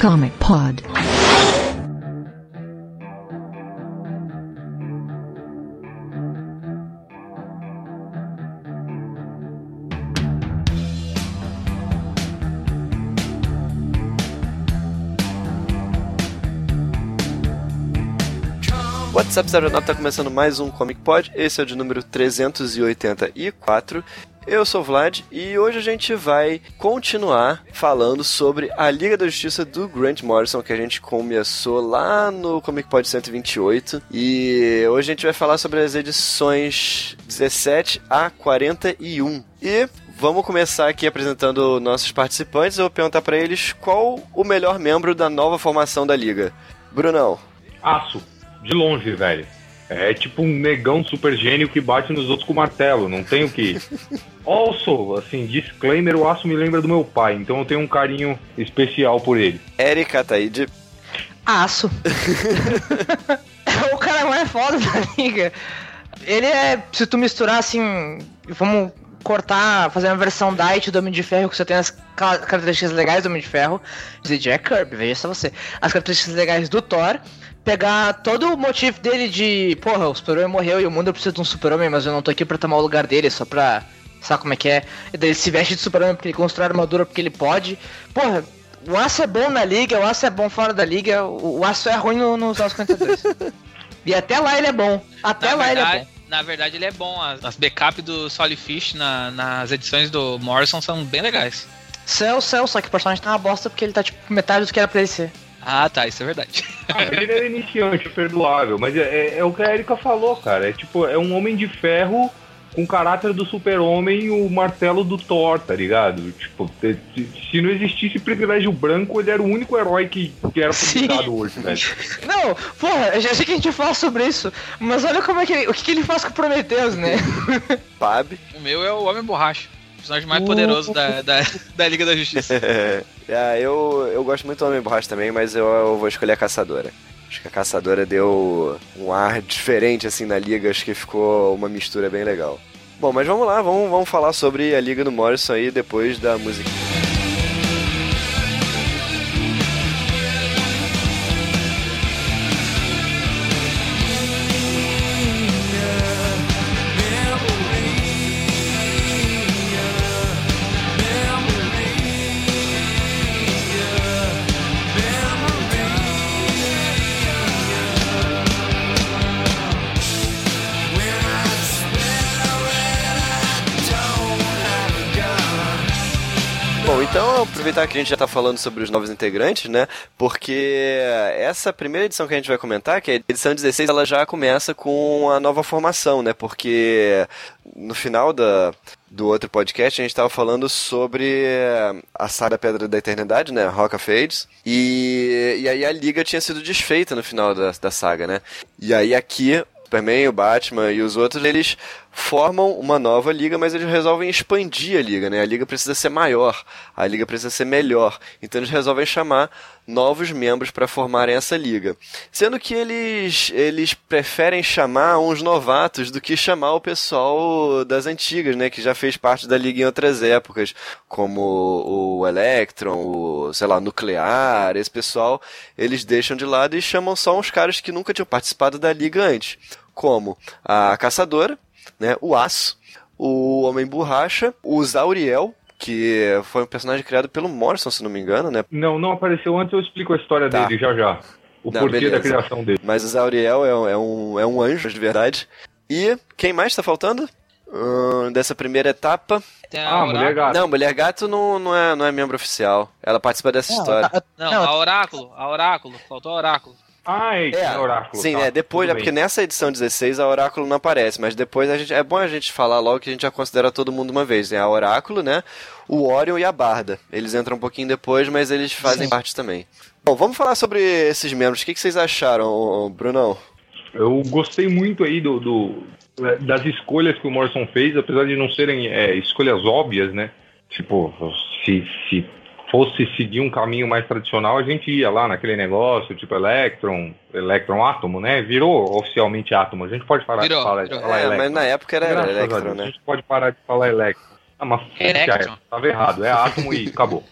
Comic Pod. Up, Zero tá começando mais um Comic Pod. Esse é o de número 384. Eu sou o Vlad e hoje a gente vai continuar falando sobre a Liga da Justiça do Grant Morrison que a gente começou lá no Comic Pod 128 e hoje a gente vai falar sobre as edições 17 a 41. E Vamos começar aqui apresentando nossos participantes. Eu vou perguntar para eles qual o melhor membro da nova formação da liga. Brunão. Aço, de longe, velho. É tipo um negão super gênio que bate nos outros com martelo, não tem o que. Also, assim, disclaimer, o Aço me lembra do meu pai, então eu tenho um carinho especial por ele. Erika Taide. Aço. é o cara mais foda da liga. Ele é, se tu misturar assim, vamos cortar, fazer uma versão diet do Homem de Ferro que você tem as ca- características legais do Homem de Ferro, dizer Jack Kirby, veja só você, as características legais do Thor, pegar todo o motivo dele de, porra, o super-homem morreu e o mundo precisa de um super-homem, mas eu não tô aqui pra tomar o lugar dele, só pra, sabe como é que é? E daí ele se veste de super-homem porque ele constrói armadura porque ele pode, porra, o aço é bom na liga, o aço é bom fora da liga, o, o aço é ruim no, nos 952. e até lá ele é bom, até na lá ele é bom. verdade, na verdade, ele é bom. As, as backup do Solid Fish na- nas edições do Morrison são bem legais. Céu, céu, só que o personagem tá uma bosta porque ele tá tipo metade do que era pra ele ser. Ah, tá, isso é verdade. Ah, ele era iniciante, perdoável, mas é, é- é o que a Erika falou, cara. É tipo, é um homem de ferro com o caráter do super-homem e o martelo do Thor, tá ligado? Tipo, se, se não existisse privilégio branco, ele era o único herói que, que era Sim. publicado hoje, velho. Não, porra, eu já sei que a gente ia falar sobre isso, mas olha como é que ele, o que, que ele faz com o Prometheus, né? Pab. o meu é o Homem Borracha. O personagem mais poderoso da, da, da Liga da Justiça. É, eu, eu gosto muito do Homem Borracha também, mas eu, eu vou escolher a Caçadora. Acho que a Caçadora deu um ar diferente assim na liga, acho que ficou uma mistura bem legal. Bom, mas vamos lá, vamos, vamos falar sobre a Liga do Morrison aí depois da música. Aproveitar que a gente já tá falando sobre os novos integrantes, né? Porque essa primeira edição que a gente vai comentar, que é a edição 16, ela já começa com a nova formação, né? Porque no final da, do outro podcast a gente tava falando sobre a saga Pedra da Eternidade, né? Rock of Ages. E, e aí a liga tinha sido desfeita no final da, da saga, né? E aí aqui Superman, o Batman e os outros, eles formam uma nova liga, mas eles resolvem expandir a liga, né? A liga precisa ser maior, a liga precisa ser melhor. Então eles resolvem chamar novos membros para formarem essa liga. Sendo que eles eles preferem chamar uns novatos do que chamar o pessoal das antigas, né, que já fez parte da liga em outras épocas, como o Electron, o, sei lá, Nuclear, esse pessoal, eles deixam de lado e chamam só uns caras que nunca tinham participado da liga antes, como a Caçadora, né, o Aço, o Homem Borracha, o Zauriel, que foi um personagem criado pelo Morrison, se não me engano, né? Não, não apareceu antes, eu explico a história Tá. dele já já. O Não, porquê beleza. da criação dele. Mas o Zauriel é, um- é um, é um anjo de verdade. E quem mais tá faltando? Hum, dessa primeira etapa. Tem Ah, mulher gato. Não, Mulher Gato não, não, é, não é membro oficial. Ela participa dessa história. Não, Não, a Oráculo, a Oráculo, faltou a Oráculo. Ah, é, é oráculo. Sim, tá, é depois, é porque nessa edição 16 a Oráculo não aparece, mas depois a gente, é bom a gente falar logo que a gente já considera todo mundo uma vez. Tem a Oráculo, né? O Orion e a Barda. Eles entram um pouquinho depois, mas eles fazem Sim. parte também. Bom, vamos falar sobre esses membros. O que, que vocês acharam, Brunão? Eu gostei muito aí do, do- das escolhas que o Morrison fez, apesar de não serem é, escolhas óbvias, né? Tipo, se, se fosse seguir um caminho mais tradicional, a gente ia lá naquele negócio, tipo Electron, Electron Átomo, né? Virou oficialmente Átomo. A gente pode parar Virou, de falar, virou. falar É, Electron. mas na época era, era Graças a Electron, Deus, A né? gente pode parar de falar Electron. Ah, mas Electron. já é, tava errado, é átomo e acabou.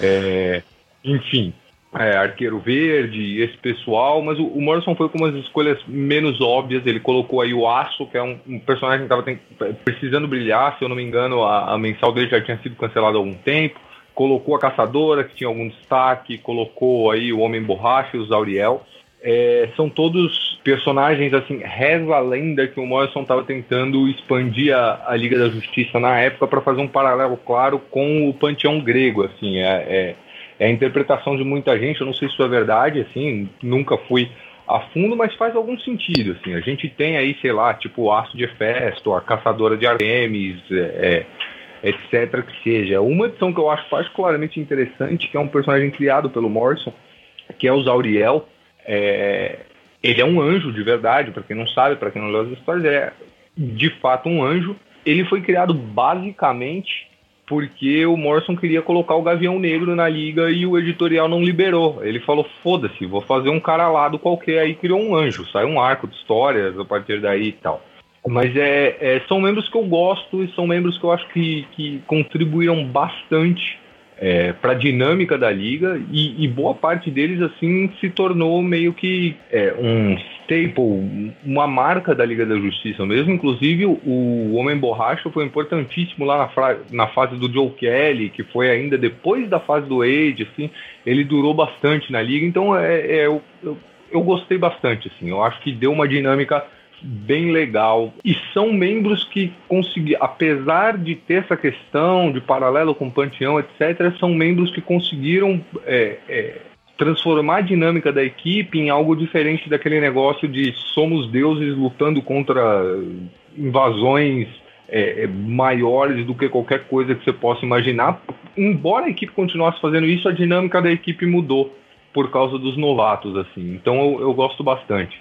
É, enfim, é, Arqueiro Verde, esse pessoal, mas o, o, Morrison foi com umas escolhas menos óbvias. Ele colocou aí o Aço, que é um, um personagem que estava precisando brilhar, se eu não me engano, a, a mensal dele já tinha sido cancelada há algum tempo. Colocou a Caçadora, que tinha algum destaque, colocou aí o Homem Borracha o Zauriel. É, são todos personagens assim, reza a lenda que o Morrison estava tentando expandir a, a, Liga da Justiça na época para fazer um paralelo claro com o panteão grego, assim, é, é, é, a interpretação de muita gente, eu não sei se isso é verdade, assim, nunca fui a fundo, mas faz algum sentido, assim, a gente tem aí, sei lá, tipo o Aço de Hefesto, a Caçadora de Artemis, é, é etc, que seja. Uma edição que eu acho particularmente interessante, que é um personagem criado pelo Morrison, que é o Zauriel, é, ele é um anjo de verdade, para quem não sabe, para quem não leu as histórias, é de fato um anjo. Ele foi criado basicamente porque o Morrison queria colocar o Gavião Negro na liga e o editorial não liberou. Ele falou: foda-se, vou fazer um cara lado qualquer. Aí criou um anjo, saiu um arco de histórias a partir daí e tal. Mas é, é, são membros que eu gosto e são membros que eu acho que, que contribuíram bastante é, para a dinâmica da liga e, e, boa parte deles assim se tornou meio que é, um staple, uma marca da Liga da Justiça mesmo. Inclusive o Homem Borracha foi importantíssimo lá na, na fase do Joe Kelly, que foi ainda depois da fase do Age, assim, ele durou bastante na liga. Então é, é eu, eu, eu gostei bastante, assim. Eu acho que deu uma dinâmica bem legal. E são membros que conseguiram, apesar de ter essa questão de paralelo com o Panteão, etc., são membros que conseguiram é, é, transformar a dinâmica da equipe em algo diferente daquele negócio de somos deuses lutando contra invasões é, é maiores do que qualquer coisa que você possa imaginar. Embora a equipe continuasse fazendo isso, a dinâmica da equipe mudou por causa dos novatos, assim. Então eu, eu gosto bastante.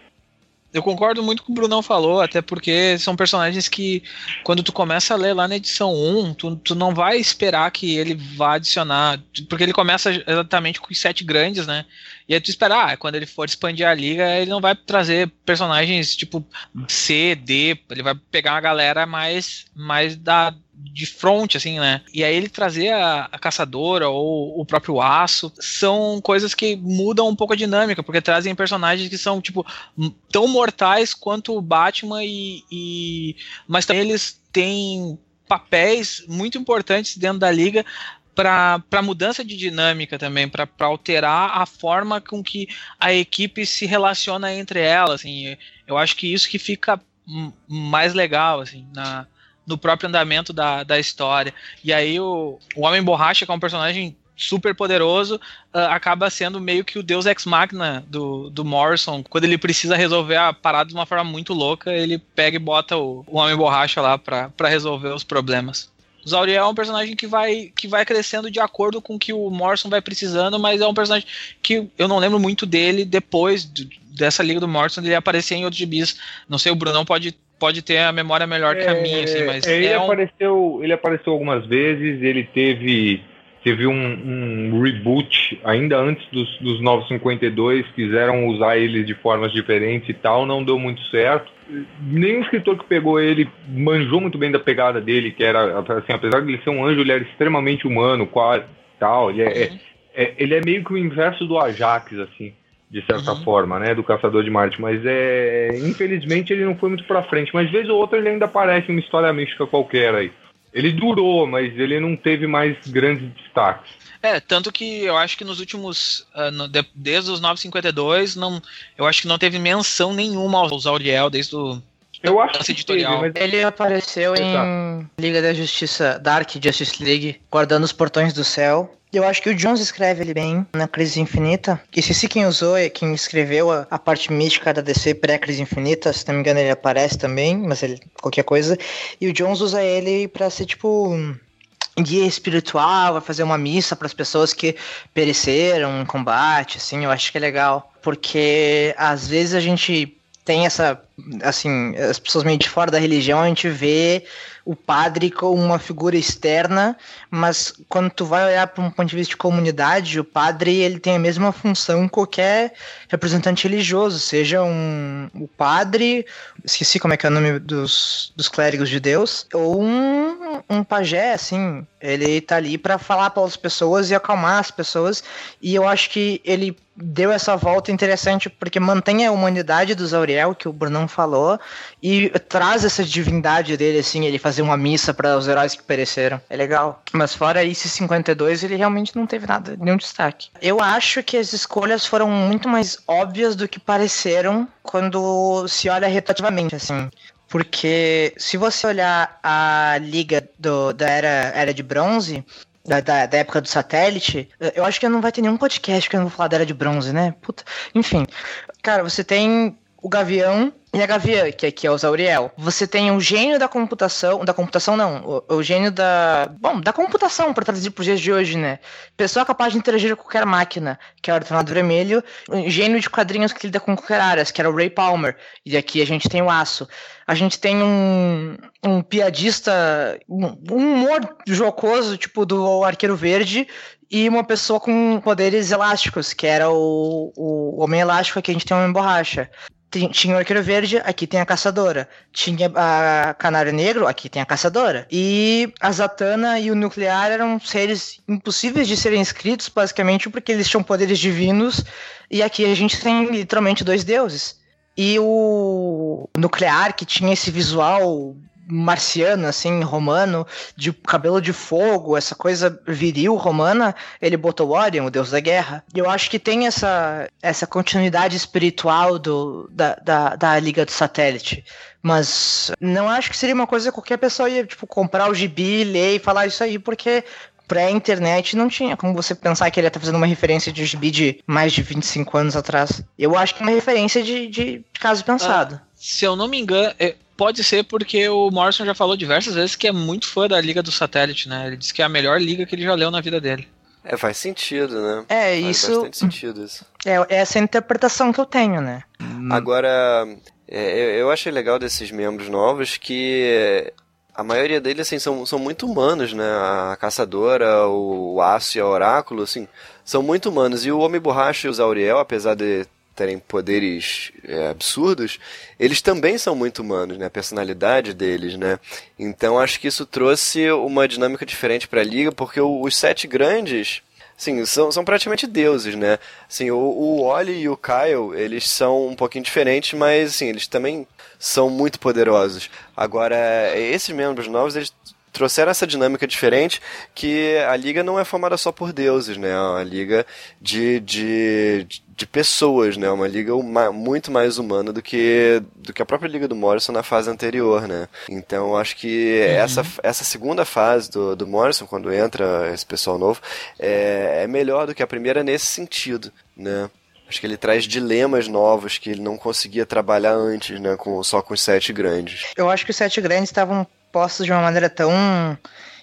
Eu concordo muito com o Brunão falou, até porque são personagens que, quando tu começa a ler lá na edição 1, tu, tu não vai esperar que ele vá adicionar. Porque ele começa exatamente com os sete grandes, né? E aí tu espera, ah, quando ele for expandir a liga, ele não vai trazer personagens tipo C, D, ele vai pegar uma galera mais, mais da, de front, assim, né? E aí ele trazer a, a, caçadora ou o próprio aço são coisas que mudam um pouco a dinâmica, porque trazem personagens que são, tipo, tão mortais quanto o Batman e. e... Mas eles têm papéis muito importantes dentro da liga para mudança de dinâmica também, para alterar a forma com que a equipe se relaciona entre elas. Assim, eu acho que isso que fica mais legal assim, na, no próprio andamento da, da história. E aí o, o Homem Borracha, que é um personagem super poderoso, uh, acaba sendo meio que o deus ex-magna do, do Morrison. Quando ele precisa resolver a parada de uma forma muito louca, ele pega e bota o, o Homem Borracha lá para resolver os problemas. Zauriel é um personagem que vai, que vai crescendo de acordo com o que o Morrison vai precisando, mas é um personagem que eu não lembro muito dele depois dessa liga do Morrison, ele aparecer em outros gibis. Não sei, o Brunão pode pode ter a memória melhor que a minha, assim, mas. É, ele, é um... apareceu, ele apareceu algumas vezes, ele teve, teve um, um reboot ainda antes dos, dos 952, quiseram usar ele de formas diferentes e tal, não deu muito certo. Nenhum escritor que pegou ele manjou muito bem da pegada dele, que era, assim, apesar de ele ser um anjo, ele era extremamente humano, quase, tal. Ele é, uhum. é, é, ele é meio que o inverso do Ajax, assim de certa uhum. forma, né, do Caçador de Marte, mas é, infelizmente ele não foi muito para frente, mas vez ou outra ele ainda aparece em uma história mística qualquer aí. Ele durou, mas ele não teve mais grandes destaques. É, tanto que eu acho que nos últimos. Uh, no, de, desde os 952, não, eu acho que não teve menção nenhuma aos Auriel desde o. Eu acho que editorial. Teve, mas... Ele apareceu Exato. em Liga da Justiça, Dark Justice League, guardando os portões do céu. Eu acho que o Jones escreve ele bem na Crise Infinita. E se quem usou, quem escreveu a, a parte mística da DC pré-Crise Infinita, se não me engano ele aparece também, mas ele qualquer coisa. E o Jones usa ele para ser tipo guia espiritual, vai fazer uma missa para as pessoas que pereceram em combate, assim, eu acho que é legal, porque às vezes a gente tem essa, assim, as pessoas meio de fora da religião, a gente vê o padre como uma figura externa, mas quando tu vai olhar para um ponto de vista de comunidade, o padre ele tem a mesma função que qualquer representante religioso, seja um o padre, esqueci como é que é o nome dos, dos clérigos de Deus, ou um, um, um pajé, assim. Ele tá ali para falar para as pessoas e acalmar as pessoas. E eu acho que ele deu essa volta interessante porque mantém a humanidade do Zauriel, que o Brunão falou, e traz essa divindade dele, assim, ele fazer uma missa para os heróis que pereceram. É legal. Mas fora isso, 52, ele realmente não teve nada, nenhum destaque. Eu acho que as escolhas foram muito mais óbvias do que pareceram quando se olha retroativamente, assim. Porque se você olhar a liga do, da era, era de bronze, da, da, da, época do satélite, eu acho que não vai ter nenhum podcast que eu não vou falar da era de bronze, né? Puta. Enfim. Cara, você tem o Gavião e a Gaviã, que aqui é o Zauriel. Você tem o gênio da computação, da computação não, o, o gênio da, bom, da computação para traduzir para os dias de hoje, né? Pessoa capaz de interagir com qualquer máquina, que é o Ordenado Vermelho. O gênio de quadrinhos que lida com qualquer área, que era o Ray Palmer. E aqui a gente tem o Aço. A gente tem um, um piadista, um, um humor jocoso, tipo do Arqueiro Verde, e uma pessoa com poderes elásticos, que era o, o Homem Elástico, aqui a gente tem o Homem Borracha tinha o arqueiro verde, aqui tem a caçadora. Tinha a canário negro, aqui tem a caçadora. E a Zatanna e o nuclear eram seres impossíveis de serem escritos, basicamente porque eles tinham poderes divinos. E aqui a gente tem literalmente dois deuses. E o nuclear, que tinha esse visual marciano, assim, romano, de cabelo de fogo, essa coisa viril romana, ele botou Orion, o deus da guerra. E eu acho que tem essa, essa continuidade espiritual do, da, da, da Liga do Satélite. Mas não acho que seria uma coisa que qualquer pessoa ia, tipo, comprar o gibi, ler e falar isso aí, porque pré-internet não tinha como você pensar que ele estar fazendo uma referência de gibi de mais de 25 anos atrás. Eu acho que é uma referência de, de caso pensado. Ah, se eu não me engano, é, pode ser porque o Morrison já falou diversas vezes que é muito fã da Liga do Satélite, né? Ele disse que é a melhor liga que ele já leu na vida dele. É, faz sentido, né? É, faz isso. bastante sentido isso. É, é essa interpretação que eu tenho, né? Agora, é, eu achei legal desses membros novos que a maioria deles, assim, são, são muito humanos, né? A Caçadora, o Aço e a Oráculo, assim, são muito humanos. E o Homem Borracha e o Zauriel, apesar de terem poderes é, absurdos, eles também são muito humanos, né? A personalidade deles, né? Então acho que isso trouxe uma dinâmica diferente para a liga, porque os sete grandes, sim, são, são praticamente deuses, né? Assim, o, o Oli e o Kyle, eles são um pouquinho diferentes, mas assim, eles também são muito poderosos. Agora, esses membros novos, eles trouxeram essa dinâmica diferente que a liga não é formada só por deuses, né? É uma liga de, de, de pessoas, né? Uma liga muito mais humana do que, do que a própria liga do Morrison na fase anterior, né? Então acho que uhum. essa, essa segunda fase do, do Morrison, quando entra esse pessoal novo, é, é melhor do que a primeira nesse sentido, né? Acho que ele traz dilemas novos que ele não conseguia trabalhar antes, né? Com, só com os sete grandes. Eu acho que os sete grandes estavam postos de uma maneira tão.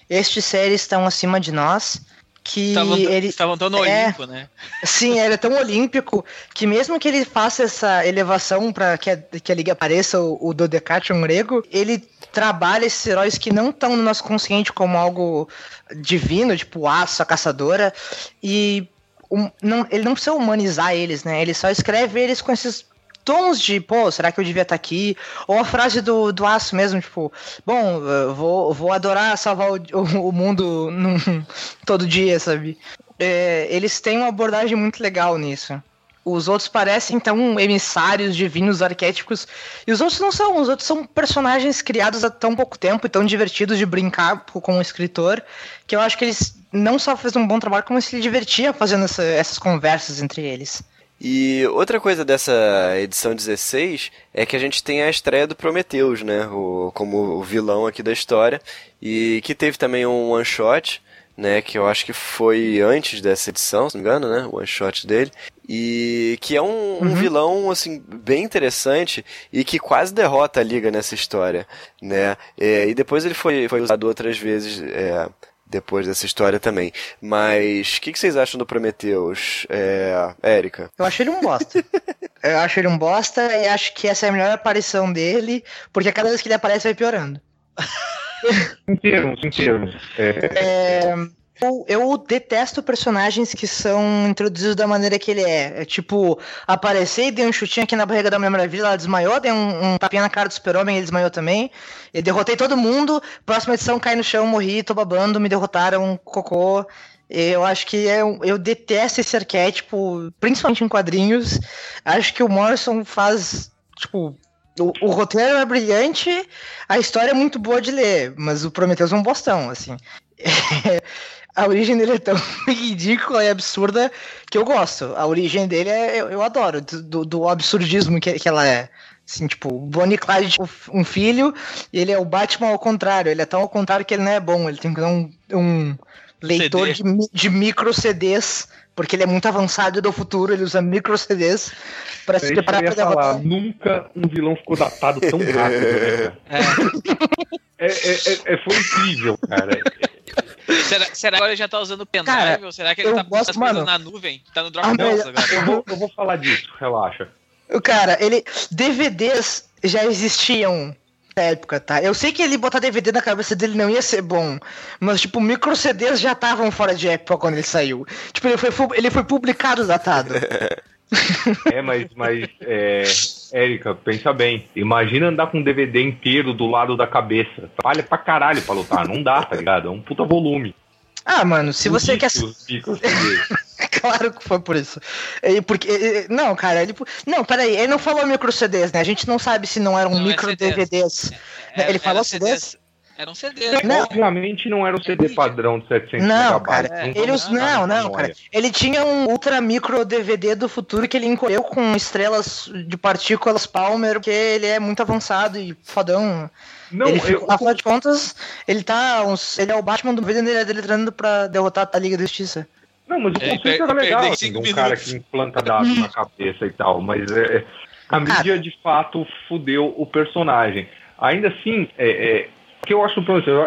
Estes séries estão acima de nós que estavam, ele estavam tão no é, Olimpo, né? Sim, ele é tão olímpico que mesmo que ele faça essa elevação para que, a, que a liga apareça o, o Dodecathlon grego, ele trabalha esses heróis que não estão no nosso consciente como algo divino, tipo aço, a caçadora, e um, não, ele não precisa humanizar eles, né? Ele só escreve eles com esses tons de, pô, será que eu devia estar tá aqui? Ou a frase do, do Aço mesmo, tipo, bom, vou, vou adorar salvar o, o, mundo num, todo dia, sabe? É, eles têm uma abordagem muito legal nisso. Os outros parecem, então, emissários divinos arquétipos. E os outros não são. Os outros são personagens criados há tão pouco tempo e tão divertidos de brincar com o escritor, que eu acho que eles não só fez um bom trabalho, como se divertia fazendo essa, essas conversas entre eles. E outra coisa dessa edição 16 é que a gente tem a estreia do Prometheus, né? O, como o vilão aqui da história. E que teve também um one shot, né? Que eu acho que foi antes dessa edição, se não me engano, né? O one shot dele. E que é um, um uhum. vilão, assim, bem interessante e que quase derrota a Liga nessa história, né? É, e depois ele foi, foi usado outras vezes. É, depois dessa história também. Mas o que, que, vocês acham do Prometheus, é, Érica? Eu acho ele um bosta. Eu acho ele um bosta e acho que essa é a melhor aparição dele, porque cada vez que ele aparece vai piorando. Em termos, em termos. É... É, Eu, eu, detesto personagens que são introduzidos da maneira que ele é. É tipo, aparecer e dei um chutinho aqui na barriga da Mulher Maravilha, ela desmaiou, dei um, um tapinha na cara do super-homem, ele desmaiou também. Eu derrotei todo mundo, próxima edição cai no chão, morri, tô babando, me derrotaram, cocô. Eu acho que é, eu detesto esse arquétipo, principalmente em quadrinhos. Acho que o Morrison faz, tipo, o, o, roteiro é brilhante, a história é muito boa de ler, mas o Prometheus é um bostão, assim. a origem dele é tão ridícula e absurda que eu gosto. A origem dele é, eu, eu adoro, do, do absurdismo que, que ela é. Assim, tipo, Bonnie Clyde tipo, um filho, e ele é o Batman ao contrário. Ele é tão ao contrário que ele não é bom. Ele tem que dar um, um leitor de, de micro CDs porque ele é muito avançado do futuro, ele usa micro CDs para se preparar para derrotar. Nunca um vilão ficou datado tão rápido, né? É. É, é, é, é, foi incrível, cara. Será, será que agora ele já tá usando pendrive? Ou será que ele tá gosto, mano, na nuvem? Tá no Dropbox ah, agora? Eu vou, eu vou falar disso, relaxa. Cara, ele. DVDs já existiam época, tá? Eu sei que ele botar DVD na cabeça dele não ia ser bom, mas, tipo, micro CDs já estavam fora de época quando ele saiu. Tipo, ele foi, ele foi publicado datado. é, mas, mas é, Érica, pensa bem. Imagina andar com um DVD inteiro do lado da cabeça. Trabalha pra caralho pra lutar. Não dá, tá ligado? É um puta volume. Ah, mano, se você quer. claro que foi por isso. E porque. Não, cara, ele. Não, peraí, ele não falou micro CDs, né? A gente não sabe se não eram não, micro é DVDs. É, ele falou CDs? CDs? Era um CD. Não. Obviamente não era um CD padrão de 700 não, megabytes. Cara, ele, não, não, cara. Ele tinha um ultra micro DVD do futuro que ele encolheu com estrelas de partículas Palmer, porque ele é muito avançado e fodão. Não, ele, eu, afinal de contas, ele tá. Uns, ele é o Batman do vídeo dele deletrando pra derrotar a Liga da Justiça. Não, mas o é, conceito era legal, assim, de um cara que implanta dados na cabeça e tal, mas é, a mídia de fato fudeu o personagem. Ainda assim, é, é, o que eu acho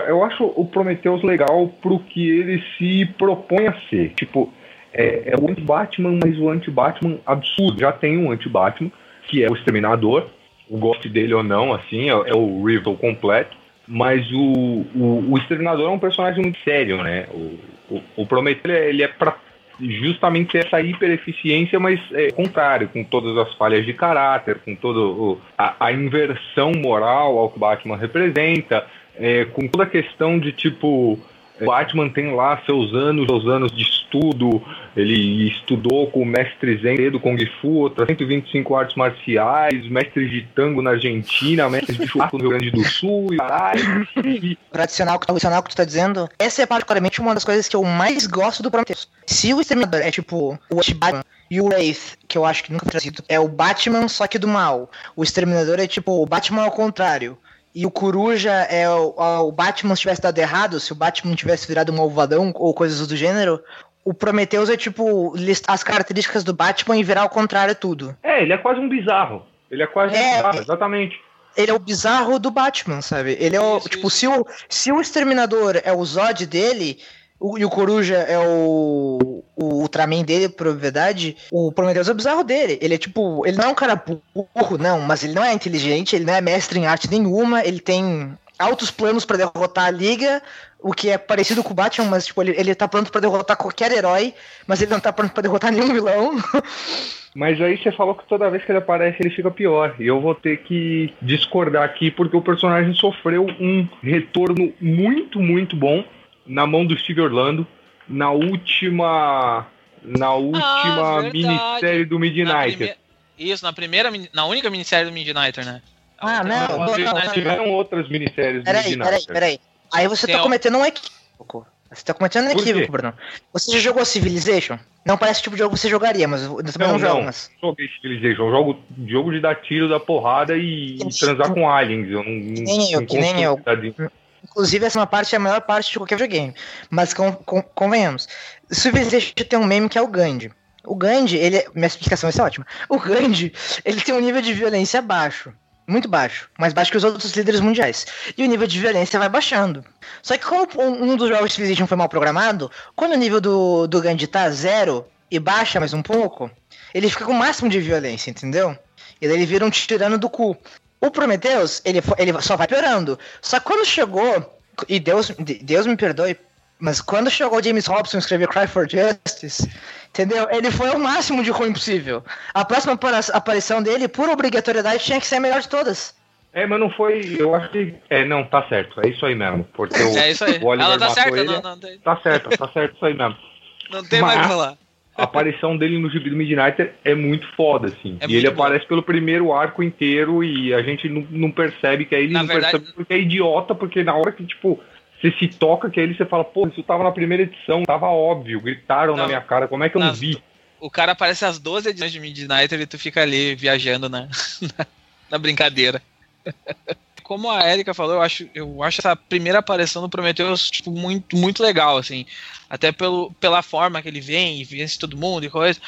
eu acho o Prometheus legal pro que ele se propõe a ser. Tipo, é, é o anti-Batman, mas o anti-Batman absurdo. Já tem um anti-Batman, que é o Exterminador, goste dele ou não, assim, é, é o rival completo. Mas o, o, o, Exterminador é um personagem muito sério, né? O, o, o Prometeu, ele é pra justamente essa hipereficiência, mas é contrário, com todas as falhas de caráter, com toda a, a, inversão moral ao que Batman representa, é, com toda a questão de tipo o Batman tem lá seus anos, seus anos de estudo, ele estudou com o mestre Zen do Kung Fu, outras 125 artes marciais, mestre de tango na Argentina, mestre de churrasco no Rio Grande do Sul, e caralho. Tradicional, tradicional que tu tá dizendo, essa é particularmente uma das coisas que eu mais gosto do Prometheus. Se o Exterminador é tipo o Batman e o Wraith, que eu acho que nunca trazido, é o Batman só que do mal. O Exterminador é tipo o Batman ao contrário e o Coruja é o, o Batman tivesse dado errado, se o Batman tivesse virado um malvadão ou coisas do gênero, o Prometheus é tipo listar as características do Batman e virar ao contrário tudo. É, ele é quase um bizarro. Ele é quase é, um bizarro, exatamente. Ele é o bizarro do Batman, sabe? Ele é o. Isso, tipo, isso. Se, o, se o Exterminador é o Zod dele, o, e o Coruja é o, o Ultraman dele, por verdade, o Prometheus é o bizarro dele. Ele é tipo, ele não é um cara burro, não, mas ele não é inteligente, ele não é mestre em arte nenhuma, ele tem altos planos para derrotar a Liga, o que é parecido com o Batman, mas tipo, ele, ele tá pronto para derrotar qualquer herói, mas ele não tá pronto para derrotar nenhum vilão. Mas aí você falou que toda vez que ele aparece ele fica pior. E eu vou ter que discordar aqui porque o personagem sofreu um retorno muito, muito bom na mão do Steve Orlando na última na última ah, minissérie do Midnight. Prime... Isso, na primeira, na única minissérie do Midnighter, né? Ah, não, não, não, não, Tiveram outras minisséries peraí, do Midnighter. Peraí, peraí. Aí você Tem tá cometendo um equívoco. Você tá cometendo um equívoco, Bruno. Você já jogou Civilization? Não parece o tipo de jogo que você jogaria, mas eu também não, não jogo. Mas... joguei Civilization. Eu jogo jogo de dar tiro, dar porrada e, e transar com aliens. Eu não, que nem eu, que nem eu. Inclusive, essa é uma parte é a maior parte de qualquer videogame. Mas com, com, convenhamos. Civilization tem um meme que é o Gandhi. O Gandhi, ele. Minha explicação vai ser ótima. O Gandhi, ele tem um nível de violência baixo. Muito baixo. Mais baixo que os outros líderes mundiais. E o nível de violência vai baixando. Só que como um dos jogos de Civilization foi mal programado, quando o nível do, do Gandhi tá zero e baixa mais um pouco, ele fica com o máximo de violência, entendeu? E daí ele vira um tirano do cu. O Prometheus, ele, ele só vai piorando. Só que quando chegou, e Deus, Deus me perdoe, Mas quando chegou o James Robson e escreveu Cry for Justice, entendeu? Ele foi o máximo de ruim possível. A próxima aparição dele, por obrigatoriedade, tinha que ser a melhor de todas. É, mas não foi. Eu acho que. É, não, tá certo. É isso aí mesmo. Porque o, é isso aí. o Oliver Ela tá certa, ele. não, não tem. Tá certo, tá certo isso aí mesmo. Não tem mais o que falar. A aparição dele no Gibi do Midnight é muito foda, assim. É e ele bom. aparece pelo primeiro arco inteiro e a gente não, não percebe que é ele, Na não verdade- percebe porque é idiota, porque na hora que, tipo, você se toca que é ele, você fala, pô, isso tava na primeira edição, tava óbvio, gritaram na Não. minha cara, como é que eu não vi? O cara aparece as 12 edições de Midnighter e tu fica ali viajando na, na, na brincadeira. Como a Erika falou, eu acho, eu acho essa primeira aparição do Prometheus tipo, muito, muito legal, assim. Até pelo, pela forma que ele vem e vence todo mundo e coisa.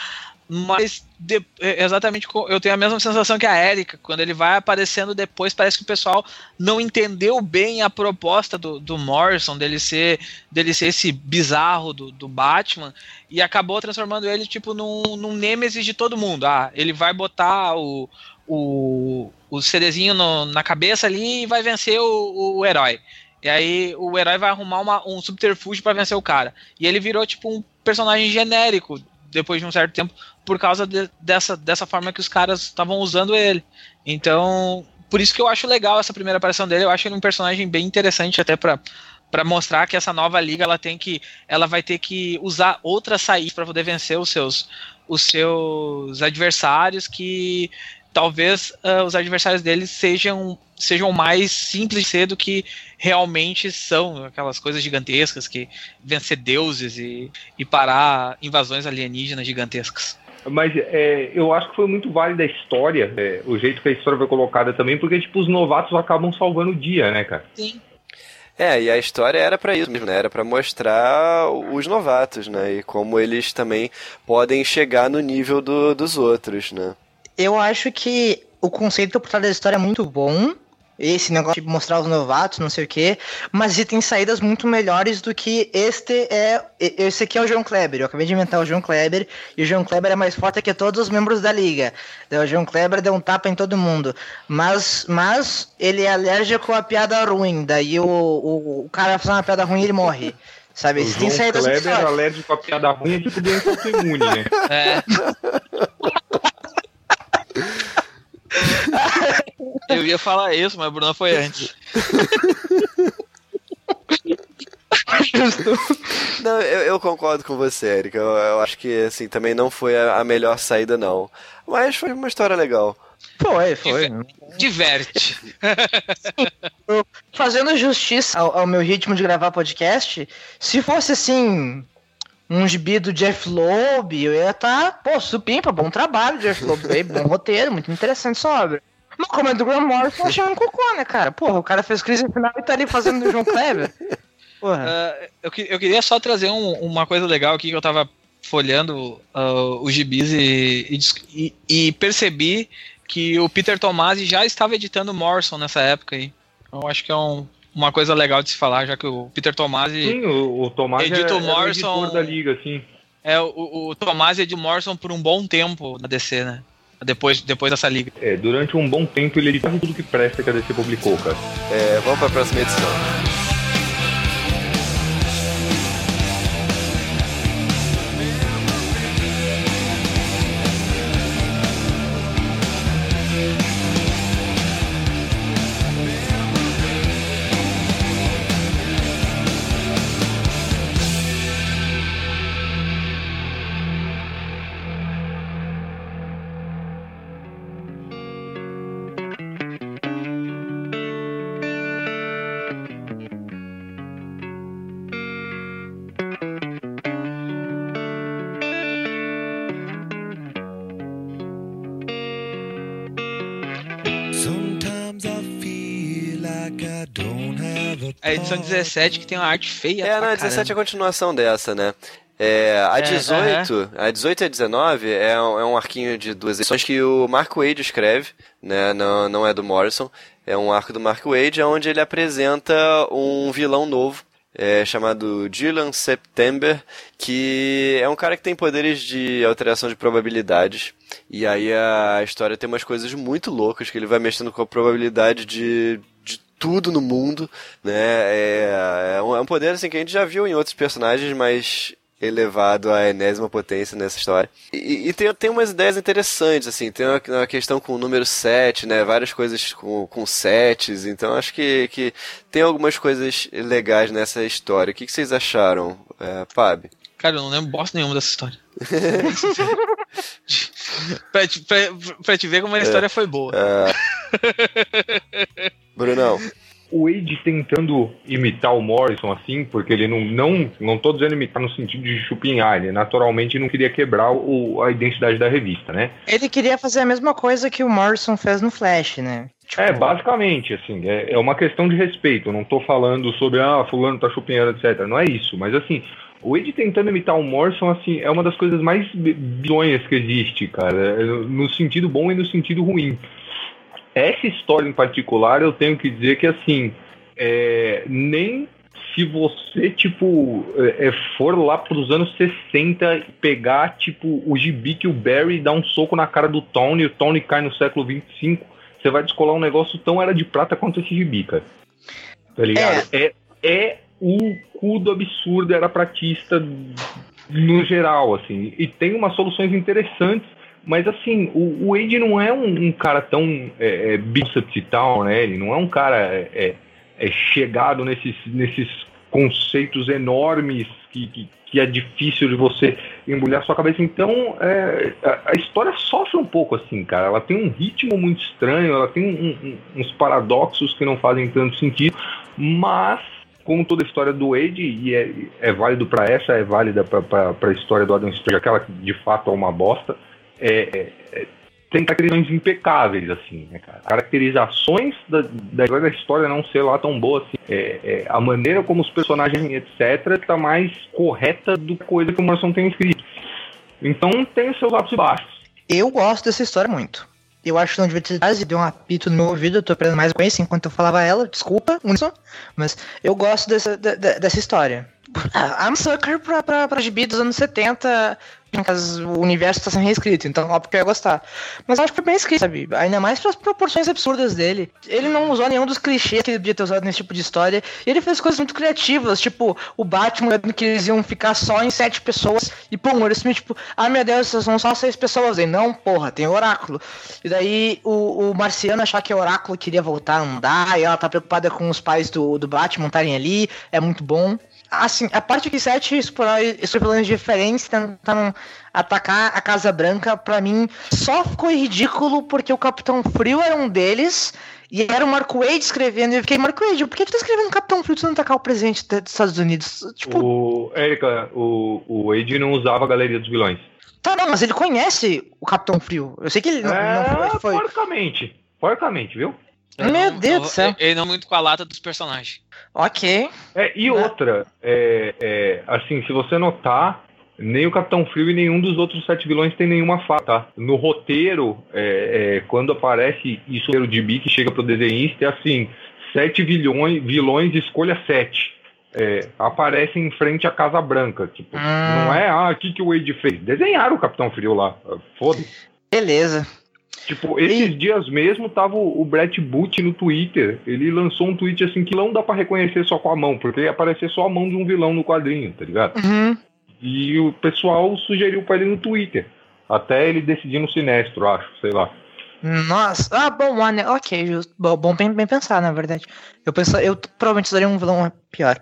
Mas de- é, exatamente eu tenho a mesma sensação que a Erika. Quando ele vai aparecendo depois, parece que o pessoal não entendeu bem a proposta do, do Morrison, dele ser, dele ser esse bizarro do, do Batman e acabou transformando ele tipo num, num nêmesis de todo mundo. Ah, ele vai botar o, o, o CDzinho no- na cabeça ali e vai vencer o, o herói. E aí o herói vai arrumar uma- um subterfúgio para vencer o cara. E ele virou tipo um personagem genérico depois de um certo tempo por causa de- dessa, dessa forma que os caras estavam usando ele. Então, por isso que eu acho legal essa primeira aparição dele. Eu acho ele um personagem bem interessante até para para mostrar que essa nova liga ela tem que ela vai ter que usar outras saídas para poder vencer os seus os seus adversários que talvez ah, os adversários deles sejam sejam mais simples de ser do que realmente são aquelas coisas gigantescas que vencer deuses e, e parar invasões alienígenas gigantescas. Mas é, eu acho que foi muito válida a história, é, o jeito que a história foi colocada também, porque, tipo, os novatos acabam salvando o dia, né, cara? Sim. É, e a história era pra isso mesmo, né? Era pra mostrar os novatos, né? E como eles também podem chegar no nível do- dos outros, né? Eu acho que o conceito por trás da história é muito bom. Esse negócio de mostrar os novatos, não sei o quê. Mas e tem saídas muito melhores do que este é. Esse aqui é o João Kleber. Eu acabei de inventar o João Kleber. E o João Kleber é mais forte que todos os membros da liga. Daí O João Kleber deu um tapa em todo mundo. Mas, mas ele é alérgico a piada ruim. Daí o, o, o cara faz uma piada ruim e ele morre. Sabe? O tem João saídas Kleber melhores. alérgico a piada ruim é tipo doença autoimune, né? É. Eu ia falar isso, mas a Bruna foi antes. Não, eu, eu concordo com você, Erika. Eu, eu acho que, assim, também não foi a, a melhor saída, não. Mas foi uma história legal. Foi, foi. Diverte. Fazendo justiça ao, ao meu ritmo de gravar podcast, se fosse assim, um gibi do Jeff Loeb, eu ia estar, pô, supimpa, bom trabalho, Jeff Loeb, bom roteiro, muito interessante essa obra. Mas como é do Graham Morrison, eu achei um cocô, né, cara? Porra, o cara fez crise final e tá ali fazendo o João Kleber. Porra. Ah, eu, eu queria só trazer um- uma coisa legal aqui que eu tava folhando ah, os gibis e, e e- percebi que o Peter Tomasi já estava editando Morrison nessa época aí. Eu acho que é um- uma coisa legal de se falar, já que o Peter Tomasi Sim, o, o Tomás Edito é, era o Morrison- editor da liga, assim. é o, o Tomasi é de Morrison por um bom tempo na DC, né? Depois, depois dessa liga. É, durante um bom tempo ele editava tudo que presta que a DC publicou, cara. É, vamos pra próxima edição. Edição 17 que tem uma arte feia. É, não, a 17 é a continuação dessa, né? É, a É, 18, a 18 e a 19 é um, é um arquinho de duas edições que o Mark Wade escreve, né? Não, não é do Morrison. É um arco do Mark Wade, onde ele apresenta um vilão novo, é, chamado Dylan September, que é um cara que tem poderes de alteração de probabilidades. E aí a história tem umas coisas muito loucas, que ele vai mexendo com a probabilidade de, de tudo no mundo, né? É, é, um, é um poder assim que a gente já viu em outros personagens, mas elevado à enésima potência nessa história. E, e tem, tem umas ideias interessantes, assim, tem uma, uma, questão com o número 7, né, várias coisas com, com sets, então acho que, que tem algumas coisas legais nessa história. O que, que vocês acharam, é, Fábio? Cara, eu não lembro bosta nenhuma dessa história. pra, te, pra, pra, te ver como a história é, foi boa. É... Brunão o Wade tentando imitar o Morrison assim, porque ele não não não tô dizendo imitar no sentido de chupinhar, ele naturalmente não queria quebrar o, a identidade da revista, né? Ele queria fazer a mesma coisa que o Morrison fez no Flash, né? Tipo... É, basicamente, assim, é, é uma questão de respeito. Eu não tô falando sobre, ah, fulano tá chupinhando, etc. Não é isso, mas assim, o Wade tentando imitar o Morrison, assim, é uma das coisas mais bizonhas que existe, cara. No sentido bom e no sentido ruim. Essa história em particular, eu tenho que dizer que, assim, é, nem se você, tipo, é, é for lá pros anos 60 e pegar, tipo, o gibi que o Barry dá um soco na cara do Tony o Tony cai no século 25, você vai descolar um negócio tão era de prata quanto esse gibi, cara. Tá ligado? É, é, é o cu do absurdo, era pratista no geral, assim. E tem umas soluções interessantes mas assim, o, o Wade não é um, um cara tão é, é, e tal, né? Ele não é um cara é, é, é, chegado nesses, nesses conceitos enormes que, que, que, é difícil de você embrulhar sua cabeça. Então, é, a, a, história sofre um pouco assim, cara. Ela tem um ritmo muito estranho, ela tem um, um, uns paradoxos que não fazem tanto sentido, mas como toda a história do Wade, e é, é válido para essa, é válida para a história do Adam Strange, aquela que de fato é uma bosta é, é, tem caracterizações impecáveis, assim, né, cara? Caracterizações da, da, história não ser lá tão boa assim. É, é, a maneira como os personagens, etc., tá mais correta do que coisa que o Morrison tem escrito. Então tem seus e baixos. Eu gosto dessa história muito. Eu acho que não devia ter e deu um apito no meu ouvido, eu tô aprendendo mais com isso enquanto eu falava ela, desculpa, mas eu gosto dessa, de, dessa história. I'm sucker pra, pra, pra gibi dos anos 70, o universo está sendo reescrito, então óbvio que eu ia gostar. Mas acho que foi bem escrito, sabe? Ainda mais pelas proporções absurdas dele. Ele não usou nenhum dos clichês que ele podia ter usado nesse tipo de história. E ele fez coisas muito criativas, tipo o Batman, que eles iam ficar só em sete pessoas. E pum, eles tipo, ah meu Deus, são só seis pessoas. E não, porra, tem oráculo. E daí o, o Marciano achar que o oráculo queria voltar a andar, e ela tá preocupada com os pais do, do Batman estarem ali, é muito bom assim, a parte que sete planos diferentes tentando atacar a Casa Branca, para mim, só ficou ridículo porque o Capitão Frio era um deles. E era o Marco Wade escrevendo, e eu fiquei, Marco Wade, por que tu tá escrevendo Capitão Frio se não atacar o presidente dos Estados Unidos? Tipo... O, Erika, o, o Wade não usava a galeria dos vilões. Tá, não, mas ele conhece o Capitão Frio. Eu sei que ele não, é, não foi. Porcamente. Porcamente, viu? Meu não, Deus do céu. Ele não muito com a lata dos personagens. Ok. É, e outra, é, é, assim, se você notar, nem o Capitão Frio e nenhum dos outros sete vilões tem nenhuma fala, tá? No roteiro, é, é, quando aparece isso de B que chega pro desenhista, é assim, sete vilões, vilões escolha sete. É, aparecem em frente à Casa Branca. Tipo, hum. não é, ah, o que, que o Wade fez? Desenharam o Capitão Frio lá. Foda-se. Beleza. Tipo, esses e... dias mesmo tava o Brett Boot no Twitter. Ele lançou um tweet assim que não dá para reconhecer só com a mão, porque ia aparecer só a mão de um vilão no quadrinho, tá ligado? Uhum. E o pessoal sugeriu para ele no Twitter. Até ele decidir no Sinestro, acho, sei lá. Nossa, ah, bom, ok, justo. Bom, bom bem, bem pensar, na verdade. Eu penso, eu provavelmente usaria um vilão pior.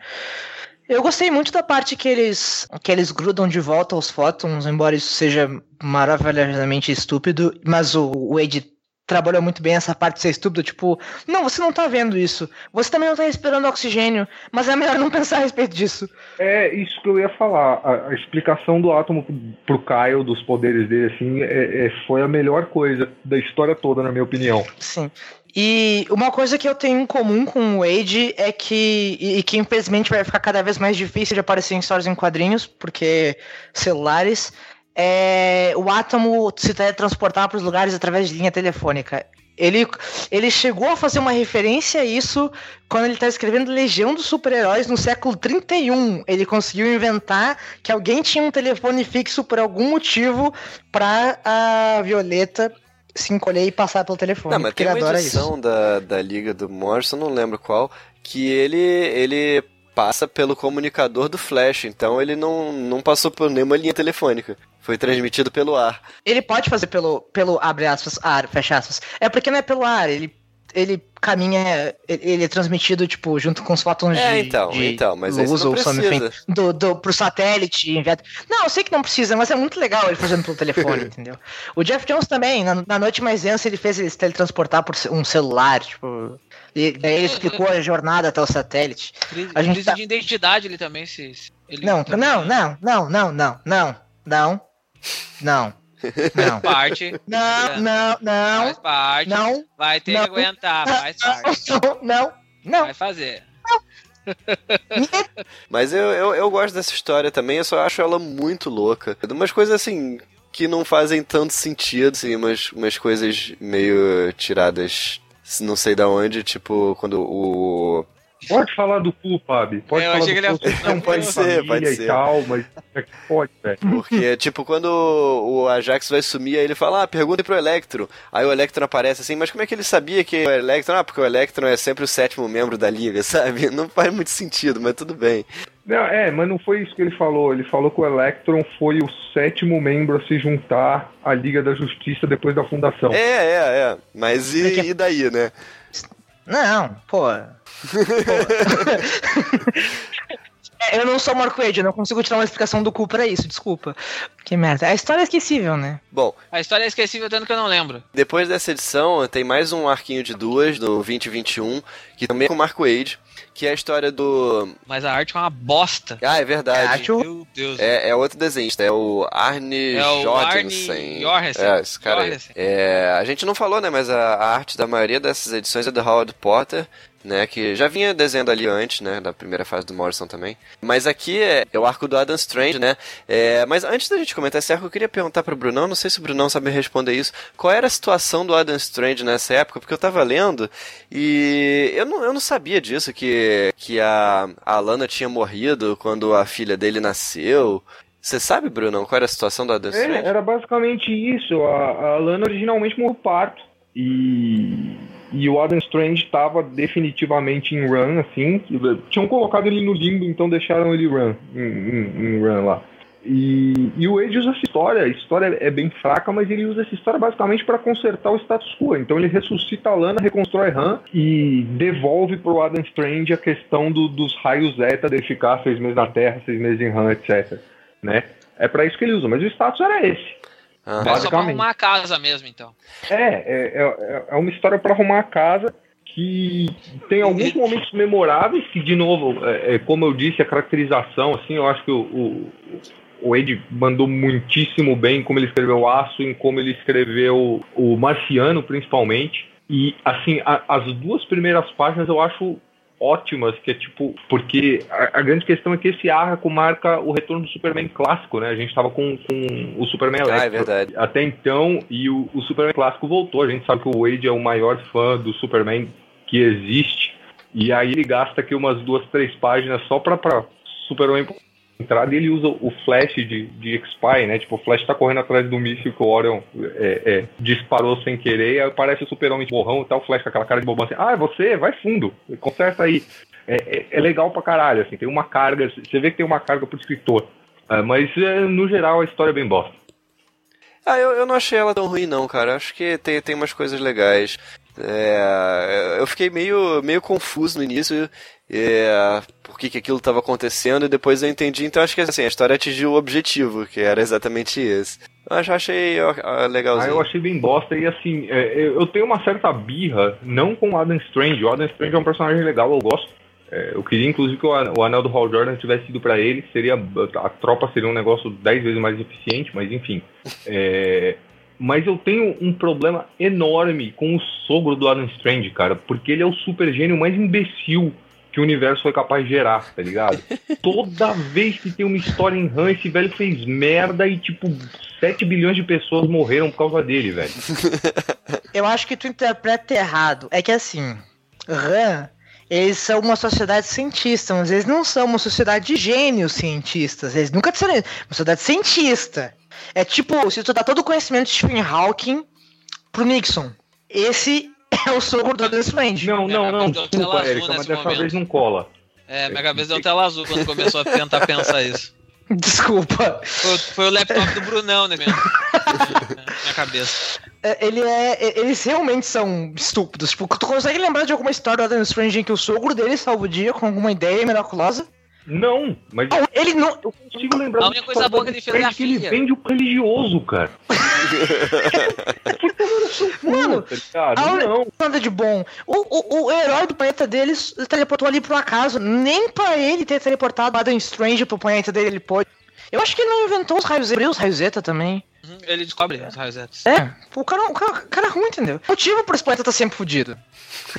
Eu gostei muito da parte que eles que eles grudam de volta aos fótons, embora isso seja maravilhosamente estúpido, mas o, o Wade trabalhou muito bem essa parte de ser estúpido, tipo, não, você não tá vendo isso. Você também não tá respirando oxigênio, mas é melhor não pensar a respeito disso. É isso que eu ia falar. A, a explicação do átomo pro Kyle, dos poderes dele, assim, é, é, foi a melhor coisa da história toda, na minha opinião. Sim. E uma coisa que eu tenho em comum com o Wade é que, e que infelizmente vai ficar cada vez mais difícil de aparecer em histórias em quadrinhos, porque celulares, é o átomo se teletransportar para os lugares através de linha telefônica. Ele, ele chegou a fazer uma referência a isso quando ele está escrevendo Legião dos Super-Heróis no século 31. Ele conseguiu inventar que alguém tinha um telefone fixo por algum motivo para a Violeta se encolher e passar pelo telefone. Não, mas tem ele uma edição isso. da, da Liga do Morrison, não lembro qual, que ele, ele passa pelo comunicador do Flash, então ele não, não passou por nenhuma linha telefônica. Foi transmitido pelo ar. Ele pode fazer pelo, pelo abre aspas, ar, fecha aspas. É porque não é pelo ar, ele, ele caminha, ele, é transmitido, tipo, junto com os fotões É, de, então, de então, mas luz ou something do, do, pro satélite. enviado. Não, eu sei que não precisa, mas é muito legal ele fazendo pelo telefone, entendeu? O Jeff Jones também, na, na noite mais densa, ele fez ele se teletransportar por um celular, tipo. E daí ele explicou a jornada até o satélite. Crise, A gente crise tá- de identidade ele também se. se- ele Não, também não, não, não, não, não, não, não, não, não. Parte. Não, não, não, Faz parte. não, Vai ter não. que aguentar, faz parte. não, não, não. Vai fazer. Mas eu, eu, eu gosto dessa história também, eu só acho ela muito louca. De umas coisas assim que não fazem tanto sentido, assim, umas, umas coisas meio tiradas não sei da onde, tipo, quando o. Pode falar do cu, Fábio. Pode É, eu falar achei do que ele cu. não Pode ser, pode ser. tal, mas é que pode, velho. Porque, tipo, quando o Ajax vai sumir, aí ele fala, ah, pergunta pro Electron. Aí o Electron aparece assim, mas como é que ele sabia que o Electron... Ah, porque o Electron é sempre o sétimo membro da liga, sabe? Não faz muito sentido, mas tudo bem. Não, é, mas não foi isso que ele falou. Ele falou que o Electron foi o sétimo membro a se juntar à Liga da Justiça depois da fundação. É, é, é. Mas e, e daí, né? Não, pô. É, eu não sou Marco Wade, eu não consigo tirar uma explicação do cu pra isso, desculpa. Que merda. A história é esquecível, né? Bom, A história é esquecível tanto que eu não lembro. depois dessa edição, tem mais um arquinho de duas, do 2021, que também é com o Mark Wade, que é a história do... Mas a arte é uma bosta. Ah, é verdade. Acho- Meu Deus. É, é outro desenhista, é o Arne É o Jorgensen. Arne. É, esse cara aí. Jorgensen. É, a gente não falou, né, mas a, a arte da maioria dessas edições é do Howard Potter, né, que já vinha desenhando ali antes, né, da primeira fase do Morrison também. Mas aqui é, é o arco do Adam Strange, né, é, mas antes da gente comentar esse arco, eu queria perguntar pro Brunão, não sei se o Brunão sabe responder isso, qual era a situação do Adam Strange nessa época, porque eu tava lendo e eu não, eu não sabia disso, que, que a, a Alana tinha morrido quando a filha dele nasceu. Você sabe, Brunão, qual era a situação do Adam Strange? É, era basicamente isso. A, a Lana originalmente morreu parto. E, e o Adam Strange estava definitivamente em run, assim. Tinham colocado ele no limbo, então deixaram ele run, em, em- em run lá. E, e o Age usa essa história. A história é bem fraca, mas ele usa essa história basicamente para consertar o status quo. Então ele ressuscita a Lana, reconstrói Han e devolve pro Adam Strange a questão do- dos raios Zeta de ficar seis meses na Terra, seis meses em Han, etc. Né? É para isso que ele usa, mas o status era esse. Ah, É só pra basicamente. arrumar a casa mesmo, então. É, é, é, é uma história para arrumar a casa que tem alguns momentos memoráveis que, de novo, é, é, como eu disse, a caracterização, assim, eu acho que o, o, o Ed mandou muitíssimo bem como ele escreveu o Aço, em como ele escreveu o Marciano, principalmente. E, assim, a- as duas primeiras páginas eu acho ótimas, que é tipo, porque a, a grande questão é que esse arco marca o retorno do Superman clássico, né? A gente tava com, com o Superman Ah, Electro é verdade. até então, e o, o Superman clássico voltou. A gente sabe que o Wade é o maior fã do Superman que existe. E aí ele gasta aqui umas duas, três páginas só pra, pra Superman entrada e ele usa o flash de, de X-Spy, né? Tipo, o flash tá correndo atrás do míssil que o Orion é, é, disparou sem querer, e aí aparece o super-homem borrão, tá o flash com aquela cara de bobão assim, ah, é você? Vai fundo, conserta aí. É, é- é legal pra caralho, assim, tem uma carga, você vê que tem uma carga pro escritor. Ah, mas, é, no geral, a história é bem bosta. Ah, eu, eu não achei ela tão ruim não, cara. Acho que tem, tem umas coisas legais. É, eu fiquei meio, meio confuso no início, é, que, que aquilo estava acontecendo, e depois eu entendi. Então acho que assim, a história atingiu o objetivo, que era exatamente esse. Eu acho- achei ó, Ah, legalzinho. eu achei bem bosta e assim, é, eu tenho uma certa birra, não com o Adam Strange. O Adam Strange é um personagem legal, eu gosto. É, eu queria inclusive que o, an- o anel do Hal Jordan tivesse ido pra ele, seria a tropa seria um negócio dez vezes mais eficiente, mas enfim. É, mas eu tenho um problema enorme com o sogro do Adam Strange, cara, porque ele é o super gênio mais imbecil que o universo foi capaz de gerar, tá ligado? Toda vez que tem uma história em Han, esse velho fez merda e, tipo, 7 bilhões de pessoas morreram por causa dele, velho. Eu acho que tu interpreta errado. É que assim, RAM, eles são uma sociedade cientista, mas eles não são uma sociedade de gênios cientistas. Eles nunca serão uma sociedade cientista. É tipo, se tu dá todo o conhecimento de Stephen Hawking pro Nixon. Esse é o sogro do Adam Strange. Não, não, não. Desculpa, azul Erika, mas dessa momento. vez não cola. É, minha cabeça deu tela azul quando começou a tentar pensar isso. Desculpa. Foi, foi o laptop do Brunão, né, mesmo? minha cabeça. É, Ele é. Eles realmente são estúpidos. Tipo, tu consegue lembrar de alguma história do Adam Strange em que o sogro dele salva o dia com alguma ideia miraculosa? Não, mas Ah, Ele não. eu consigo lembrar A única coisa boa que ele fez é a que ele filha. vende o religioso, cara. Mano, tá ligado? a Não. nada de bom. O, o, o herói do planeta deles teleportou ali por um acaso. Nem pra ele ter teleportado o Adam Strange pro planeta dele ele pôde. Eu acho que ele não inventou os raios Zeta. Os raios Zeta também. Uhum, Ele descobre os raios Zetas. É, o cara, o cara, o cara é ruim, entendeu? O motivo por esse planeta tá sempre fudido.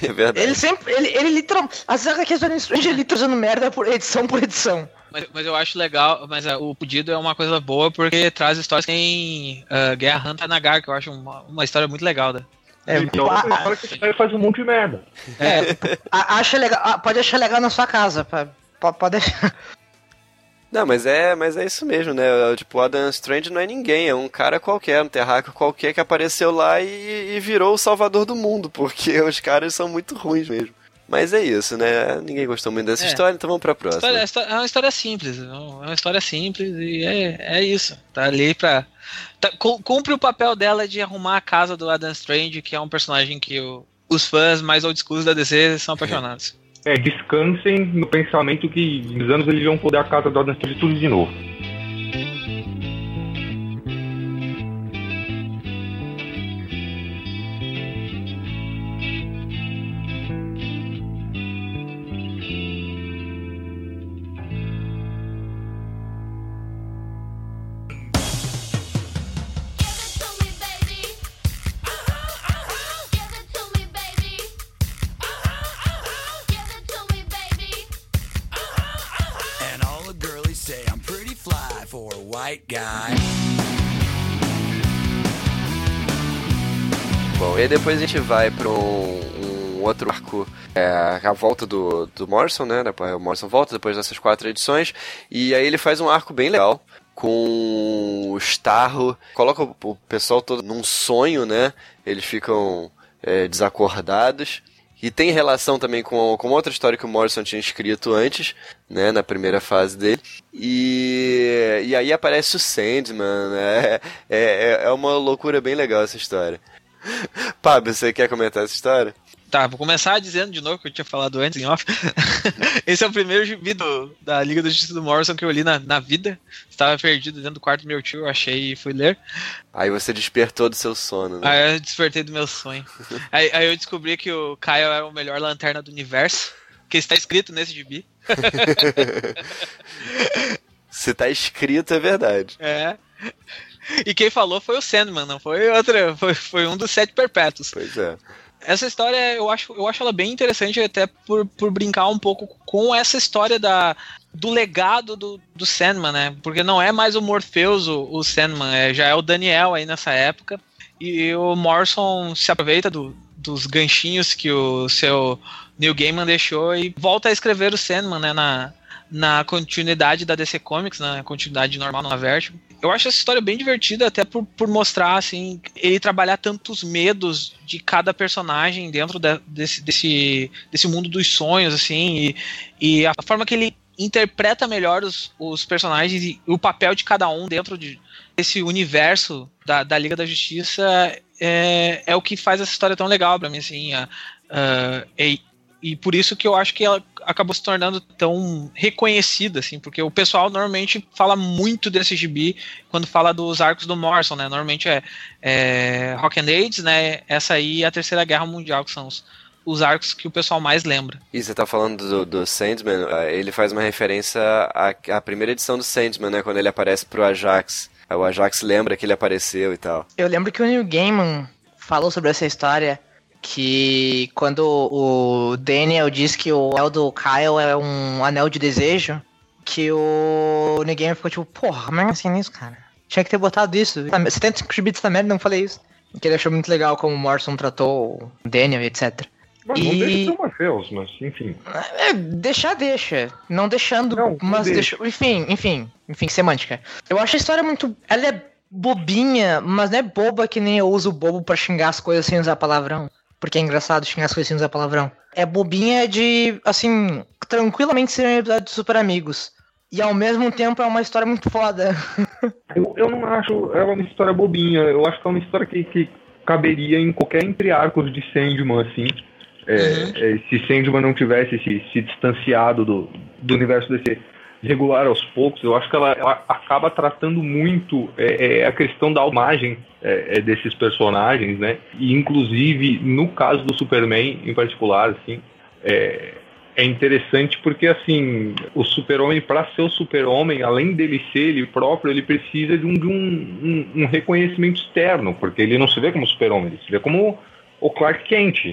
É verdade. Ele sempre. Ele, ele literalmente. As HQs do Strange ele tá usando merda por edição por edição. Mas, mas eu acho legal, mas ah, o pedido é uma coisa boa porque traz histórias que tem uh, Guerra Hunter Nagar, que eu acho uma, uma história muito legal. Né? É, Então, a- a, que faz um monte de merda. a- acha legal, ah, pode achar legal na sua casa. Pode deixar. Não, mas é, mas é isso mesmo, né? Tipo, o Adam Strange não é ninguém, é um cara qualquer, um terráqueo qualquer que apareceu lá e, e virou o salvador do mundo, porque os caras são muito ruins mesmo. Mas é isso, né? Ninguém gostou muito dessa É. história, então vamos pra próxima. História- história- é uma história simples, é uma história simples e é, é isso. Tá ali pra. tá- cu- cumpre o papel dela de arrumar a casa do Adam Strange, que é um personagem que o- os fãs mais old schools da DC são apaixonados. É, descansem no pensamento que nos anos eles vão poder a casa do Adam Strange tudo de novo. White guy. Bom, e depois a gente vai pra um, um outro arco, é, a volta do, do Morrison, né? O Morrison volta depois dessas quatro edições, e aí ele faz um arco bem legal, com o Starro, coloca o, o pessoal todo num sonho, né? Eles ficam é, desacordados. E tem relação também com, com outra história que o Morrison tinha escrito antes, né, na primeira fase dele. E, e aí aparece o Sandman, né? É, é, é uma loucura bem legal essa história. Pablo, você quer comentar essa história? Tá, vou começar dizendo de novo que eu tinha falado antes em off. Esse é o primeiro gibi do- da Liga da Justiça do Morrison que eu li na, na vida. Estava perdido dentro do quarto do meu tio, eu achei e fui ler. Aí você despertou do seu sono, né? Aí eu despertei do meu sonho. Aí, aí eu descobri que o Kyle é o melhor lanterna do universo. Que está escrito nesse gibi. Se tá escrito, é verdade. É. E quem falou foi o Sandman, não foi outra. Foi, foi um dos sete perpétuos. Pois é. Essa história eu acho, eu acho ela bem interessante, até por, por brincar um pouco com essa história da, do legado do, do Sandman, né? Porque não é mais o Morpheus o, o Sandman, é, já é o Daniel aí nessa época. E o Morrison se aproveita do- dos ganchinhos que o seu Neil Gaiman deixou e volta a escrever o Sandman, né? Na, na continuidade da DC Comics, na continuidade normal na Vertigo. Eu acho essa história bem divertida, até por, por mostrar, assim, ele trabalhar tantos medos de cada personagem dentro da- desse, desse, desse mundo dos sonhos, assim, e, e a forma que ele interpreta melhor os, os personagens e o papel de cada um dentro de, desse universo da, da Liga da Justiça é, é o que faz essa história tão legal pra mim, assim, a- e, por isso que eu acho que ela acabou se tornando tão reconhecida, assim, porque o pessoal normalmente fala muito desse gibi quando fala dos arcos do Morrison, né? Normalmente é, é Rock and AIDS, né? Essa aí e a Terceira Guerra Mundial, que são os, os arcos que o pessoal mais lembra. E você tá falando do, do Sandman, ah, ele faz uma referência à, à primeira edição do Sandman, né? Quando ele aparece pro Ajax. Aí O Ajax lembra que ele apareceu e tal. Eu lembro que o Neil Gaiman falou sobre essa história que quando o Daniel diz que o anel do Kyle é um anel de desejo, que o Neil Gaiman ficou tipo, porra, como é assim nisso, cara? Tinha que ter botado isso. 75 bits da merda, não falei isso. Que ele achou muito legal como o Morrison tratou o Daniel e etc. Mas não E- deixa de ser Morpheus, mas enfim. É, deixar, deixa. Não deixando, Não, não mas deixa. deixa. Enfim, enfim, enfim, semântica. Eu acho a história muito. Ela é bobinha, mas não é boba que nem eu uso bobo pra xingar as coisas sem usar palavrão. Porque é engraçado xingar as coisas usar palavrão. É bobinha de, assim, tranquilamente ser um episódio de Super Amigos. E ao mesmo tempo é uma história muito foda. Eu, eu não acho ela uma história bobinha. Eu acho que é uma história que, que caberia em qualquer entre arcos de Sandman, assim. É, é, se Sandman não tivesse se, se distanciado do, do universo DC regular aos poucos, eu acho que ela, ela acaba tratando muito é, é, a questão da imagem é, é, desses personagens, né? E inclusive no caso do Superman em particular, assim, é, é interessante porque assim o super-homem para ser o super-homem além dele ser ele próprio ele precisa de um, de um, um, um reconhecimento externo porque ele não se vê como super-homem ele se vê como o Clark Kent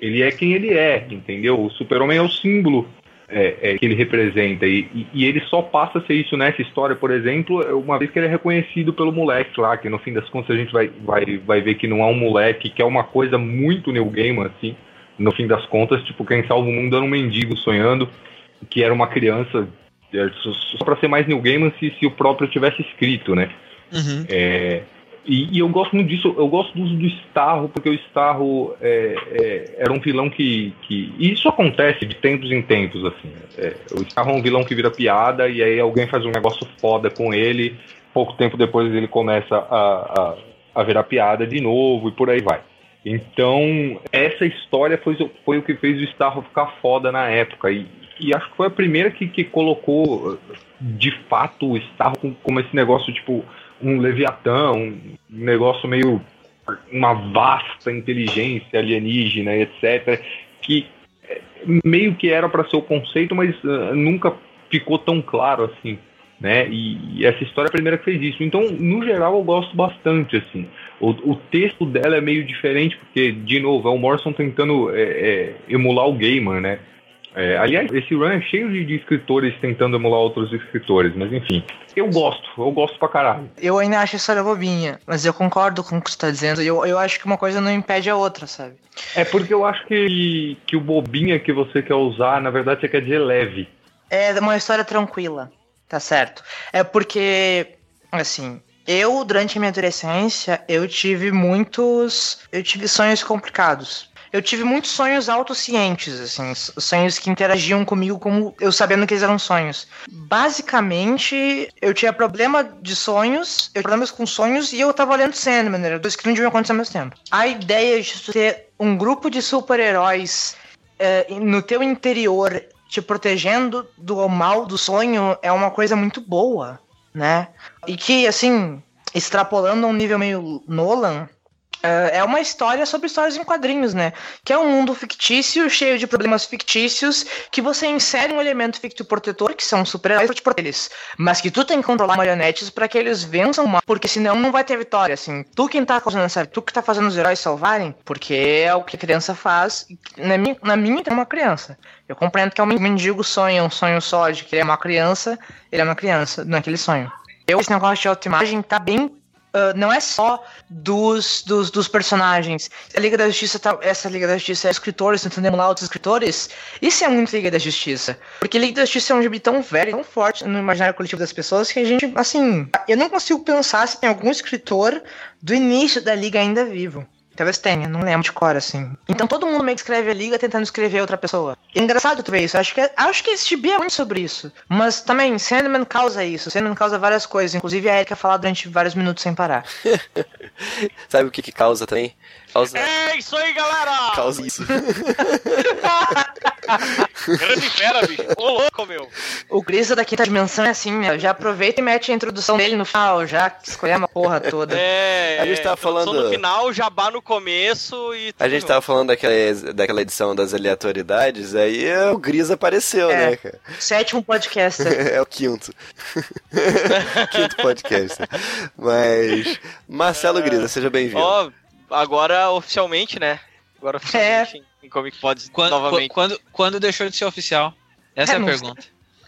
ele é quem ele é entendeu o super-homem é o símbolo é, é, que ele representa e, e, e ele só passa a ser isso nessa história por exemplo uma vez que ele é reconhecido pelo moleque lá que no fim das contas a gente vai, vai, vai ver que não é um moleque que é uma coisa muito New Game assim no fim das contas, tipo, quem salva o mundo era um mendigo sonhando que era uma criança, é, só para ser mais New Gaiman se, se o próprio tivesse escrito, né? Uhum. É, e, e eu gosto muito disso, eu gosto do uso do Starro, porque o Starro é, é, era um vilão que, que. E isso acontece de tempos em tempos, assim. É, o Starro é um vilão que vira piada, e aí alguém faz um negócio foda com ele, pouco tempo depois ele começa a, a, a virar piada de novo, e por aí vai. Então, essa história foi, foi o que fez o Starro ficar foda na época. E, e acho que foi a primeira que, que colocou, de fato, o Starro como, esse negócio, tipo, um leviatã, um negócio meio. uma vasta inteligência alienígena, etc. Que é, meio que era para ser o conceito, mas uh, nunca ficou tão claro assim. Né? E, e essa história é a primeira que fez isso. Então, no geral, eu gosto bastante, assim. O, o texto dela é meio diferente, porque, de novo, é o Morrison tentando é, é, emular o Gaiman, né? É, aliás, esse run é cheio de, de, escritores tentando emular outros escritores, mas enfim. Eu gosto, eu gosto pra caralho. Eu ainda acho a história bobinha, mas eu concordo com o que você tá dizendo. Eu, eu acho que uma coisa não impede a outra, sabe? É porque eu acho que, que o bobinha que você quer usar, na verdade, você quer dizer leve. É uma história tranquila, tá certo? É porque, assim, eu, durante a minha adolescência, eu tive muitos. Eu tive sonhos complicados. Eu tive muitos sonhos autocientes, assim, sonhos que interagiam comigo como eu sabendo que eles eram sonhos. Basicamente, eu tinha problema de sonhos, eu tinha problemas com sonhos e eu tava olhando Sandman, era dois que não deviam acontecer ao mesmo tempo. A ideia de ter um grupo de super-heróis eh, no teu interior te protegendo do mal do sonho é uma coisa muito boa né? E que, assim, extrapolando a um nível meio Nolan, é uma história sobre histórias em quadrinhos, né? Que é um mundo fictício, cheio de problemas fictícios, que você insere um elemento fictício protetor, que são super-heróis pra te proteger eles. Mas que tu tem que controlar marionetes para que eles vençam mal, porque senão não vai ter vitória, assim. Tu quem tá causando essa... Tu que tá fazendo os heróis salvarem, porque é o que a criança faz. Na minha, na minha tem uma criança. Eu compreendo que é um mendigo sonho, um sonho só de que ele é uma criança, ele é uma criança naquele sonho. Eu, esse negócio de autoimagem tá bem. Uh, não é só dos, dos, dos, personagens. A Liga da Justiça, tá, essa Liga da Justiça é escritores tentando emular outros escritores. Isso é muito Liga da Justiça. Porque Liga da Justiça é um gibi tão velho, tão forte no imaginário coletivo das pessoas que a gente, assim, eu não consigo pensar se tem algum escritor do início da Liga ainda vivo. Talvez tenha, não lembro de cor, assim. Então todo mundo meio que escreve a liga tentando escrever outra pessoa. É engraçado tu ver isso. Acho que, acho que esse gibi é muito sobre isso. Mas também, Sandman causa isso. Sandman causa várias coisas. Inclusive a Erika falar durante vários minutos sem parar. Sabe o que, que causa também? Causa... É isso aí, galera! Causa isso. Grande fera, bicho. Ô, louco, meu. O Grisa da quinta dimensão é assim, meu. Já aproveita e mete a introdução dele no final, já escolhemos a porra toda. É, A gente tava introdução falando- no final, jabá no começo e. A gente tava falando daquela, daquela edição das aleatoriedades, aí o Gris apareceu, É. né, cara? Sétimo podcast. É o quinto. quinto podcast. Mas. Marcelo Grisa, seja bem-vindo. Ó, agora oficialmente, né? Agora oficialmente em, em Comic Pods Quando, novamente. quando, quando deixou de ser oficial? Essa é, É, a pergunta.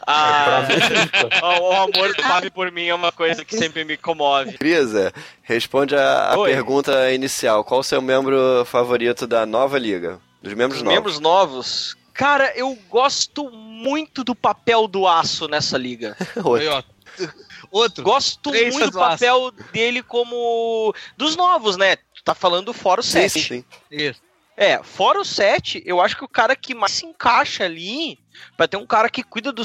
Ah, o, o amor do Fábio por mim é uma coisa que sempre me comove. Grisa, responde a, a pergunta inicial. Qual o seu membro favorito da nova liga? Dos membros Os novos. membros novos. Cara, eu gosto muito do papel do aço nessa liga. Ó, Outro. Gosto Três muito do papel dele como. Dos novos, né? Tá falando fora o Sim, 7. sim, sim. Isso. É, fora o 7, eu acho que o cara que mais se encaixa ali vai ter um cara que cuida do,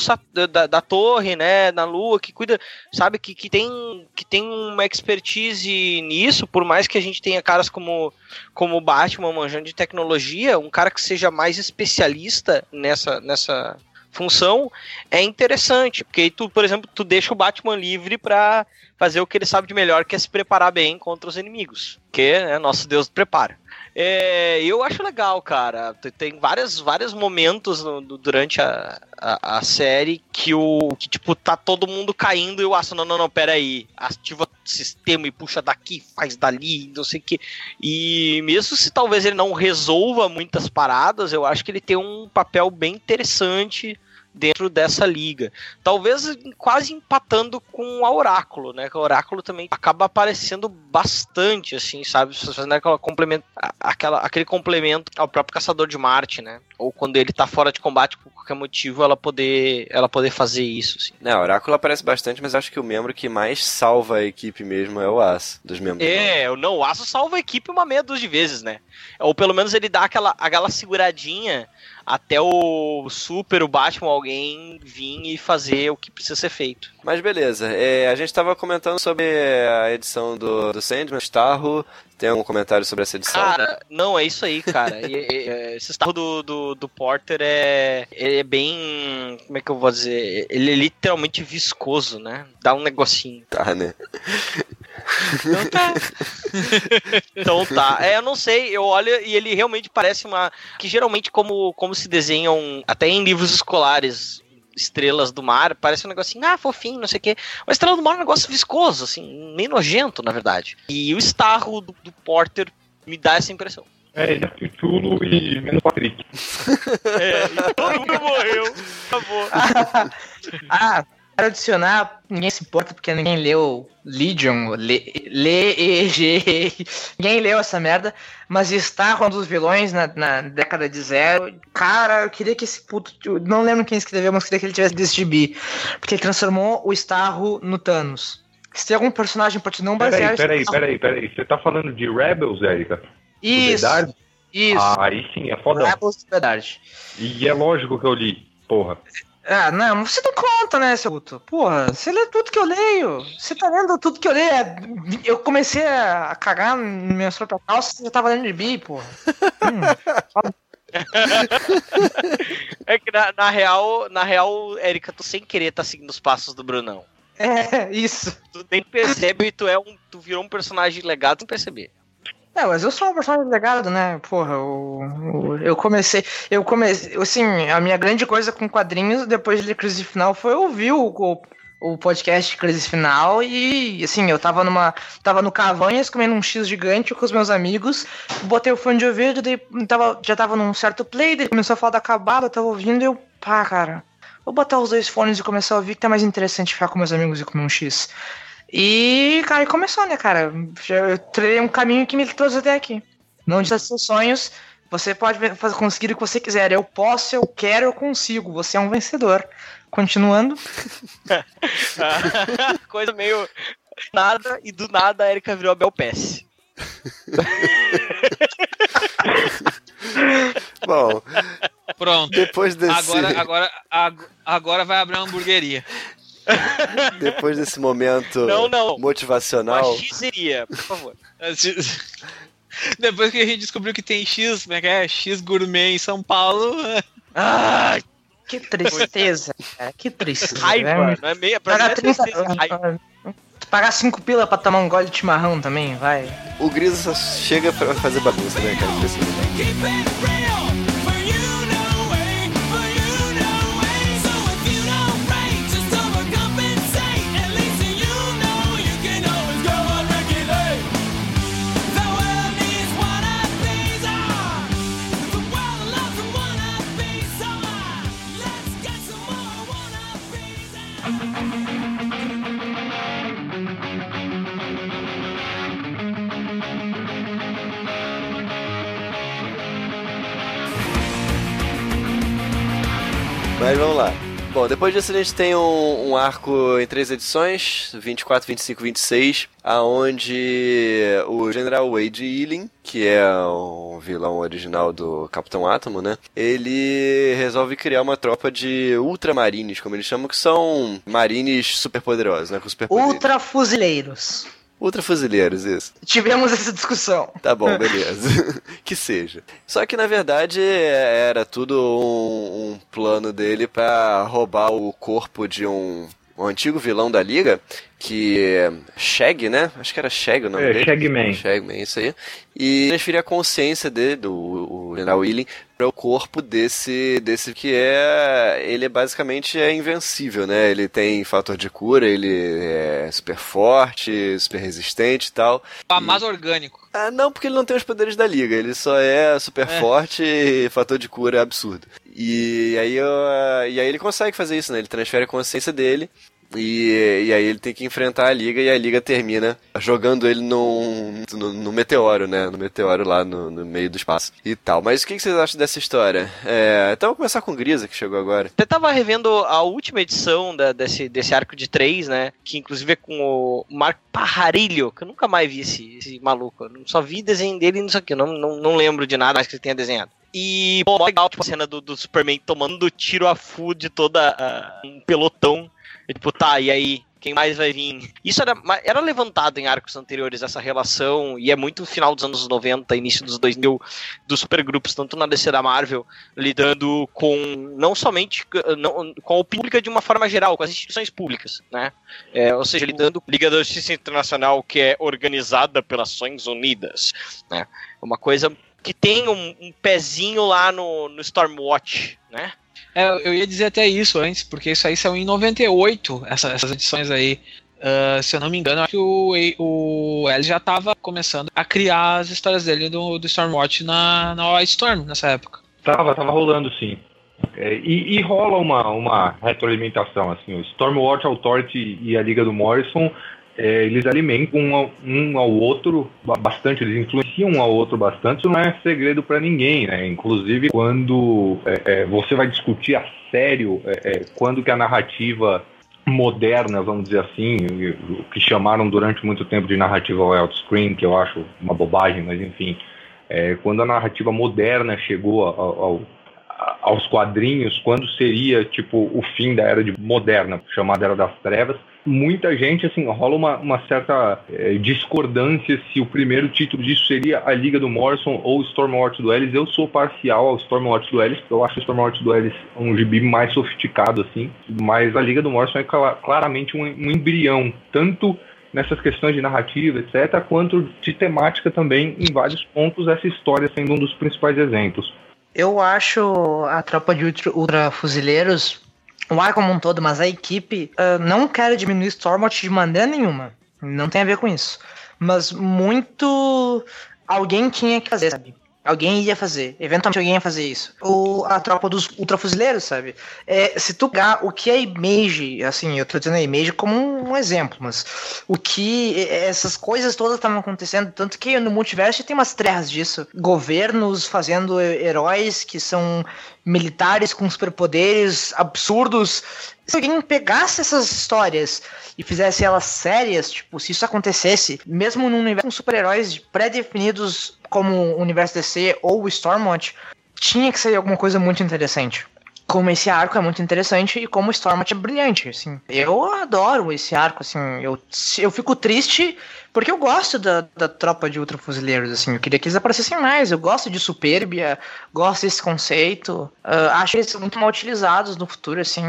da, da- torre, né, na lua, que cuida, sabe, que, que, tem, que tem uma expertise nisso, por mais que a gente tenha caras como como o Batman manjando de tecnologia, um cara que seja mais especialista nessa, nessa função é interessante, porque tu, por exemplo, tu deixa o Batman livre pra fazer o que ele sabe de melhor, que é se preparar bem contra os inimigos, que né, nosso Deus prepara. É, eu acho legal, cara. Tem- vários, vários momentos no- no- durante a, a, a série que o que, tipo, tá todo mundo caindo e o aço, não, não, não, pera aí. Ativa sistema e puxa daqui, faz dali, não sei o que. E mesmo se talvez ele não resolva muitas paradas, eu acho que ele tem um papel bem interessante dentro dessa liga. Talvez quase empatando com a Oráculo, né? Que o Oráculo também acaba aparecendo bastante, assim, sabe? Fazendo aquela complemento, aquela, aquele complemento ao próprio Caçador de Marte, né? Ou quando ele tá fora de combate por qualquer motivo, ela poder, ela poder fazer isso, assim. Não, o Oráculo aparece bastante, mas acho que o membro que mais salva a equipe mesmo é o As, dos membros. É, não, o Aço salva a equipe uma meia dúzia de vezes, né? Ou pelo menos ele dá aquela, aquela seguradinha até o Super, o Batman, alguém vir e fazer o que precisa ser feito. Mas beleza, é, a gente tava comentando sobre a edição do, do Sandman, Starro. Tem algum comentário sobre essa edição? Cara, não, é isso aí, cara. E- e- esse estado do, do, do Porter é, ele é bem. Como é que eu vou dizer? Ele é literalmente viscoso, né? Dá um negocinho. Tá, né? Então tá. então tá. É, eu não sei, eu olho e ele realmente parece uma. Que geralmente, como, como se desenham até em livros escolares. Estrelas do mar, parece um negocinho, ah, fofinho, não sei o quê. Mas estrela do mar é um negócio viscoso, assim, meio nojento, na verdade. E o estarro do, do Porter me dá essa impressão. É, ele é Cthulhu e menos Patrick. É, e todo mundo morreu. Acabou. Ah, quero adicionar, ninguém se importa porque ninguém leu Legion, Le, Le, E, G, ninguém leu essa merda, mas Starro é um dos vilões na, na década de zero. Cara, eu queria que esse puto, não lembro quem escreveu, mas queria que ele tivesse desse gibi, porque ele transformou o Starro no Thanos. Se tem algum personagem pra te não basear... Peraí, peraí, Starro- peraí, peraí. Você tá falando de Rebels, Érica? Isso, isso. Ah, aí sim, é fodão. Rebels verdade. E é lógico que eu li, porra. Ah, não, você não conta, né, seu puto? Porra, você lê tudo que eu leio. Você tá lendo tudo que eu leio. É, Eu comecei a cagar na minha própria calça, você já tava lendo de bi, porra. Hum. É que na, na real, na real, Érica, tu sem querer tá seguindo os passos do Brunão. É, isso. Tu nem percebe e tu é um. Tu virou um personagem legado sem perceber. É, mas eu sou um personagem legado, né? Porra, eu, eu- comecei. Eu comecei. Assim, a minha grande coisa com quadrinhos depois de Crise Final foi ouvir o, o, o podcast Crise Final e, assim, eu tava numa. Tava no Cavanhas comendo um X gigante com os meus amigos, botei o fone de ouvido, daí tava, já tava num certo play, daí começou a falar da acabada, eu tava ouvindo e eu. Pá, cara. Vou botar os dois fones e começar a ouvir que tá mais interessante ficar com meus amigos e comer um X. E, cara, e começou, né, cara? Eu trilhei um caminho que me trouxe até aqui. Não desista seus sonhos. Você pode fazer, conseguir o que você quiser. Eu posso, eu quero, eu consigo. Você é um vencedor. Continuando. Coisa meio. Nada, e do nada a Erika virou a Belpesse. Bom, Pronto. depois desse, Agora, agora, ag- agora vai abrir uma hamburgueria. depois desse momento Não, não. motivacional, Uma X seria, por favor. Depois que a gente descobriu que tem X, como é que é? X gourmet em São Paulo. Ai, que tristeza, cara. Que tristeza. Raiva, né? não é meia Pagar é 30. tristeza, raiva. Pagar 5 pila pra tomar um gole de chimarrão também, vai. o Grisa só chega pra fazer bagunça, né, cara? Mas vamos lá. Bom, depois disso a gente tem um, um arco em três edições, 24, 25 e 26, aonde o General Wade Ealing, que é o vilão original do Capitão Átomo, né? Ele resolve criar uma tropa de ultramarines, como eles chamam, que são marines superpoderosos, né? Com superpoderes. Ultrafuzileiros. Ultrafuzileiros, isso. Tivemos essa discussão. Tá bom, beleza. que seja. Só que na verdade era tudo um, um plano dele pra roubar o corpo de um, um antigo vilão da liga, que é Shag, né? Acho que era Shag o nome É, dele. Shagman. Shagman, isso aí. E transferir a consciência dele, do o General Willing, para o corpo desse, desse que é. Ele é basicamente é invencível, né? Ele tem fator de cura, ele é super forte, super resistente e tal. Ah, mais orgânico. Ah, não, porque ele não tem os poderes da liga. Ele só é super É. forte e fator de cura é absurdo. E aí, eu- e aí ele consegue fazer isso, né? Ele transfere a consciência dele. E, e aí ele tem que enfrentar a liga e a liga termina jogando ele num, no, meteoro, né? No meteoro lá no, no meio do espaço e tal. Mas o que, que vocês acham dessa história? É, então vamos começar com o Grisa, que chegou agora. Até tava revendo a última edição da- desse, desse arco de três, né? Que inclusive é com o Marco Parrarilho, que eu nunca mais vi esse, esse maluco. Eu só vi desenho dele nisso aqui, eu não, não, não lembro de nada mais que ele tenha desenhado. E, pô, legal, tipo, a cena do, do Superman tomando tiro a full de toda a- um pelotão. E, tipo, tá, e aí? Quem mais vai vir? Isso era, era levantado em arcos anteriores, essa relação, e é muito final dos anos 90, início dos 2000, dos supergrupos, tanto na DC da Marvel, lidando com não somente não, com a pública de uma forma geral, com as instituições públicas, né? É, ou seja, lidando com a Liga da Justiça Internacional, que é organizada pelas Nações Unidas, né? Uma coisa que tem um, um pezinho lá no, no Stormwatch, né? É, eu ia dizer até isso antes, porque isso aí saiu em 98, essa- essas edições aí. Ah, se eu não me engano, acho que o, o L já estava começando a criar as histórias dele do, do Stormwatch na, na Storm nessa época. Tava, tava rolando sim. É, e, e rola uma, uma retroalimentação, assim, o Stormwatch Authority e a Liga do Morrison, é, eles alimentam um ao, um ao outro ba- bastante, eles influenciam um ao outro bastante, isso não é segredo para ninguém, né? Inclusive quando é, é, você vai discutir a sério é, é, quando que a narrativa moderna, vamos dizer assim, o que chamaram durante muito tempo de narrativa widescreen, que eu acho uma bobagem, mas enfim, é, quando a narrativa moderna chegou ao, ao- aos quadrinhos, quando seria tipo o fim da era de moderna, chamada Era das Trevas, muita gente assim rola uma, uma certa eh, discordância se o primeiro título disso seria a Liga do Morrison ou Stormwatch do Ellis. Eu sou parcial ao Stormwatch do Ellis, porque eu acho o Stormwatch do Ellis um gibi mais sofisticado assim, mas a Liga do Morrison é cla- claramente um, um embrião, tanto nessas questões de narrativa, etc., quanto de temática também, em vários pontos, essa história sendo um dos principais exemplos. Eu acho a tropa de ultra, ultra fuzileiros, o ar como um todo, mas a equipe, ah, não quero diminuir Stormwatch de maneira nenhuma. Não tem a ver com isso. Mas muito. Alguém tinha que fazer, sabe? Alguém ia fazer. Eventualmente alguém ia fazer isso. O, a tropa dos ultrafuzileiros, sabe? É, se tu pegar o que a Image, assim, eu tô dizendo a Image como um, um exemplo, mas o que é, essas coisas todas estavam acontecendo, tanto que no multiverso tem umas terras disso. Governos fazendo he- heróis que são militares com superpoderes absurdos. Se alguém pegasse essas histórias e fizesse elas sérias, tipo, se isso acontecesse, mesmo num universo com super-heróis pré-definidos como o universo DC ou o Stormwatch, tinha que ser alguma coisa muito interessante. Como esse arco é muito interessante e como o Stormwatch é brilhante, assim. Eu adoro esse arco, assim. Eu, eu fico triste porque eu gosto da, da tropa de ultrafuzileiros, assim. Eu queria que eles aparecessem mais. Eu gosto de Superbia, gosto desse conceito. Ah, acho eles muito mal utilizados no futuro, assim.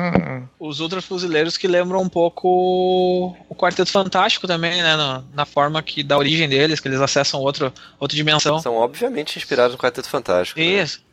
Os ultrafuzileiros que lembram um pouco o Quarteto Fantástico também, né? no- na forma que da origem deles, que eles acessam outro, outra dimensão. São obviamente inspirados no Quarteto Fantástico. né?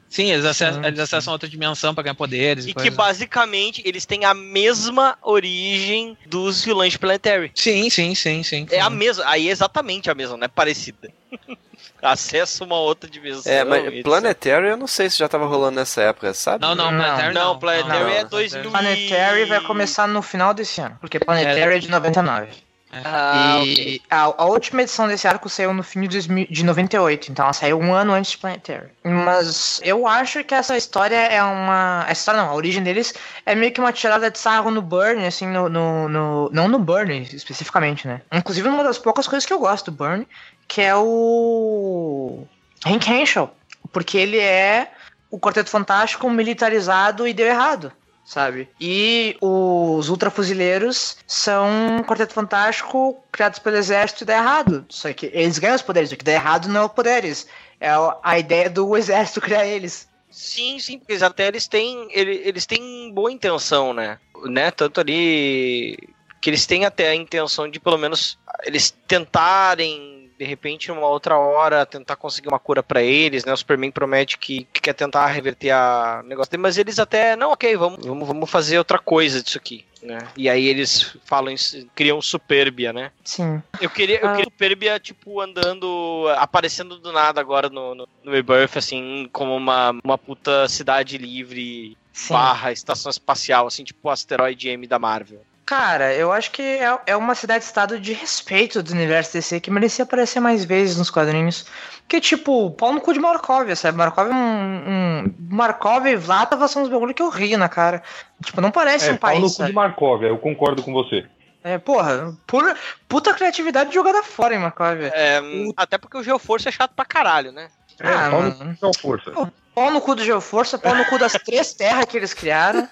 Sim, eles acessam, Sim, eles acessam outra dimensão pra ganhar poderes. E que coisas. basicamente eles têm a mesma origem dos vilões de Planetary. Sim, sim, sim, sim. É a sim. mesma, aí é exatamente a mesma, não é parecida. Acessa uma outra dimensão. É, mas. Planetary eu não sei se já tava rolando nessa época, sabe? Não, não, Não. Planetary não. Não, Planetary Não, é não, 2000. Planetary vai começar no final desse ano, porque Planetary é de 99. Ah, e ok. a, a última edição desse arco saiu no fim de, 2000 de 98, então ela saiu um ano antes de Planetary. Mas eu acho que essa história é uma. A história não, a origem deles é meio que uma tirada de sarro no Burn, assim, no. no, no- não no Burn especificamente, né? Inclusive uma das poucas coisas que eu gosto do Burn, que é o. Hank Henshaw. Porque ele é o Quarteto Fantástico militarizado e deu errado sabe? E os ultrafuzileiros são um quarteto fantástico criados pelo exército e dá errado. Só que eles ganham os poderes, o que dá errado não é os poderes. É a- ideia do exército criar eles. Sim, sim, porque até eles têm, ele- eles têm boa intenção, né? né? Tanto ali que eles têm até a intenção de pelo menos eles tentarem de repente numa outra hora tentar conseguir uma cura pra eles, né? O Superman promete que, que quer tentar reverter a negócio dele, mas eles até não, OK, vamos, vamos, vamos fazer outra coisa disso aqui, né? E aí eles falam isso- criam Superbia, né? Sim. Eu queria, eu Ah. queria Superbia, tipo, andando, aparecendo do nada agora no, no, no Rebirth, assim, como uma, uma puta cidade livre, Sim. barra, estação espacial, assim, tipo o asteroide M da Marvel. Cara, eu acho que é, é uma cidade-estado de respeito do universo DC que merecia aparecer mais vezes nos quadrinhos. Porque, tipo, pau no cu de Markov, sabe? Markov é um. um Markov e Vlatava são uns bagulho que eu rio na cara. Tipo, não parece É, um pau no país. cu sabe? de Markov, eu concordo com você. É, porra, pura, puta criatividade jogada fora, hein, Markov. É, até porque o Geoforce é chato pra caralho, né? É, Ah, pau no cu de força. Pau no cu do Geoforça, pau no cu das três terras que eles criaram.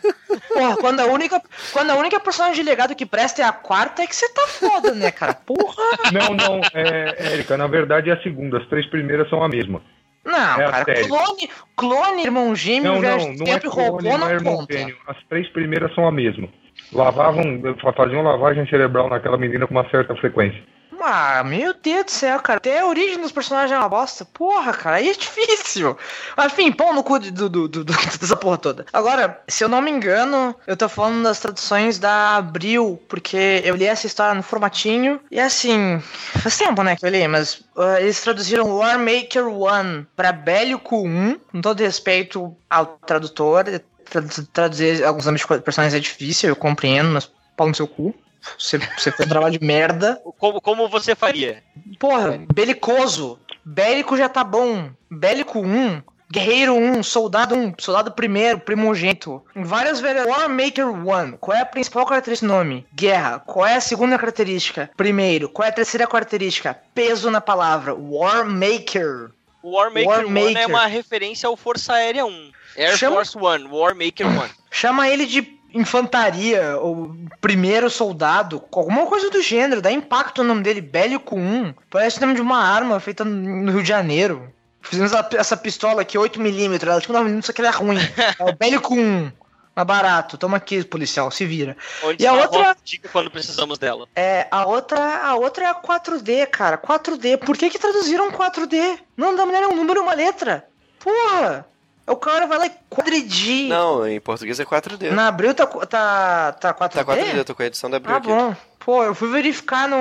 Porra, quando a única, quando a única personagem de legado que presta é a quarta, é que você tá foda, né, cara? Porra! Não, não, é, Érica, na verdade é a segunda, as três primeiras são a mesma. Não, É a cara, clone, clone, irmão gêmeo, Não, não, não do é tempo e robô clone, não não é irmão conta. gêmeo. As três primeiras são a mesma. Lavavam, faziam lavagem cerebral naquela menina com uma certa frequência. Ah, meu Deus do céu, cara. Até a origem dos personagens é uma bosta. Porra, cara, aí é difícil. Mas, Enfim, pau no cu do, do, do- dessa porra toda. Agora, se eu não me engano, eu tô falando das traduções da Abril, porque eu li essa história no formatinho. E assim, faz tempo, né, que eu li, mas ah, eles traduziram War Maker 1 pra Bélico 1, com todo respeito ao tradutor. Tradu- Traduzir alguns nomes de personagens é difícil, eu compreendo, mas pau no seu cu. Você, você fez um trabalho de merda. Como, como você faria? Porra, belicoso. Bélico já tá bom. Bélico 1. Guerreiro 1, soldado 1, soldado primeiro, primogênito. Em várias vezes. War Maker 1. Qual é a principal característica do nome? Guerra. Qual é a segunda característica? Primeiro. Qual é a terceira característica? Peso na palavra. War Maker. O War Maker War 1 é uma referência ao Força Aérea 1. Air Chama- Force 1, War Maker 1. Chama ele de infantaria, ou primeiro soldado, alguma coisa do gênero, dá impacto no nome dele, Bélico 1. Parece o nome de uma arma feita no Rio de Janeiro. Fizemos essa, pistola aqui, 8mm, ela tinha 9mm, só que ela é ruim. É o Bélico 1. Mais barato, toma aqui, policial, se vira. Onde E a está outra- Dica quando precisamos dela. É, a outra, a outra é a 4D, cara. 4D. Por que que traduziram 4D? Não dá mulher é um número e uma letra. Porra! O cara vai lá e quadridi. Não, em português é 4D. Na Abril tá, tá, tá 4D? Tá 4D, eu tô com a edição da Abril Ah, aqui. bom. Pô, eu fui verificar no,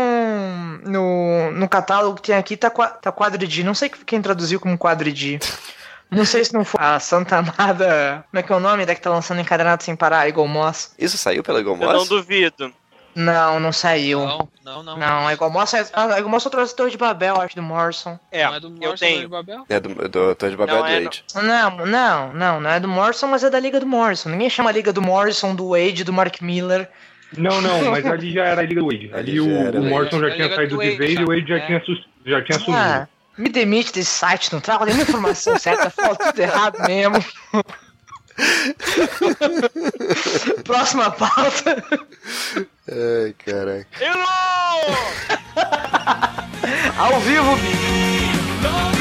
no, no catálogo que tem aqui, tá, tá quadridi. Não sei quem traduziu como quadridi. Não sei se não foi a Santa Amada. Como é que é o nome da que tá lançando encadenado sem parar? Eagle Moss? Isso saiu pela Eagle Eu não Moss? duvido. Não, não saiu. Não, não, não. Não, a Eagle Moss é. A Eagle Moss só trouxe Torre de Babel, acho, do Morrison. É, Não é do eu Morrison tenho. de Babel? É do, do Torre de Babel Não, do é, Wade. Não, não, não, não é do Morrison, mas é da Liga do Morrison. Ninguém chama a Liga do Morrison, do Wade, do Mark Miller. Não, não, mas ali já era a Liga do Wade. Ali Ali o, o? Morrison já tinha saído do de vez e o Wade já é. tinha, já tinha sumido. Ah, me demite desse site, não trago nenhuma informação certa, fala tudo errado mesmo. Próxima pauta. Ai, caraca. Errou! Ao vivo, bicho.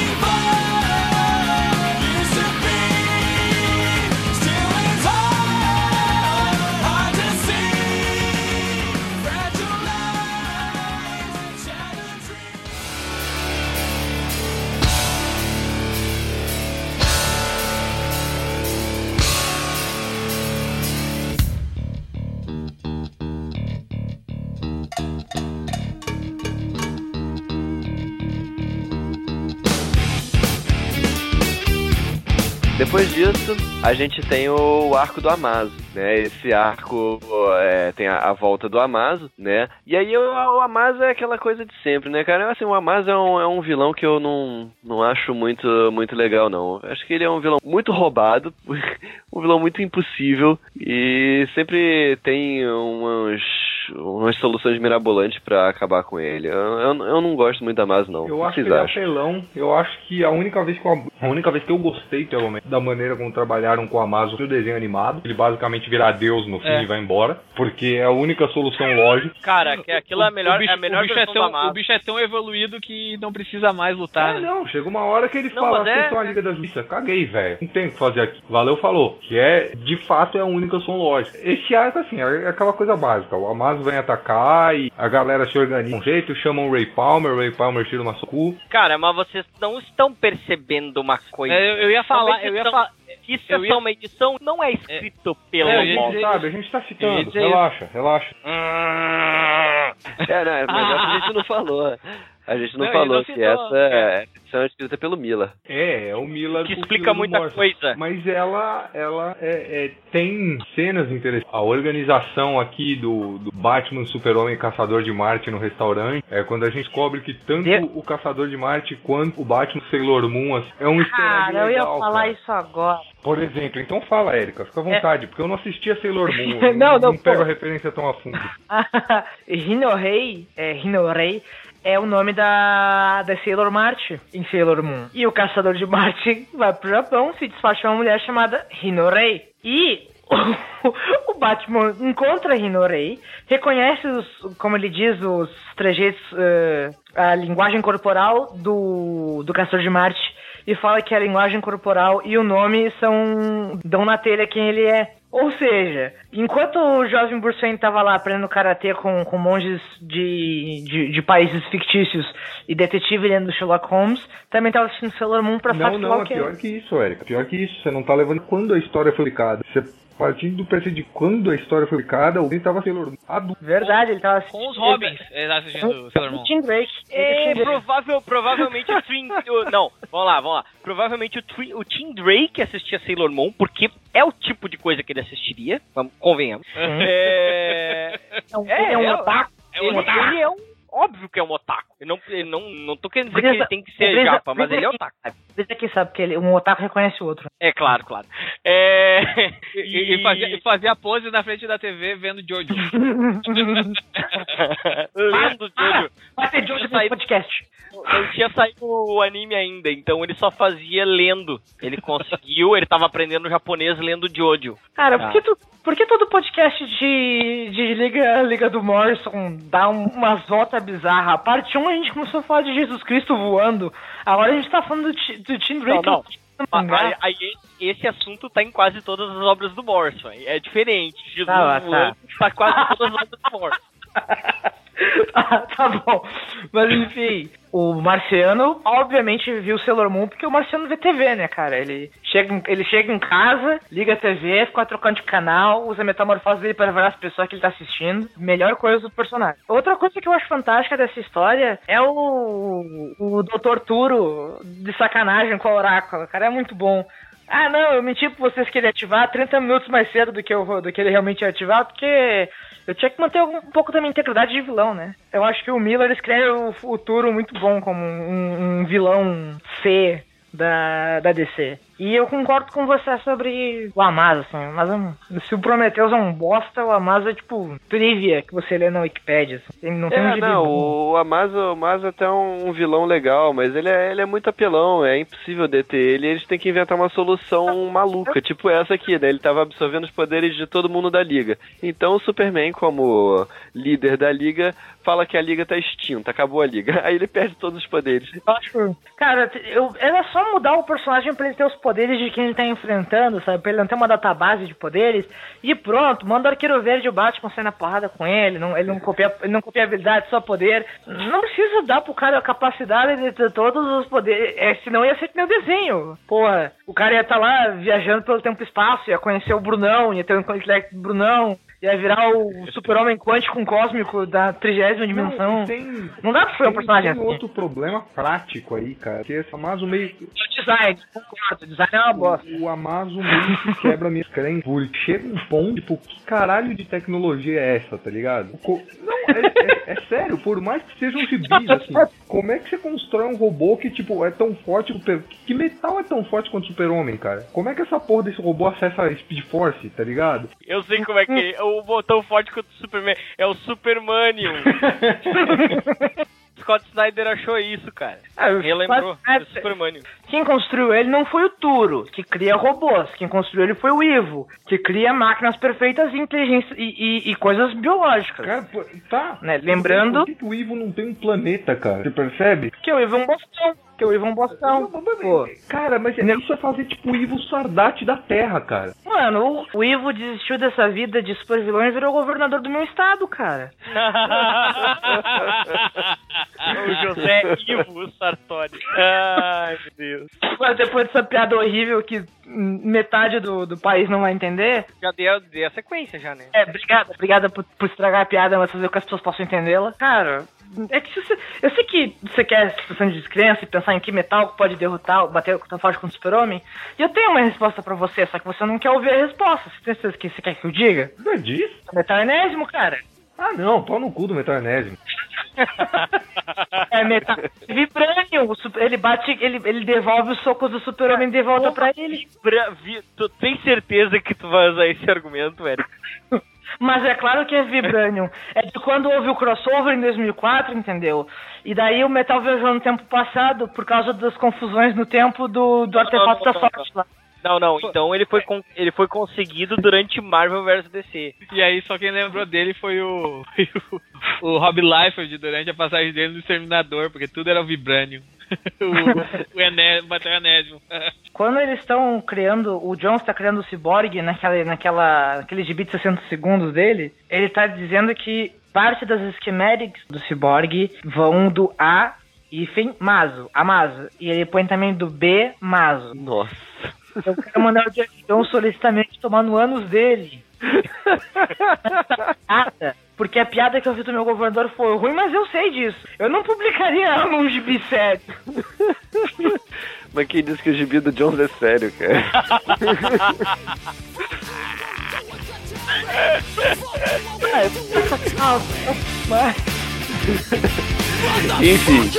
Depois disso, a gente tem o arco do Amazo, né? Esse arco é, tem a, a volta do Amazo, né? E aí o, o Amazo é aquela coisa de sempre, né, cara? Assim, o Amazo é um, é um vilão que eu não, não acho muito, muito legal, não. Acho que ele é um vilão muito roubado, um vilão muito impossível e sempre tem umas, umas soluções mirabolantes pra acabar com ele. Eu, eu, eu não gosto muito da Amazo, não. Eu o acho que que vocês ele é apelão. Eu acho que a única vez que eu, a única vez que eu gostei, pelo menos, da maneira como trabalharam com o Amazon foi o desenho animado. Ele basicamente virar Deus no fim É. e vai embora. Porque é a única solução lógica. Cara, que aquilo é a melhor, o bicho, é a melhor o bicho é tão. O bicho é tão evoluído que não precisa mais lutar. É, né? não, chega uma hora que ele Não, fala, mas é- vocês são a Liga da Justiça. Caguei, velho. Não tem o que fazer aqui. Valeu, falou. Que é, de fato, é a única solução lógica. Esse arco, assim, é aquela coisa básica. O Amazon vem atacar e a galera se organiza de um jeito, chamam o Ray Palmer, o Ray Palmer tira uma soco. Cara, mas vocês não estão percebendo uma coisa. É, eu, eu ia falar, Uma eu ia falar. Isso eu é ia- só uma edição, não é escrito pelo É, ia Moss. dizer- Sabe, a gente tá citando. Relaxa, relaxa. É, né? Mas essa a gente não falou. A gente não, Não, falou não que citou, essa é. edição é escrita pelo Miller. É, é o Miller Que explica muita coisa. Mas ela, ela é- é- tem cenas interessantes. A organização aqui do, do Batman, Super-Homem e Caçador de Marte no restaurante, é quando a gente descobre que tanto De- o Caçador de Marte quanto o Batman Sailor Moon assim, é um egg Cara, eu ia falar cara. isso agora. Por exemplo, então fala, Érica, fica à vontade, porque eu não assistia Sailor Moon, eu Não, não, pego pô. a referência tão a fundo. Hinorei, é, Hinorei é o nome da, da Sailor Marte em Sailor Moon. E o caçador de Marte vai pro Japão, se despacha de uma mulher chamada Hinorei. E o Batman encontra Hinorei, reconhece, os, como ele diz, os trejeitos, eh, a linguagem corporal do, do caçador de Marte e fala que a linguagem corporal e o nome são dão na telha quem ele é. Ou seja, enquanto o jovem Bruce Wayne tava lá aprendendo karatê com, com monges de, de, de países fictícios e detetive lendo Sherlock Holmes, também tava assistindo Sailor Moon pra Não, não, é que pior que isso, Érica. Pior que isso. Você não tá levando quando a história foi publicada. Você partindo do princípio de quando a história foi publicada, alguém tava Sailor Moon adulto. Verdade, ele tava Com os assistindo- Robins, ele tá assistindo Sailor Moon. O Tim Drake. É, provável, provavelmente o Twin. o- não, vamos lá, vamos lá. Provavelmente o, Twin, o Tim Drake assistia Sailor Moon, porque é o tipo de coisa que ele assistiria. Vamos, convenhamos. É. É um, É, é um é- otaku. É um ele é um. Óbvio que é um otaku. Eu não, eu não, não tô querendo dizer que Brisa- ele tem que ser Brisa- japa, mas Brisa ele é otaku. Brisa aqui sabe que ele, um otaku reconhece o outro. É claro, claro. É. E, e fazia, e fazia pose na frente da TV vendo Jojo. Lendo Jojo. Vai ter Jojo no podcast. Não tinha saído o anime ainda, então ele só fazia lendo. Ele conseguiu, ele tava aprendendo japonês lendo Jojo. Cara, Tá. por, que tu, por que todo podcast de, de Liga, Liga do Morrison dá um, umas voltas bizarras? A parte 1 a gente começou a falar de Jesus Cristo voando. Agora a gente tá falando do, Ti- do Tim Drake. Não, não. no Aí, esse assunto tá em quase todas as obras do Morrison. É diferente. Jesus Tá, tá. voando tá quase todas as obras do Morrison. Ah, tá bom. Mas enfim, o Marciano obviamente viu Sailor Moon porque o Marciano vê TV, né, cara? Ele chega, ele chega em casa, liga a TV, fica trocando de canal, usa a metamorfose dele para ver as pessoas que ele tá assistindo. Melhor coisa do personagem. Outra coisa que eu acho fantástica dessa história é o, o Dr. Turo de sacanagem com o Oráculo. O cara é muito bom. Ah, não, eu menti pra vocês que ele ativar 30 minutos mais cedo do que, eu, do que ele realmente ia ativar, porque eu tinha que manter um pouco da minha integridade de vilão, né? Eu acho que o Miller escreve o, o Turo muito bom como um, um vilão C da, da DC. E eu concordo com você sobre o Amaz, assim. Mas um, se o Prometheus é um bosta, o Amaz é tipo trivia que você lê na Wikipedia. Assim. Não tem um É, gibi não, o Amazo, o Amazo é até um vilão legal, mas ele é, ele é muito apelão, é impossível deter ele, eles têm que inventar uma solução maluca, tipo essa aqui, né? Ele tava absorvendo os poderes de todo mundo da liga. Então o Superman, como líder da liga, fala que a liga tá extinta, acabou a liga. Aí ele perde todos os poderes. Eu acho. Cara, eu, era só mudar o personagem pra ele ter os poderes de quem ele tá enfrentando, sabe? Pra ele não ter uma database de poderes. E pronto, manda o Arqueiro Verde e o Batman sair na porrada com ele. Não, ele, não copia, ele não copia habilidade, só poder. Não precisa dar pro cara a capacidade de ter todos os poderes. É, senão ia ser o desenho. Porra, o cara ia estar lá viajando pelo tempo e espaço, ia conhecer o Brunão, ia ter um intelecto do Brunão. Ia virar o super-homem quântico cósmico da trigésima dimensão. Não, tem, Não dá pra ser um personagem tem assim. outro problema prático aí, cara. Que esse Amazo meio. O design, concordo, o design é uma bosta. O Amazo meio que quebra minha crença. Porque chega um ponto, tipo, que caralho de tecnologia é essa, tá ligado? Co- Não, é, é- é sério, por mais que sejam gibis, assim, como é que você constrói um robô que, tipo, é tão forte, que metal é tão forte quanto o super-homem, cara? Como é que essa porra desse robô acessa a Speed Force, tá ligado? Eu sei como é que é. O botão forte contra o Superman é o Supermanium. Scott Snyder achou isso, cara. Ah, o Relembrou Scott- do Supermanium. Quem construiu ele não foi o Turo, que cria robôs. Quem construiu ele foi o Ivo, que cria máquinas perfeitas e inteligência e, e- e coisas biológicas. Cara, tá. Né, lembrando- Por que, que o Ivo não tem um planeta, cara? Você percebe? Que o Ivo é um bostão. Que o Ivo é um bostão. Pô. Cara, mas isso é fazer tipo o Ivo Sardate da Terra, cara. Mano, o, o Ivo desistiu dessa vida de super vilão e virou governador do meu estado, cara. o José Ivo Sartori. Ai, meu Deus. Mas depois dessa piada horrível que metade do, do país não vai entender. Já dei a, dei a sequência já, né? É, obrigada, obrigada por, por estragar a piada, mas fazer com que as pessoas possam entendê-la. Cara, é que se você, eu sei que você quer situação de descrença e pensar em que metal pode derrotar, bater tão forte contra o super-homem. E eu tenho uma resposta pra você, só que você não quer ouvir a resposta. Você tem certeza que você quer que eu diga? Não é disso? Metal é enésimo, cara. Ah, não, pau no cu do Metanésimo. É metal. Vibranium, o super- ele bate, ele, ele devolve os socos do super-homem de volta pra ele. Pra, vi, tu tem certeza que tu vai usar esse argumento, Eric? Mas é claro que é Vibranium. É de quando houve o crossover em 2004, entendeu? E daí o Metal viajou no tempo passado por causa das confusões no tempo do, do Não, artefato não, da sorte lá. Não, não, então ele foi, con- ele foi conseguido durante Marvel vs DC. E aí só quem lembrou dele foi o, o, o Rob Liefeld durante a passagem dele no Exterminador, porque tudo era o Vibranium. o, o Ené, bateu o Enésimo. Quando eles estão criando, o Jones está criando o Cyborg naquela, naquela, naquele gibi de 60 segundos dele, ele tá dizendo que parte das schematics do Cyborg vão do A hífen Maso, Amazo. E ele põe também do B Maso. Nossa. Eu quero mandar o Jeff Jones solicitamente tomar no ânus dele. Nada. Porque a piada que eu fiz do meu governador foi ruim, mas eu sei disso. Eu não publicaria ela num gibi sério. Mas quem disse que o gibi do Jones é sério, cara? Enfim.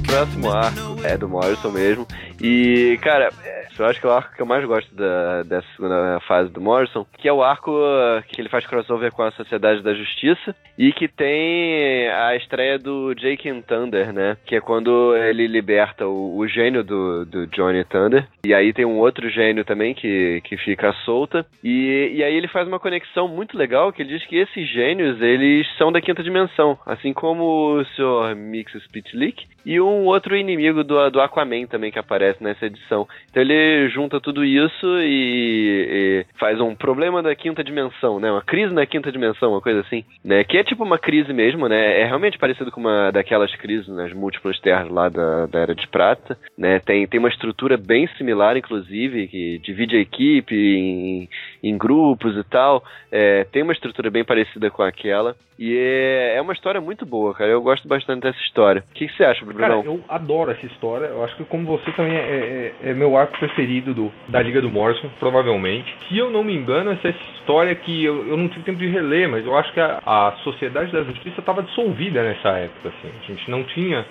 Próximo arco é do Morrison mesmo. E, cara, é, eu acho que é o arco que eu mais gosto da, dessa segunda fase do Morrison, que é o arco uh, que ele faz crossover com a Sociedade da Justiça e que tem a estreia do Jake and Thunder, né? Que é quando ele liberta o, o gênio do, do Johnny Thunder. E aí tem um outro gênio também que, que fica solta. E, e aí ele faz uma conexão muito legal que ele diz que esses gênios, eles são da quinta dimensão. Assim como o Sr. Mix Spitlick e um outro inimigo do, do Aquaman também que aparece nessa edição. Então ele junta tudo isso e, e faz um problema da quinta dimensão, né? Uma crise na quinta dimensão, uma coisa assim, né? Que é tipo uma crise mesmo, né? É realmente parecido com uma daquelas crises nas múltiplas terras lá da, da Era de Prata, né? Tem, tem uma estrutura bem similar, inclusive, que divide a equipe em, em grupos e tal. É, tem uma estrutura bem parecida com aquela. E é, é uma história muito boa, cara. Eu gosto bastante dessa história. O que, que você acha, Brunão? Cara, eu adoro essa história. Eu acho que como você também é, é- é meu arco preferido do, da Liga do Morrison, provavelmente. Se eu não me engano, essa história que eu, eu não tive tempo de reler, mas eu acho que a, a Sociedade da Justiça estava dissolvida nessa época. Assim. A gente não tinha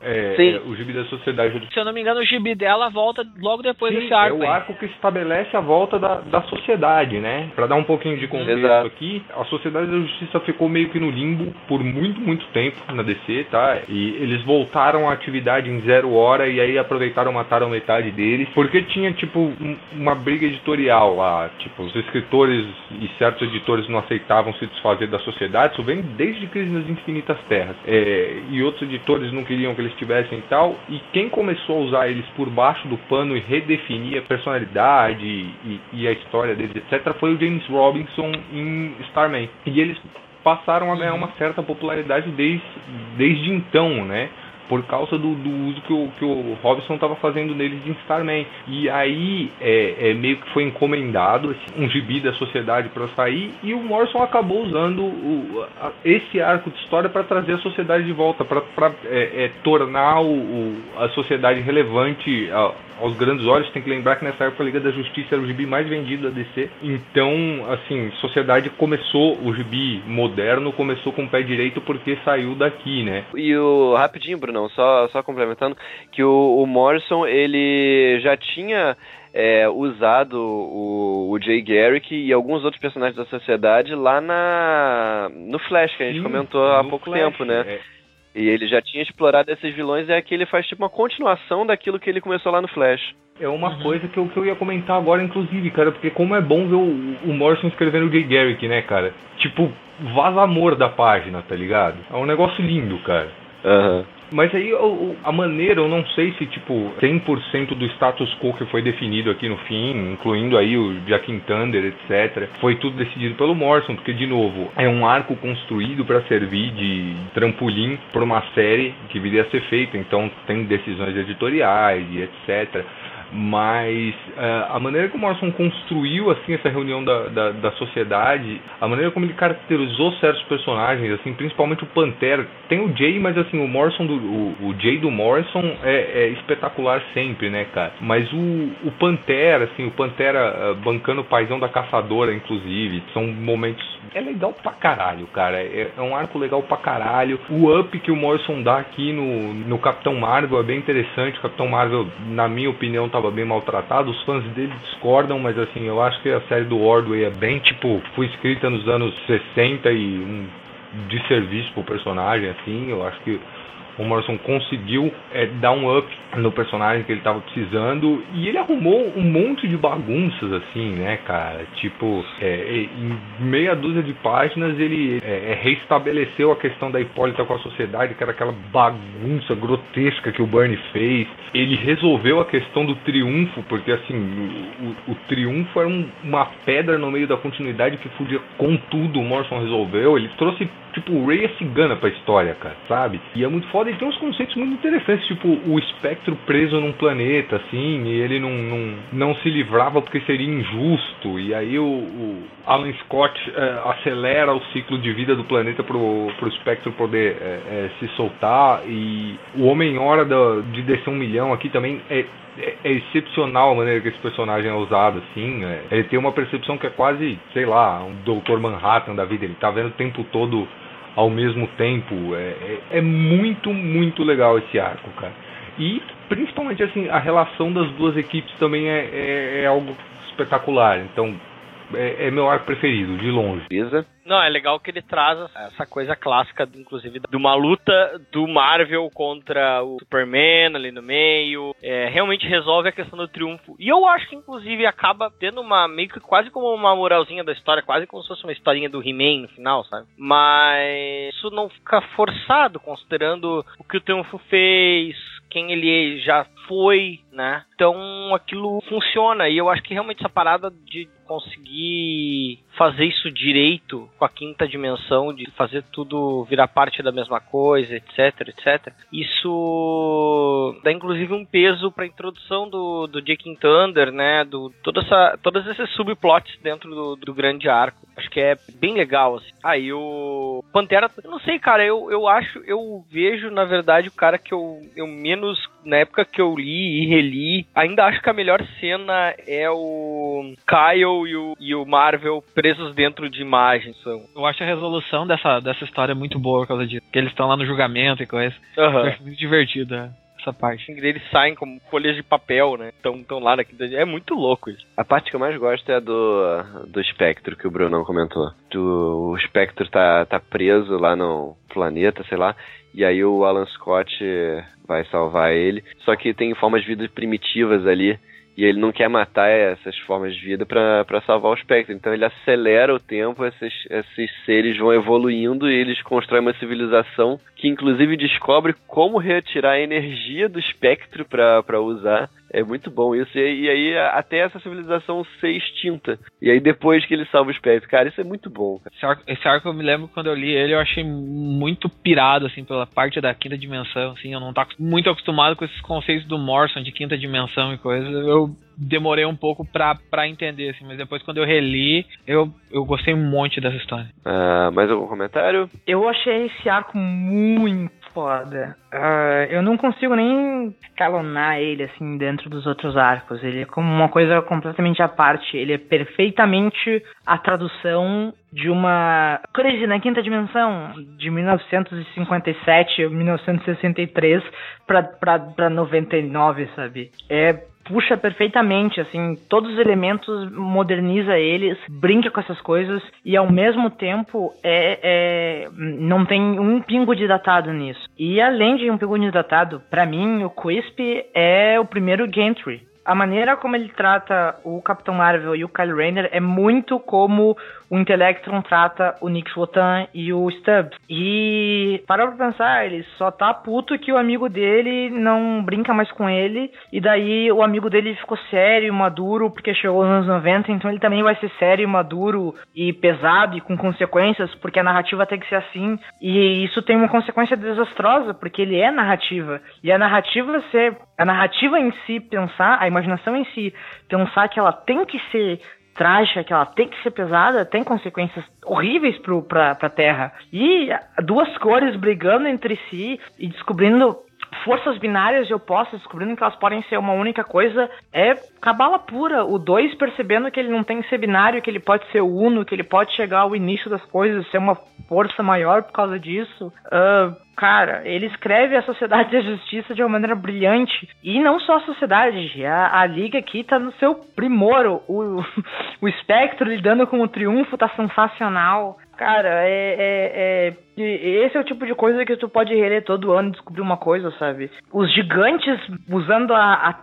É, Sim. é, o gibi da Sociedade Se eu não me engano, o gibi dela volta logo depois Sim, desse arco. É o aí. arco que estabelece a volta da, da sociedade, né? Pra dar um pouquinho de contexto Exato. aqui, a Sociedade da Justiça ficou meio que no limbo por muito, muito tempo na DC, tá? E eles voltaram à atividade em zero hora e aí aproveitaram mataram metade deles, porque tinha, tipo, um- uma briga editorial lá. Tipo, os escritores e certos editores não aceitavam se desfazer da sociedade, isso vem desde Crise nas Infinitas Terras. É, e outros editores não queriam que eles tivessem e tal, e quem começou a usar eles por baixo do pano e redefinir a personalidade e, e a história deles, etc., foi o James Robinson em Starman. E eles passaram a ganhar uma certa popularidade desde, desde então, né? Por causa do, do uso que o, que o Robinson estava fazendo neles em Starman. E aí é, é meio que foi encomendado esse- um gibi da sociedade para sair e o Morrison acabou usando o- a- esse arco de história para trazer a sociedade de volta, para é, é, tornar o, o- a sociedade relevante a- aos grandes olhos. Tem que lembrar que nessa época a Liga da Justiça era o gibi mais vendido da DC. Então, assim, sociedade começou, o gibi moderno começou com o pé direito porque saiu daqui, né? E o rapidinho, Brunão, só, só complementando, que o, o Morrison ele já tinha é, usado o, o Jay Garrick e alguns outros personagens da sociedade lá na no Flash, que a gente Sim, comentou há pouco Flash, tempo, né? é. E ele já tinha explorado esses vilões e aqui ele faz tipo uma continuação daquilo que ele começou lá no Flash. É uma coisa que eu, que eu ia comentar agora, inclusive, cara, porque como é bom ver o, o Morrison escrevendo o Jay Garrick, né, cara? Tipo, vaza amor da página, tá ligado? É um negócio lindo, cara. Aham. Mas aí a maneira, eu não sei se tipo 100% do status quo que foi definido aqui no fim, incluindo aí o Jack Thunder, etc, foi tudo decidido pelo Morrison, porque de novo, é um arco construído para servir de trampolim para uma série que viria a ser feita, então tem decisões editoriais e etc. Mas eh, a maneira que o Morrison construiu assim essa reunião da, da, da sociedade, a maneira como ele caracterizou certos personagens, assim, principalmente o Pantera, tem o Jay, mas assim o Morrison do o, o Jay do Morrison é, é espetacular sempre, né, cara? Mas o, o Pantera, assim, o Pantera eh, bancando o paizão da caçadora, inclusive, são momentos é legal pra caralho, cara. É, é um arco legal pra caralho. O up que o Morrison dá aqui no, no Capitão Marvel é bem interessante. O Capitão Marvel, na minha opinião, tava bem maltratado. Os fãs dele discordam, mas assim, eu acho que a série do Ordway é bem, tipo, foi escrita nos anos 60 e um de serviço pro personagem, assim. Eu acho que o Morrison conseguiu é, dar um up no personagem que ele tava precisando e ele arrumou um monte de bagunças assim, né, cara? Tipo, é, em meia dúzia de páginas ele é, é, reestabeleceu a questão da Hipólita com a sociedade, que era aquela bagunça grotesca que o Bernie fez. Ele resolveu a questão do triunfo, porque assim, o, o- o triunfo era um- uma pedra no meio da continuidade que fudia com tudo, o Morrison resolveu. Ele trouxe tipo, o Ray é cigana pra história, cara, sabe? E é muito foda e tem uns conceitos muito interessantes, tipo, o espectro preso num planeta, assim, e ele não, não, não se livrava porque seria injusto, e aí o, o Alan Scott eh, acelera o ciclo de vida do planeta pro, pro espectro poder eh, eh, se soltar, e o Homem-Hora de descer um milhão aqui também é é, é excepcional a maneira que esse personagem é usado, assim. é. Ele tem uma percepção que é quase, sei lá, um Dr. Manhattan da vida. Ele tá vendo o tempo todo ao mesmo tempo. É, é, é muito, muito legal esse arco, cara. E principalmente assim, a relação das duas equipes também é, é, é algo espetacular. Então, é, é meu arco preferido, de longe. Beleza? Não, é legal que ele traz essa coisa clássica, inclusive, de uma luta do Marvel contra o Superman ali no meio. É, realmente resolve a questão do triunfo. E eu acho que, inclusive, acaba tendo uma meio que quase como uma moralzinha da história, quase como se fosse uma historinha do He-Man no final, sabe? Mas isso não fica forçado, considerando o que o triunfo fez, quem ele já foi, né? Então aquilo funciona. E eu acho que realmente essa parada de conseguir fazer isso direito com a quinta dimensão, de fazer tudo virar parte da mesma coisa, etc, etc. Isso dá inclusive um peso para a introdução do, do Jake Thunder, né? Do toda essa, todos esses subplots dentro do, do grande arco. Acho que é bem legal. Assim. Aí o Pantera, eu não sei, cara. Eu, eu acho, eu vejo na verdade o cara que eu, eu menos na época que eu li e reli, ainda acho que a melhor cena é o Kyle e o, e o Marvel presos dentro de imagens. São. Eu acho a resolução dessa, dessa história muito boa por causa disso. Que eles estão lá no julgamento e coisa. Aham. Eu acho muito divertido é, essa parte. Eles saem como folhas de papel, né? Estão tão lá na quinta. É muito louco isso. A parte que eu mais gosto é a do, do espectro que o Brunão comentou. Do, o espectro tá, tá preso lá no planeta, sei lá. E aí o Alan Scott vai salvar ele. Só que tem formas de vida primitivas ali. E ele não quer matar essas formas de vida pra salvar o espectro. Então ele acelera o tempo, esses, esses seres vão evoluindo e eles constroem uma civilização que inclusive descobre como retirar a energia do espectro pra usar. É muito bom isso. E, e aí até essa civilização ser extinta. E aí depois que ele salva o espectro. Cara, isso é muito bom. Esse arco, esse arco eu me lembro quando eu li ele, eu achei muito pirado, assim, pela parte da quinta dimensão, assim, eu não tá muito acostumado com esses conceitos do Morrison de quinta dimensão e coisa, eu demorei um pouco pra, pra entender, assim, mas depois quando eu reli, eu, eu gostei um monte dessa história. Ah, mais algum comentário? Eu achei esse arco muito foda. Ah, eu não consigo nem escalonar ele assim dentro dos outros arcos. Ele é como uma coisa completamente à parte. Ele é perfeitamente a tradução de uma crise na quinta dimensão de 1957 ou 1963 pra, pra, pra 99, sabe? É puxa perfeitamente, assim, todos os elementos, moderniza eles, brinca com essas coisas e ao mesmo tempo é, é não tem um pingo de datado nisso. E além de um pingo de datado, pra mim o Quisp é o primeiro Gantry. A maneira como ele trata o Capitão Marvel e o Kyle Rayner é muito como o Intellectron trata o Nick Wotan e o Stubbs. E para pra pensar, ele só tá puto que o amigo dele não brinca mais com ele. E daí o amigo dele ficou sério, maduro, porque chegou nos anos 90. Então ele também vai ser sério, maduro e pesado e com consequências, porque a narrativa tem que ser assim. E isso tem uma consequência desastrosa, porque ele é narrativa. E a narrativa ser. A narrativa em si pensar, a imaginação em si pensar que ela tem que ser trágica, que ela tem que ser pesada, tem consequências horríveis pro, pra, Terra. E duas cores brigando entre si e descobrindo forças binárias e opostas, descobrindo que elas podem ser uma única coisa, é cabala pura. O 2 percebendo que ele não tem que ser binário, que ele pode ser uno, que ele pode chegar ao início das coisas, ser uma força maior por causa disso. Ah, cara, ele escreve a Sociedade da Justiça de uma maneira brilhante. E não só a Sociedade, a, a Liga aqui tá no seu primor. O, o Espectro lidando com o triunfo tá sensacional. Cara, é, é, é- Esse é o tipo de coisa que tu pode reler todo ano e descobrir uma coisa, sabe? Os gigantes usando a. a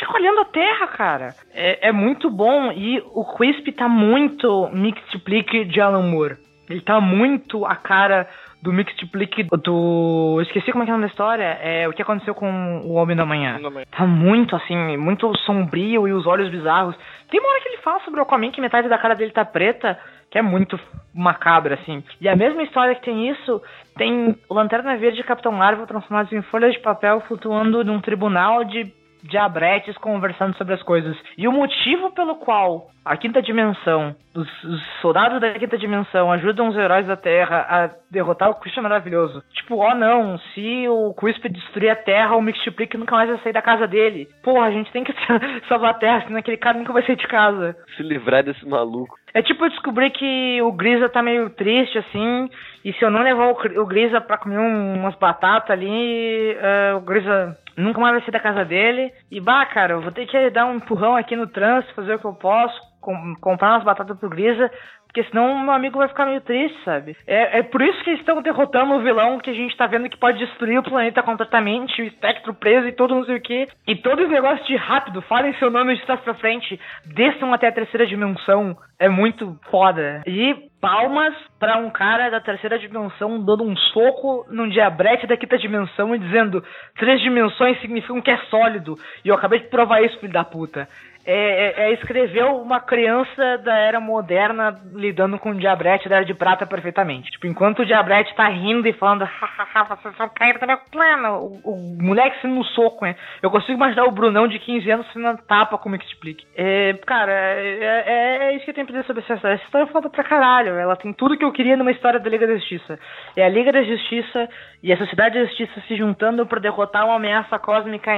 chacoalhando a terra, cara. É, é muito bom. E o Quisp tá muito Mixtiplique de Alan Moore. Ele tá muito a cara do Mixtiplique do. Esqueci como é que é o nome da história. É o que aconteceu com o Homem da Manhã. Tá muito assim, muito sombrio e os olhos bizarros. Tem uma hora que ele fala sobre o Aquaman que metade da cara dele tá preta, que é muito macabra, assim. E a mesma história que tem isso, tem Lanterna Verde e Capitão Marvel transformados em folhas de papel flutuando num tribunal de diabretes conversando sobre as coisas. E o motivo pelo qual a quinta dimensão, os, os soldados da quinta dimensão ajudam os heróis da Terra a derrotar o Christian Maravilhoso. Tipo, ó não, se o Quisp destruir a Terra, o Mixtiplique nunca mais vai sair da casa dele. Porra, a gente tem que salvar a Terra, senão aquele cara nunca vai sair de casa. Se livrar desse maluco. É tipo eu descobrir que o Grisa tá meio triste, assim, e se eu não levar o, Gri- o Grisa pra comer um- umas batatas ali, eh, o Grisa nunca mais vai sair da casa dele. E bah, cara, eu vou ter que dar um empurrão aqui no trânsito, fazer o que eu posso, com- comprar umas batatas pro Grisa, porque senão meu amigo vai ficar meio triste, sabe? É, é por isso que eles estão derrotando o vilão que a gente tá vendo que pode destruir o planeta completamente, o espectro preso e todo não sei o que. E todo esse negócio de rápido, falem seu nome de trás pra frente, desçam até a terceira dimensão. É muito foda. E palmas pra um cara da terceira dimensão dando um soco num diabrete da quinta dimensão e dizendo três dimensões significam que é sólido. E eu acabei de provar isso, filho da puta. É, é, é escrever uma criança da era moderna lidando com o diabrete da era de prata perfeitamente. Tipo, enquanto o diabrete tá rindo e falando, hahaha, vocês vão cair do plano, o, o moleque sendo no soco, né? Eu consigo imaginar o Brunão de 15 anos sendo tapa como que explique. É, cara, é, é, é isso que tem sempre disse sobre essa história. Essa história é foda pra caralho. Ela tem tudo que eu queria numa história da Liga da Justiça. É a Liga da Justiça e a Sociedade da Justiça se juntando pra derrotar uma ameaça cósmica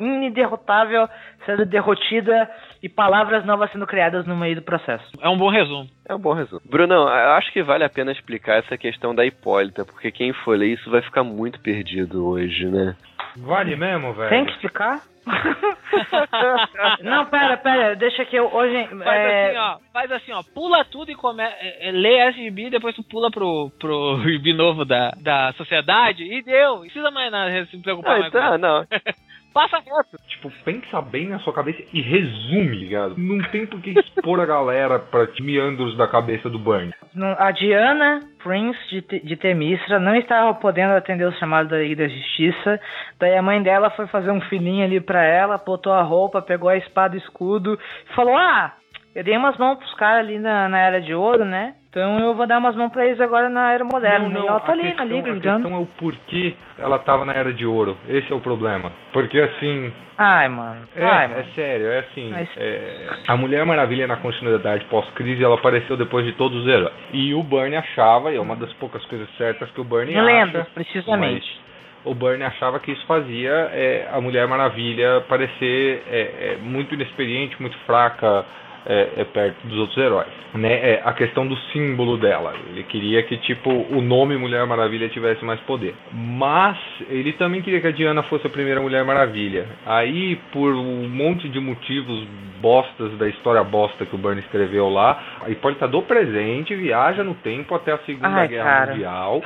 ininderrotável sendo derrotida e palavras novas sendo criadas no meio do processo. É um bom resumo. É um bom resumo. Brunão, eu acho que vale a pena explicar essa questão da Hipólita, porque quem for ler isso vai ficar muito perdido hoje, né? Vale mesmo, velho? Tem que explicar? Não, pera, pera, deixa que eu hoje. Faz é, assim, ó. Faz assim, ó. Pula tudo e come... é, é, lê esse gibi, depois tu pula pro, pro gibi novo da, da sociedade e deu. Não precisa mais nada se preocupar Ah, mais com então, isso. não. Passa reto. Tipo, pensa bem na sua cabeça e resume, ligado? Não tem por que expor a galera pra meandros da cabeça do Burn. no- a Diana Prince de, de Temistra não estava podendo atender o chamado da Liga da Justiça. Daí a mãe dela foi fazer um filhinho ali pra ela, botou a roupa, pegou a espada e escudo e falou: Ah, eu dei umas mãos pros caras ali na, na Era de Ouro, né? Então eu vou dar umas mãos pra eles agora na Era Moderna. Não, não, e ela tá ali questão, na Liga a questão é o porquê ela tava na Era de Ouro. Esse é o problema. Porque assim, Ai, mano. É, Ai, é mano. sério, é assim. Mas- é, a Mulher Maravilha na continuidade pós-crise, ela apareceu depois de todos os heróis. E o Bernie achava, e é uma das poucas coisas certas que o Bernie Não lembro, acha, precisamente. o Bernie achava que isso fazia é, a Mulher Maravilha parecer é, é, muito inexperiente, muito fraca é, é, perto dos outros heróis. Né? É, a questão do símbolo dela. Ele queria que tipo o nome Mulher Maravilha tivesse mais poder. Mas ele também queria que a Diana fosse a primeira Mulher Maravilha. Aí, por um monte de motivos bostas da história bosta que o Bernie escreveu lá, a Hipólita do presente viaja no tempo até a Segunda Ai, Guerra cara. Mundial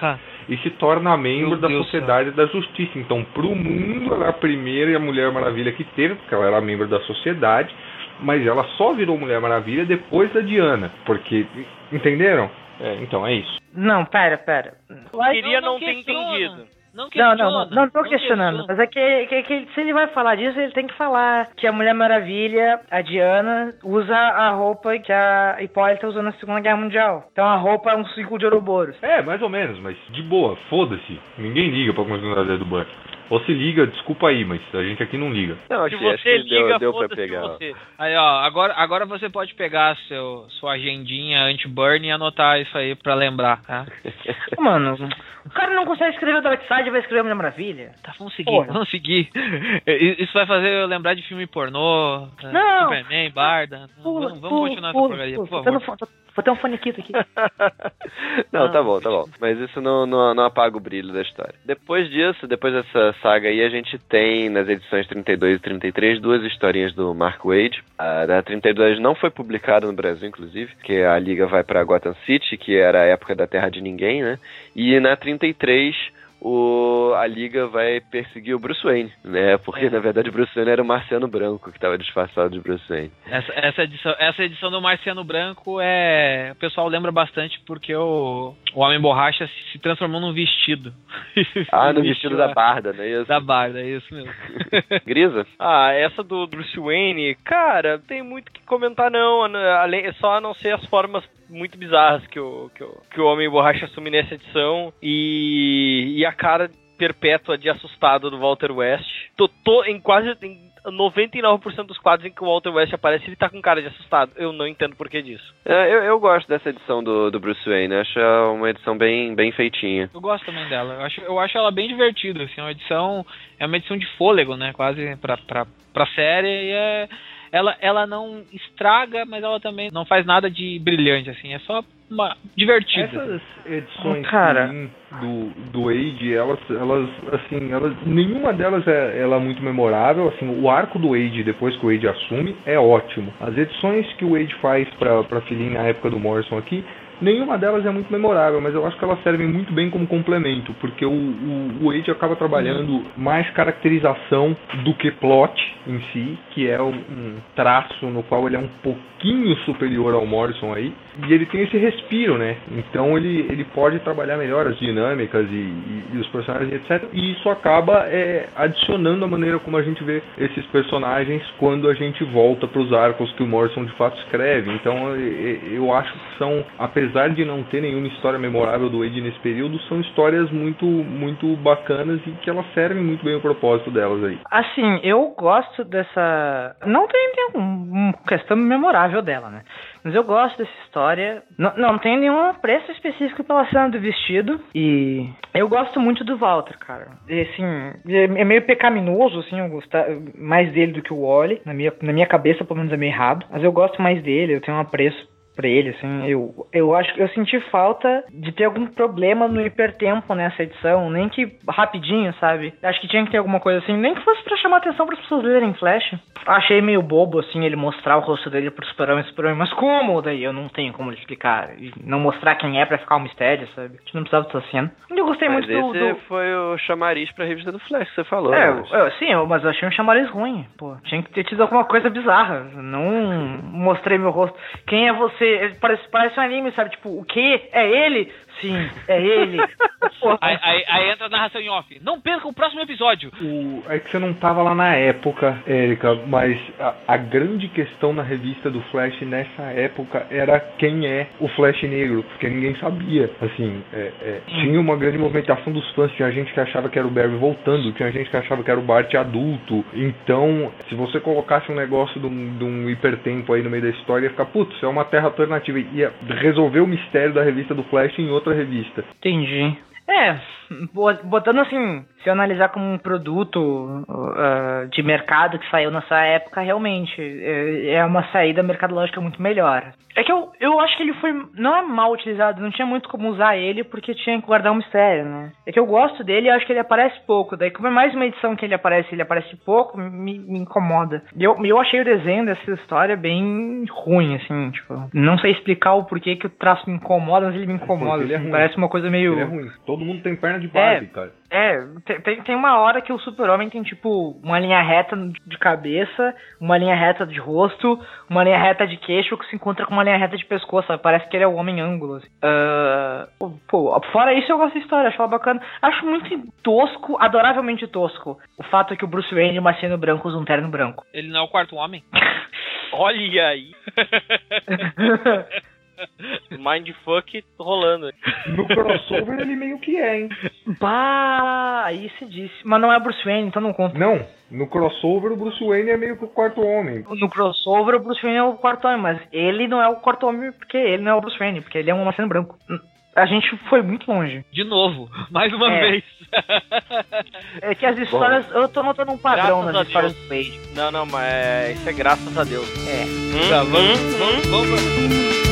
e se torna membro Meu da Deus Sociedade da Justiça. Então, pro mundo, ela é a primeira e a Mulher Maravilha que teve, porque ela era membro da sociedade, mas ela só virou Mulher Maravilha depois da Diana, porque entenderam? É, então é isso. Não, pera, pera. Queria não, ter questiona. entendido. Não Não, não, não, não tô questionando, questiona. mas é que, que, que se ele vai falar disso, ele tem que falar que a Mulher Maravilha, a Diana, usa a roupa que a Hipólita usou na Segunda Guerra Mundial. Então a roupa é um ciclo de Ouroboros. É, mais ou menos, mas de boa, foda-se. Ninguém liga pra continuidade do Buck. Ou se liga, desculpa aí, mas a gente aqui não liga. Não, Se achei, acho você que deu, liga, deu pra foda-se pegar. você. Aí, ó, agora, agora você pode pegar seu, sua agendinha anti-burn e anotar isso aí pra lembrar, tá? Mano, o cara não consegue escrever o Dark Side e vai escrever a Mulher Maravilha. Tá, vamos seguir, Porra. vamos seguir. Isso vai fazer eu lembrar de filme pornô, tá? Não. Superman, Barda. Pula, vamos vamos pula, continuar pula, essa porcaria, pula. por favor. tô- Vou ter um fonequito aqui. não, tá bom, tá bom. Mas isso não, não, não apaga o brilho da história. Depois disso, depois dessa saga aí, a gente tem nas edições 32 e 33 duas historinhas do Mark Wade. A da 32 não foi publicada no Brasil, inclusive, que a liga vai pra Gotham City, que era a época da Terra de Ninguém, né? E na 33 o, a Liga vai perseguir o Bruce Wayne, né? Porque É. na verdade o Bruce Wayne era o Marciano Branco que estava disfarçado de Bruce Wayne. Essa, essa, edição, essa edição do Marciano Branco é. O pessoal lembra bastante porque o, o Homem Borracha se, se transformou num vestido. Ah, no vestido da Barda, não é isso? Da Barda, é isso mesmo. Grisa? Ah, essa do Bruce Wayne, cara, tem muito que comentar não, além, só a não ser as formas muito bizarras que o, que o, que o Homem Borracha assume nessa edição e, e a cara perpétua de assustado do Walter West. Tô, tô em quase em 99% dos quadros em que o Walter West aparece, ele tá com cara de assustado. Eu não entendo por que disso. É, eu, eu gosto dessa edição do, do Bruce Wayne, acho uma edição bem, bem feitinha. Eu gosto também dela. Eu acho, eu acho ela bem divertida, assim, é uma edição. É uma edição de fôlego, né? Quase pra, pra, pra série. E é, ela, ela não estraga, mas ela também não faz nada de brilhante, assim. É só uma divertida. Essas edições cara. do, do Wade, elas, elas, assim, elas, nenhuma delas é ela é muito memorável. Assim, o arco do Wade, depois que o Wade assume, é ótimo. As edições que o Wade faz pra, pra filhinha na época do Morrison aqui, nenhuma delas é muito memorável, mas eu acho que elas servem muito bem como complemento, porque o, o, o Wade acaba trabalhando mais caracterização do que plot em si, que é um, traço no qual ele é um pouquinho superior ao Morrison aí, e ele tem esse respiro, né? Então ele, ele pode trabalhar melhor as dinâmicas e, e- e os personagens, etc. E isso acaba é, adicionando a maneira como a gente vê esses personagens quando a gente volta para os arcos que o Morrison de fato escreve. Então eu acho que são, apesar de não ter nenhuma história memorável do Wade nesse período, são histórias muito, muito bacanas e que elas servem muito bem o propósito delas aí. Assim, eu gosto dessa. Não tem, tem um, um questão memorável dela, né? Mas eu gosto dessa história. Não, não tem nenhum preço específico pela cena do vestido. E eu gosto muito do Walter, cara. E, assim, é é meio pecaminoso, assim, eu gostar mais dele do que o Wally. Na minha, na minha cabeça, pelo menos, é meio errado. Mas eu gosto mais dele, eu tenho um apreço pra ele, assim, eu, eu acho que eu senti falta de ter algum problema no hipertempo nessa edição, nem que rapidinho, sabe? Acho que tinha que ter alguma coisa assim, nem que fosse pra chamar atenção para as pessoas lerem Flash. Achei meio bobo, assim, ele mostrar o rosto dele pro Super-Homem e Super-Homem, mas como? Daí eu não tenho como explicar. E não mostrar quem é pra ficar um mistério, sabe? A gente não precisava dessa cena. Eu gostei Mas muito do- esse do, foi o chamariz pra revista do Flash que você falou. é, né? eu- sim, eu- mas eu achei um chamariz ruim. Pô, tinha que ter tido alguma coisa bizarra. Não mostrei meu rosto. Quem é você? Parece, parece um anime, sabe? Tipo, o quê? É ele? Sim, é ele. Aí, aí- aí entra a narração em off. Não perca o próximo episódio. O- é que você não tava lá na época, Érica, mas a, a grande questão na revista do Flash nessa época era quem é o Flash negro, porque ninguém sabia. Assim, é, é, tinha uma grande movimentação dos fãs, tinha gente que achava que era o Barry voltando, tinha gente que achava que era o Bart adulto. Então, se você colocasse um negócio de um, de um hipertempo aí no meio da história, ia ficar, putz, é uma terra alternativa. Ia resolver o mistério da revista do Flash em outra revista. Entendi. É, botando assim, se eu analisar como um produto ah, de mercado que saiu nessa época, realmente é, é uma saída mercadológica muito melhor. É que eu, eu acho que ele foi. Não é mal utilizado, não tinha muito como usar ele porque tinha que guardar um mistério, né? É que eu gosto dele e acho que ele aparece pouco. Daí, como é mais uma edição que ele aparece ele aparece pouco, me, me incomoda. E eu, eu achei o desenho dessa história bem ruim, assim, tipo. Não sei explicar o porquê que o traço me incomoda, mas ele me incomoda. ele é assim, ruim. parece uma coisa meio. Ele é ruim. Todo mundo tem perna de Barbie, cara. É, tem- tem, uma hora que o super-homem tem, tipo, uma linha reta de cabeça, uma linha reta de rosto, uma linha reta de queixo que se encontra com uma linha reta de pescoço, sabe? Parece que ele é o homem ângulo. assim. Ah, pô, fora isso, eu gosto da história, acho ela bacana. Acho muito tosco, adoravelmente tosco, o fato que o Bruce Wayne, Marciano Branco, usa um terno branco. Ele não é o quarto homem. Olha aí. Mindfuck rolando. No crossover ele meio que é, hein? Bah, aí se disse. Mas não é Bruce Wayne, então não conta. Não, no crossover o Bruce Wayne é meio que o quarto homem. No crossover, o Bruce Wayne é o quarto homem, mas ele não é o quarto homem porque ele não é o Bruce Wayne, porque ele é um Marciano Branco. A gente foi muito longe. De novo, mais uma É. vez. É que as histórias. Eu tô notando um padrão Graças a nas histórias Deus. do Wade. Não, não, mas é- isso é graças a Deus. É. Hum, Tá, vamos, hum, vamos, hum. vamos.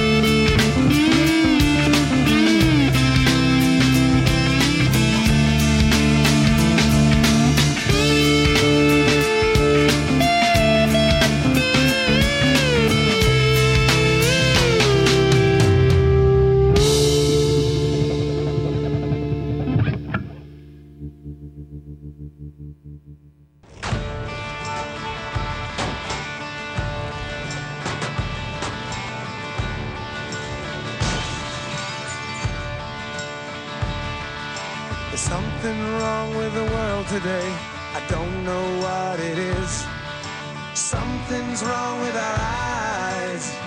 Wrong with the world today. I don't know what it is. Something's wrong with our eyes.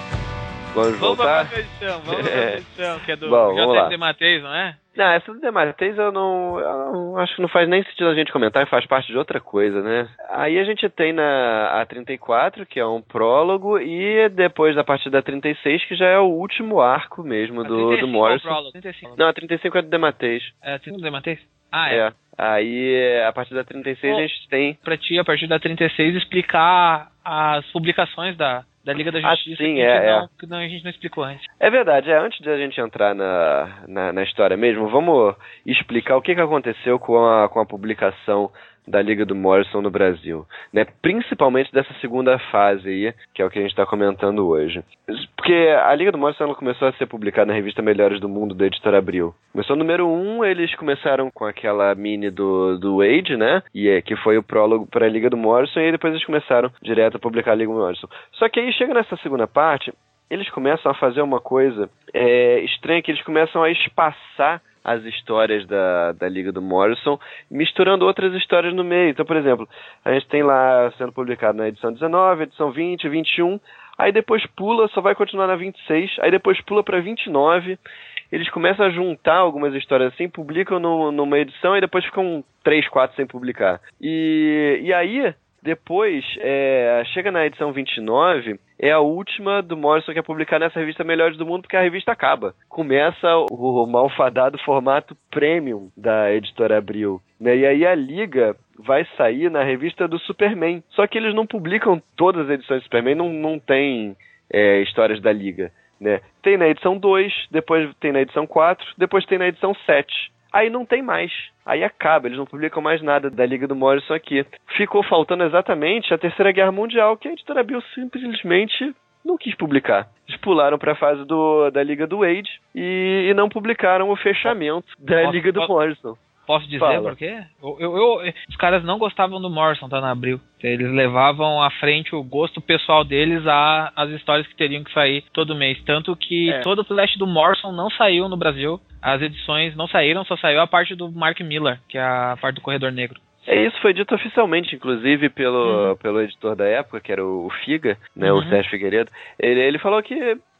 Vamos Vamos pra voltar? próxima edição, vamos pra É. que é do Bom, Matheus, não é? Não, essa do Demartez eu não, eu não- Acho que não faz nem sentido a gente comentar faz parte de outra coisa, né? Aí a gente tem na A34, que é um prólogo, e depois da parte da 36, que já é o último arco mesmo do, 35 do é Morrison. prólogo, 35. Não, a 35 é do Dematez. É, 35 do? Ah, é. É. Aí, a partir da 36, Bom, a gente tem. Pra ti, a partir da 36, explicar as publicações da, da Liga da Ah, Justiça sim, que, é, que é. não, que não- a gente não explicou antes. É verdade, é, antes de a gente entrar na, na, na história mesmo, vamos explicar o que, que aconteceu com a, com a publicação da Liga do Morrison no Brasil, né? Principalmente dessa segunda fase aí, que é o que a gente está comentando hoje. Porque a Liga do Morrison começou a ser publicada na revista Melhores do Mundo da editora Abril. Começou no número 1, um, eles começaram com aquela mini do, do Wade, né? E é, que foi o prólogo para a Liga do Morrison, e depois eles começaram direto a publicar a Liga do Morrison. Só que aí chega nessa segunda parte, eles começam a fazer uma coisa é, estranha, que eles começam a espaçar as histórias da, da Liga do Morrison, misturando outras histórias no meio. Então, por exemplo, a gente tem lá sendo publicado na edição 19, edição 20, 21, aí depois pula, só vai continuar na 26, aí depois pula para 29, eles começam a juntar algumas histórias assim, publicam no, numa edição e depois ficam 3, 4 sem publicar. E, e aí, Depois, é, chega na edição 29, é a última do Morrison que é publicada nessa revista Melhores do Mundo, porque a revista acaba. Começa o, o malfadado formato premium da editora Abril. Né? E aí a Liga vai sair na revista do Superman. Só que eles não publicam todas as edições do Superman, não, não tem é, histórias da Liga. Né? Tem na edição 2, depois tem na edição 4, depois tem na edição 7. Aí não tem mais. Aí acaba, eles não publicam mais nada da Liga do Morrison aqui. Ficou faltando exatamente a Terceira Guerra Mundial, que a editora Bill simplesmente não quis publicar. Eles pularam para a fase do, da Liga do Wade e, e não publicaram o fechamento da Liga do Morrison. Posso dizer Fala. por quê? Eu, eu- eu- os caras não gostavam do Morrison, tá na Abril. Eles levavam à frente o gosto pessoal deles as histórias que teriam que sair todo mês. Tanto que É. todo o Flash do Morrison não saiu no Brasil. As edições não saíram, só saiu a parte do Mark Miller, que é a parte do Corredor Negro. É isso, foi dito oficialmente, inclusive, pelo, pelo editor da época, que era o, o Figa, né, o Uhum. Sérgio Figueiredo. Ele, ele falou que,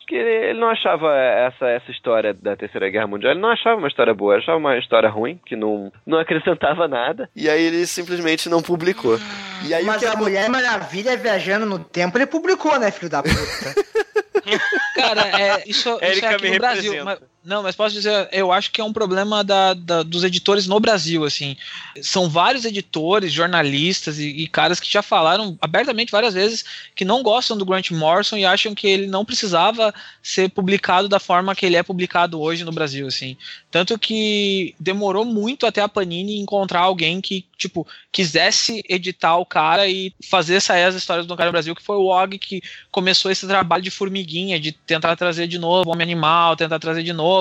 que ele, ele não achava essa, essa história da Terceira Guerra Mundial, ele não achava uma história boa, ele achava uma história ruim, que não, não acrescentava nada. E aí ele simplesmente não publicou. E aí o Mas que a acon- Mulher Maravilha viajando no tempo, ele publicou, né, filho da puta? Cara, é, isso, isso é aqui me no Brasil. representa. Mas, não, mas posso dizer, eu acho que é um problema da, da- dos editores no Brasil, assim. São vários editores, jornalistas e, e caras que já falaram abertamente várias vezes que não gostam do Grant Morrison e acham que ele não precisava ser publicado da forma que ele é publicado hoje no Brasil, assim. Tanto que demorou muito até a Panini encontrar alguém que, tipo, quisesse editar o cara e fazer sair as histórias do cara no Brasil, que foi o Og que começou esse trabalho de formiguinha, de tentar trazer de novo Homem Animal, tentar trazer de novo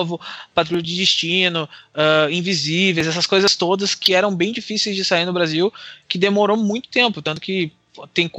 Patrulha de Destino, ah, Invisíveis, essas coisas todas que eram bem difíceis de sair no Brasil, que demorou muito tempo, tanto que tem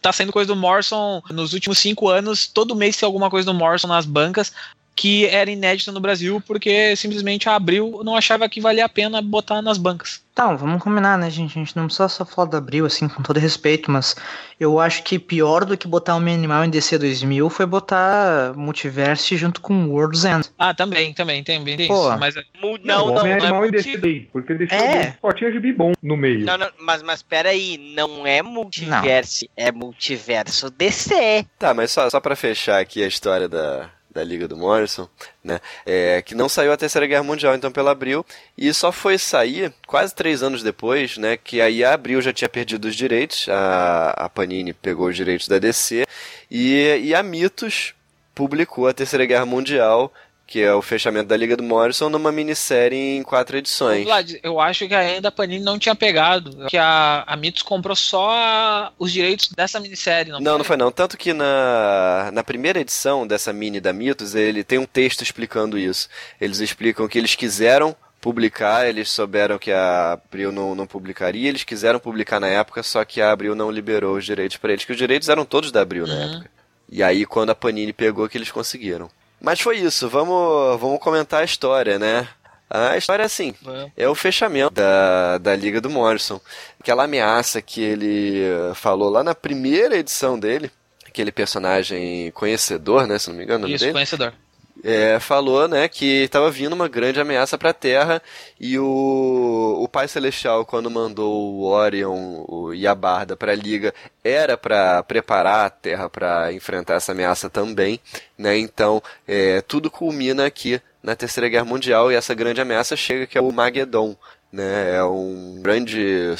tá saindo coisa do Morrison nos últimos cinco anos, todo mês tem alguma coisa do Morrison nas bancas que era inédita no Brasil, porque simplesmente a Abril não achava que valia a pena botar nas bancas. Então, vamos combinar, né, gente? A gente não precisa só falar do Abril, assim, com todo respeito, mas eu acho que pior do que botar Homem Animal em DC 2000 foi botar Multiverse junto com World's End. Ah, também, também, tem, tem Pô. isso. Mas Mu- o Não, não, Homem não, é Animal em DC daí, porque DC É. só tinha gibi bom no meio. Não, não, mas, mas peraí, não é multiverso, é multiverso DC. Tá, mas só, só pra fechar aqui a história da, da Liga do Morrison, né? É, que não saiu a Terceira Guerra Mundial, então, pela Abril, e só foi sair quase três anos depois, né? Que aí a Abril já tinha perdido os direitos, a, a Panini pegou os direitos da DC, e, e a Mitos publicou a Terceira Guerra Mundial, que é o fechamento da Liga do Morrison, numa minissérie em quatro edições. Vlad, eu acho que ainda a Panini não tinha pegado. Que a, a Mitos comprou só os direitos dessa minissérie. Não, Não, não foi não. Tanto que na, na primeira edição dessa mini da Mitos, ele tem um texto explicando isso. Eles explicam que eles quiseram publicar, eles souberam que a Abril não, não publicaria, eles quiseram publicar na época, só que a Abril não liberou os direitos para eles, que os direitos eram todos da Abril na Uhum. época. E aí, quando a Panini pegou, que eles conseguiram. Mas foi isso, vamos, vamos comentar a história, né? A história é assim, é o fechamento da, da Liga do Morrison. Aquela ameaça que ele eh, falou lá na primeira edição dele, aquele personagem conhecedor, né, se não me engano, Isso, dele, conhecedor. É, falou, né, que estava vindo uma grande ameaça para a Terra e o, o Pai Celestial, quando mandou o Orion o, e a Barda para a Liga, era para preparar a Terra para enfrentar essa ameaça também, né? Então, é, tudo culmina aqui na Terceira Guerra Mundial e essa grande ameaça chega que é o Magedon. Né, é um grande.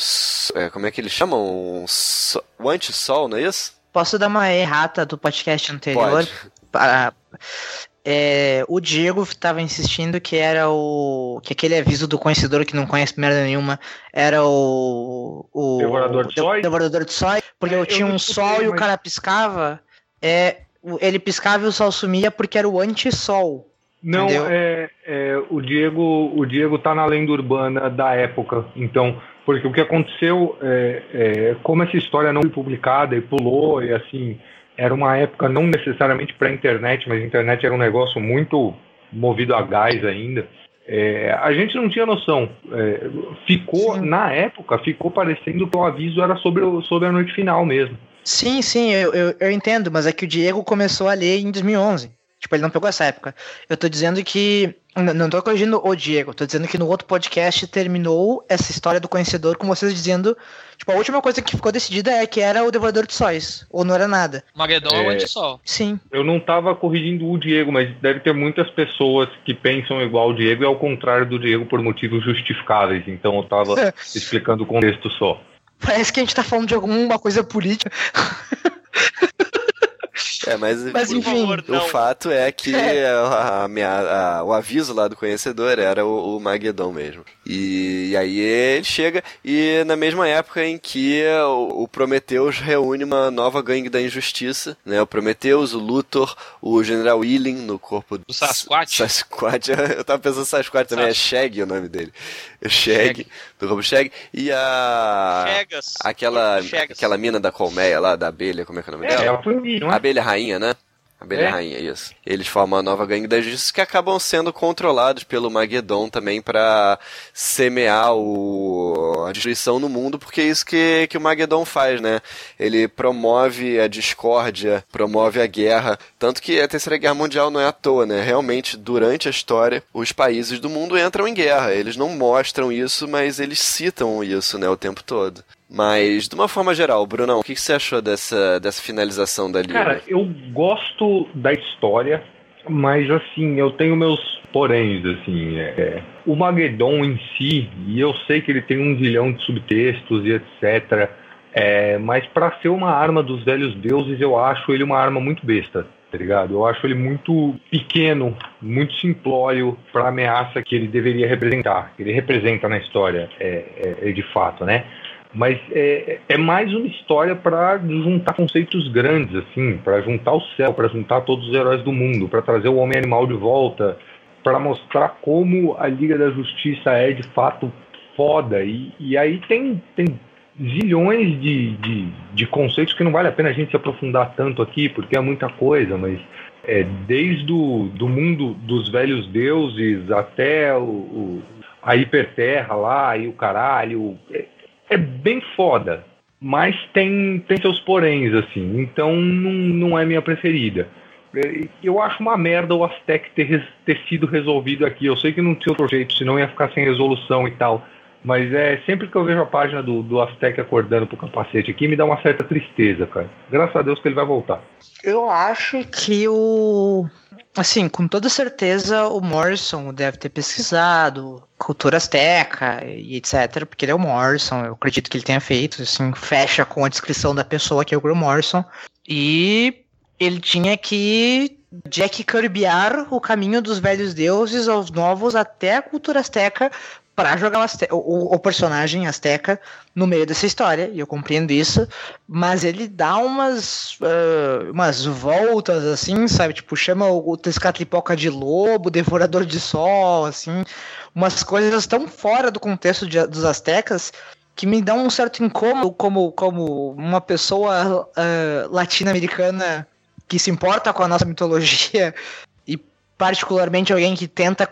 é, como é que eles chamam? Um, so- o anti-sol, não é isso? Posso dar uma errata do podcast anterior? Pode. Para- é, o Diego estava insistindo que era o. que aquele aviso do conhecedor que não conhece merda nenhuma era o. o Devorador de sóis? Devorador de sóis, porque É, eu eu tinha não um escutei, sol e o mas- cara piscava. É, ele piscava e o sol sumia porque era o anti-sol. Não, é, é, o Diego, o Diego tá na lenda urbana da época. Então, porque o que aconteceu é, é, como essa história não foi publicada e pulou e assim, era uma época não necessariamente para internet, mas a internet era um negócio muito movido a gás ainda. É, a gente não tinha noção. É, ficou Sim. na época, ficou parecendo que o aviso era sobre, o- sobre a noite final mesmo. Sim, sim, eu, eu, eu entendo, mas é que o Diego começou a ler em 2011. Tipo, ele não pegou essa época. Eu tô dizendo que N- Não tô corrigindo o Diego, tô dizendo que no outro podcast terminou essa história do conhecedor com vocês dizendo, tipo, a última coisa que ficou decidida é que era o devorador de sóis, ou não era nada. Magedon é o É. antissol. Sim. Eu não tava corrigindo o Diego, mas deve ter muitas pessoas que pensam igual o Diego e ao contrário do Diego por motivos justificáveis. Então eu tava É. explicando o contexto só. Parece que a gente tá falando de alguma coisa política. É, mas, Mas o- enfim. favor, o não. fato é que É. a- a amea- a- o aviso lá do conhecedor era o, o Magedon mesmo. E, e aí ele chega e na mesma época em que o, o Prometheus reúne uma nova gangue da injustiça, né? O Prometheus, o Luthor, o General Ealing no corpo do O Sasquatch. Sasquatch, eu tava pensando Sasquatch também, é Sas- Shag o nome dele. É Shag, do corpo Shag. E a... Chegas. Aquela, Chegas. aquela mina da colmeia lá, da abelha, como é que é o nome É, dela? ela foi não é? Abelha Rainha, né? Abelha É. Rainha, isso. Eles formam a nova gangue da justiça que acabam sendo controlados pelo Magedon também pra semear o... a destruição no mundo, porque é isso que, que o Magedon faz, né? Ele promove a discórdia, promove a guerra. Tanto que a Terceira Guerra Mundial não é à toa, né? Realmente, durante a história, os países do mundo entram em guerra. Eles não mostram isso, mas eles citam isso, né, o tempo todo. Mas, de uma forma geral, Brunão, o que, você achou dessa, dessa finalização da Liga? Cara, eu gosto da história, mas assim, eu tenho meus poréns, assim. é, é. o Magedon em si, e eu sei que ele tem um zilhão de subtextos e etc. é, mas para ser uma arma dos velhos deuses, eu acho ele uma arma muito besta. Tá ligado? Eu acho ele muito pequeno, muito simplório para a ameaça que ele deveria representar. Ele representa na história, é- é de fato, né? Mas é, é mais uma história para juntar conceitos grandes, assim, para juntar o céu, para juntar todos os heróis do mundo, para trazer o homem animal de volta, para mostrar como a Liga da Justiça é de fato foda. E, e aí tem, tem zilhões de, de, de conceitos que não vale a pena a gente se aprofundar tanto aqui, porque é muita coisa, mas é, desde o do mundo dos velhos deuses até o, o- a hiperterra lá e o caralho. É, é bem foda, mas tem, tem seus poréns, assim. Então não, não é minha preferida. É, Eu acho uma merda o Aztec ter, ter sido resolvido aqui. Eu sei que não tinha outro jeito, senão ia ficar sem resolução e tal. Mas é sempre que eu vejo a página do, do Aztec acordando pro capacete aqui, me dá uma certa tristeza, cara. Graças a Deus que ele vai voltar. Eu acho que o. Assim, com toda certeza o Morrison deve ter pesquisado cultura azteca e etc, porque ele é o Morrison, eu acredito que ele tenha feito, assim, fecha com a descrição da pessoa que é o Graham Morrison. E ele tinha que Jack Kirbyar o caminho dos velhos deuses aos novos até a cultura azteca para jogar o, o- o personagem azteca no meio dessa história, e eu compreendo isso, mas ele dá umas ah, umas voltas assim, sabe? Tipo, chama o Tezcatlipoca de lobo, devorador de sol, assim, umas coisas tão fora do contexto de- dos astecas que me dão um certo incômodo como, como uma pessoa ah, latino-americana que se importa com a nossa mitologia e particularmente alguém que tenta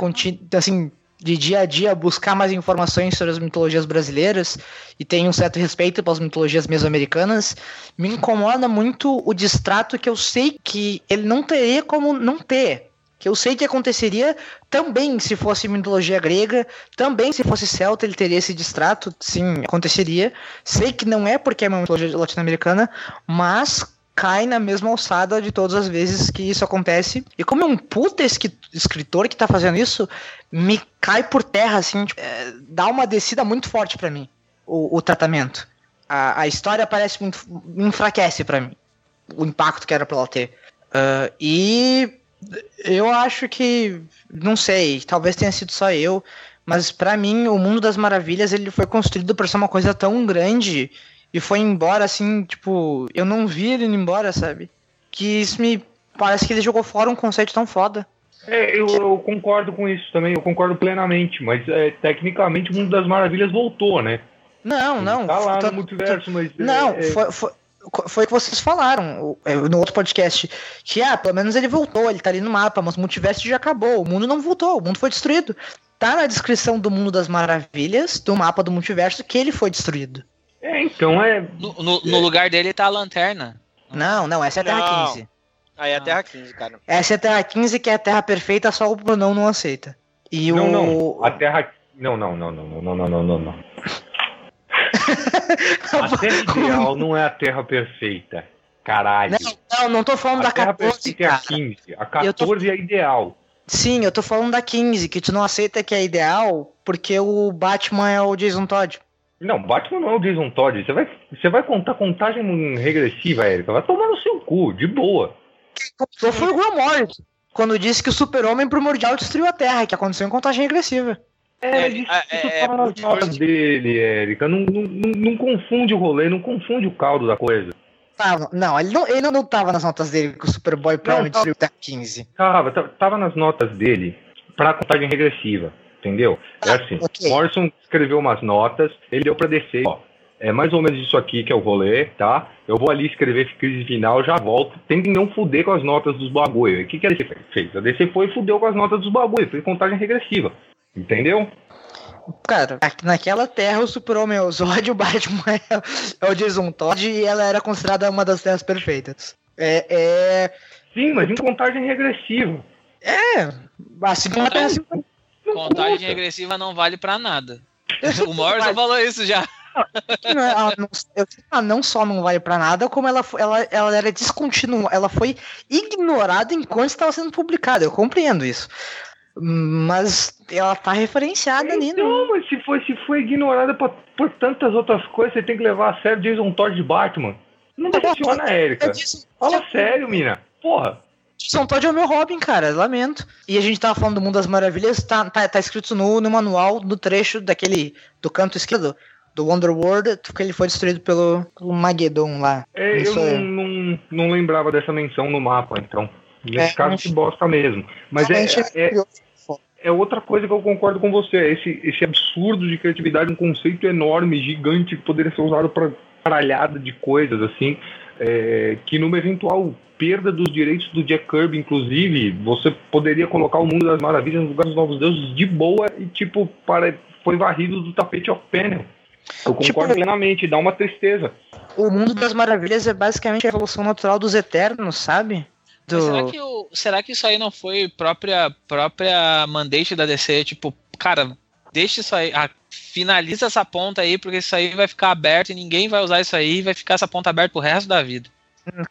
assim de dia a dia buscar mais informações sobre as mitologias brasileiras e tem um certo respeito pelas mitologias mesoamericanas, me incomoda muito o distrato que eu sei que ele não teria como não ter. Que eu sei que aconteceria também se fosse mitologia grega, também se fosse celta, ele teria esse distrato, sim, aconteceria. Sei que não é porque é uma mitologia latino-americana, mas cai na mesma alçada de todas as vezes que isso acontece. E como é um puta escritor que tá fazendo isso, me cai por terra, assim, tipo, é, dá uma descida muito forte pra mim, o, o tratamento. A, a história parece muito. enfraquece pra mim, o impacto que era pra ela ter. Ah, e eu acho que, não sei, talvez tenha sido só eu, mas pra mim o Mundo das Maravilhas ele foi construído pra ser uma coisa tão grande e foi embora assim, tipo, eu não vi ele indo embora, sabe? Que isso me parece que ele jogou fora um conceito tão foda. É, eu, eu concordo com isso também, eu concordo plenamente, mas é, tecnicamente o Mundo das Maravilhas voltou, né? Não, não. Tá lá tô- no multiverso, mas. Não, é, é, foi, foi, foi o que vocês falaram é, no outro podcast. Que, ah, pelo menos ele voltou, ele tá ali no mapa, mas o multiverso já acabou. O mundo não voltou, o mundo foi destruído. Tá na descrição do mundo das maravilhas, do mapa do multiverso, que ele foi destruído. É, então é. No, no- no lugar dele tá a lanterna. Não, não, essa é a Terra Não. 15. Aí é a Terra 15, cara. Essa é a Terra 15, que é a Terra perfeita, só o Brunão não aceita. E Não, o. não. A Terra. Não, não, não, não, não, não, não, não, não. A Terra ideal não é a Terra perfeita. Caralho. Não, não, não tô falando da a Terra 14, perfeita é a cara. 15. A Eu tô- 14 é a ideal. Sim, eu tô falando da 15, que tu não aceita que é ideal porque o Batman é o Jason Todd. Não, Batman não é o Jason Todd. Você vai, você vai contar contagem regressiva, Erika. Vai tomar no seu cu, de boa. Só foi o Grant Morrison, quando disse que o super-homem primordial destruiu a Terra, que aconteceu em contagem regressiva. É, É, isso, é, é, tava nas notas dele, Érica. Não, não, não, não confunde o rolê, não confunde o caldo da coisa. Tava, não, ele não, ele não, tava nas notas dele que o Superboy tava. destruiu a Terra 15. Tava, tava, tava nas notas dele pra contagem regressiva, entendeu? É assim, ok. Morrison escreveu umas notas, ele deu pra descer, ó. É mais ou menos isso aqui que é o rolê, tá? Eu vou ali escrever crise final, já volto. Tentem não fuder com as notas dos bagulho. O que, que a DC fez? A DC foi e fudeu com as notas dos bagulho, fez contagem regressiva. Entendeu? Cara, naquela terra o super-homem é o Zod, o Batman é, o Jason Todd e ela era considerada uma das terras perfeitas. É, é, Sim, mas em contagem regressiva. é assim como a terra Contagem- Não Contagem conta. regressiva não vale pra nada. O Morrison falou isso já. não, ela não, eu- ela não só não vale pra nada, como ela, ela, ela era descontinua, ela foi ignorada enquanto estava sendo publicada. Eu compreendo isso. Mas ela tá referenciada ali, né? Não, mas se foi, se foi ignorada por, por tantas outras coisas, você tem que levar a sério Jason Todd de Batman. Não funciona, Érica. Eu disse- Fala sério, mina. Porra. Jason Todd é o meu Robin, cara, lamento. E a gente tava falando do Mundo das Maravilhas, tá, tá, tá escrito no, no manual, no trecho daquele, do canto esquerdo, do Wonderworld, que ele foi destruído pelo, pelo Magedon lá. É, eu é- não, não, não lembrava dessa menção no mapa, então. Nesse É, caso, realmente- que bosta mesmo. Mas é, é, curioso. é outra coisa que eu concordo com você. é Esse, esse absurdo de criatividade, um conceito enorme, gigante, que poderia ser usado para caralhada de coisas, assim, é, que numa eventual perda dos direitos do Jack Kirby, inclusive, você poderia colocar o Mundo das Maravilhas no lugar dos Novos Deuses de boa e, tipo, para, foi varrido do tapete off panel. Eu concordo Tipo- plenamente, dá uma tristeza. O Mundo das Maravilhas é basicamente a evolução natural dos Eternos, sabe? Do... Será que, o- será que isso aí não foi própria, própria mandate da DC? Tipo, cara, deixa isso aí, ah, finaliza essa ponta aí, porque isso aí vai ficar aberto e ninguém vai usar isso aí e vai ficar essa ponta aberta pro resto da vida.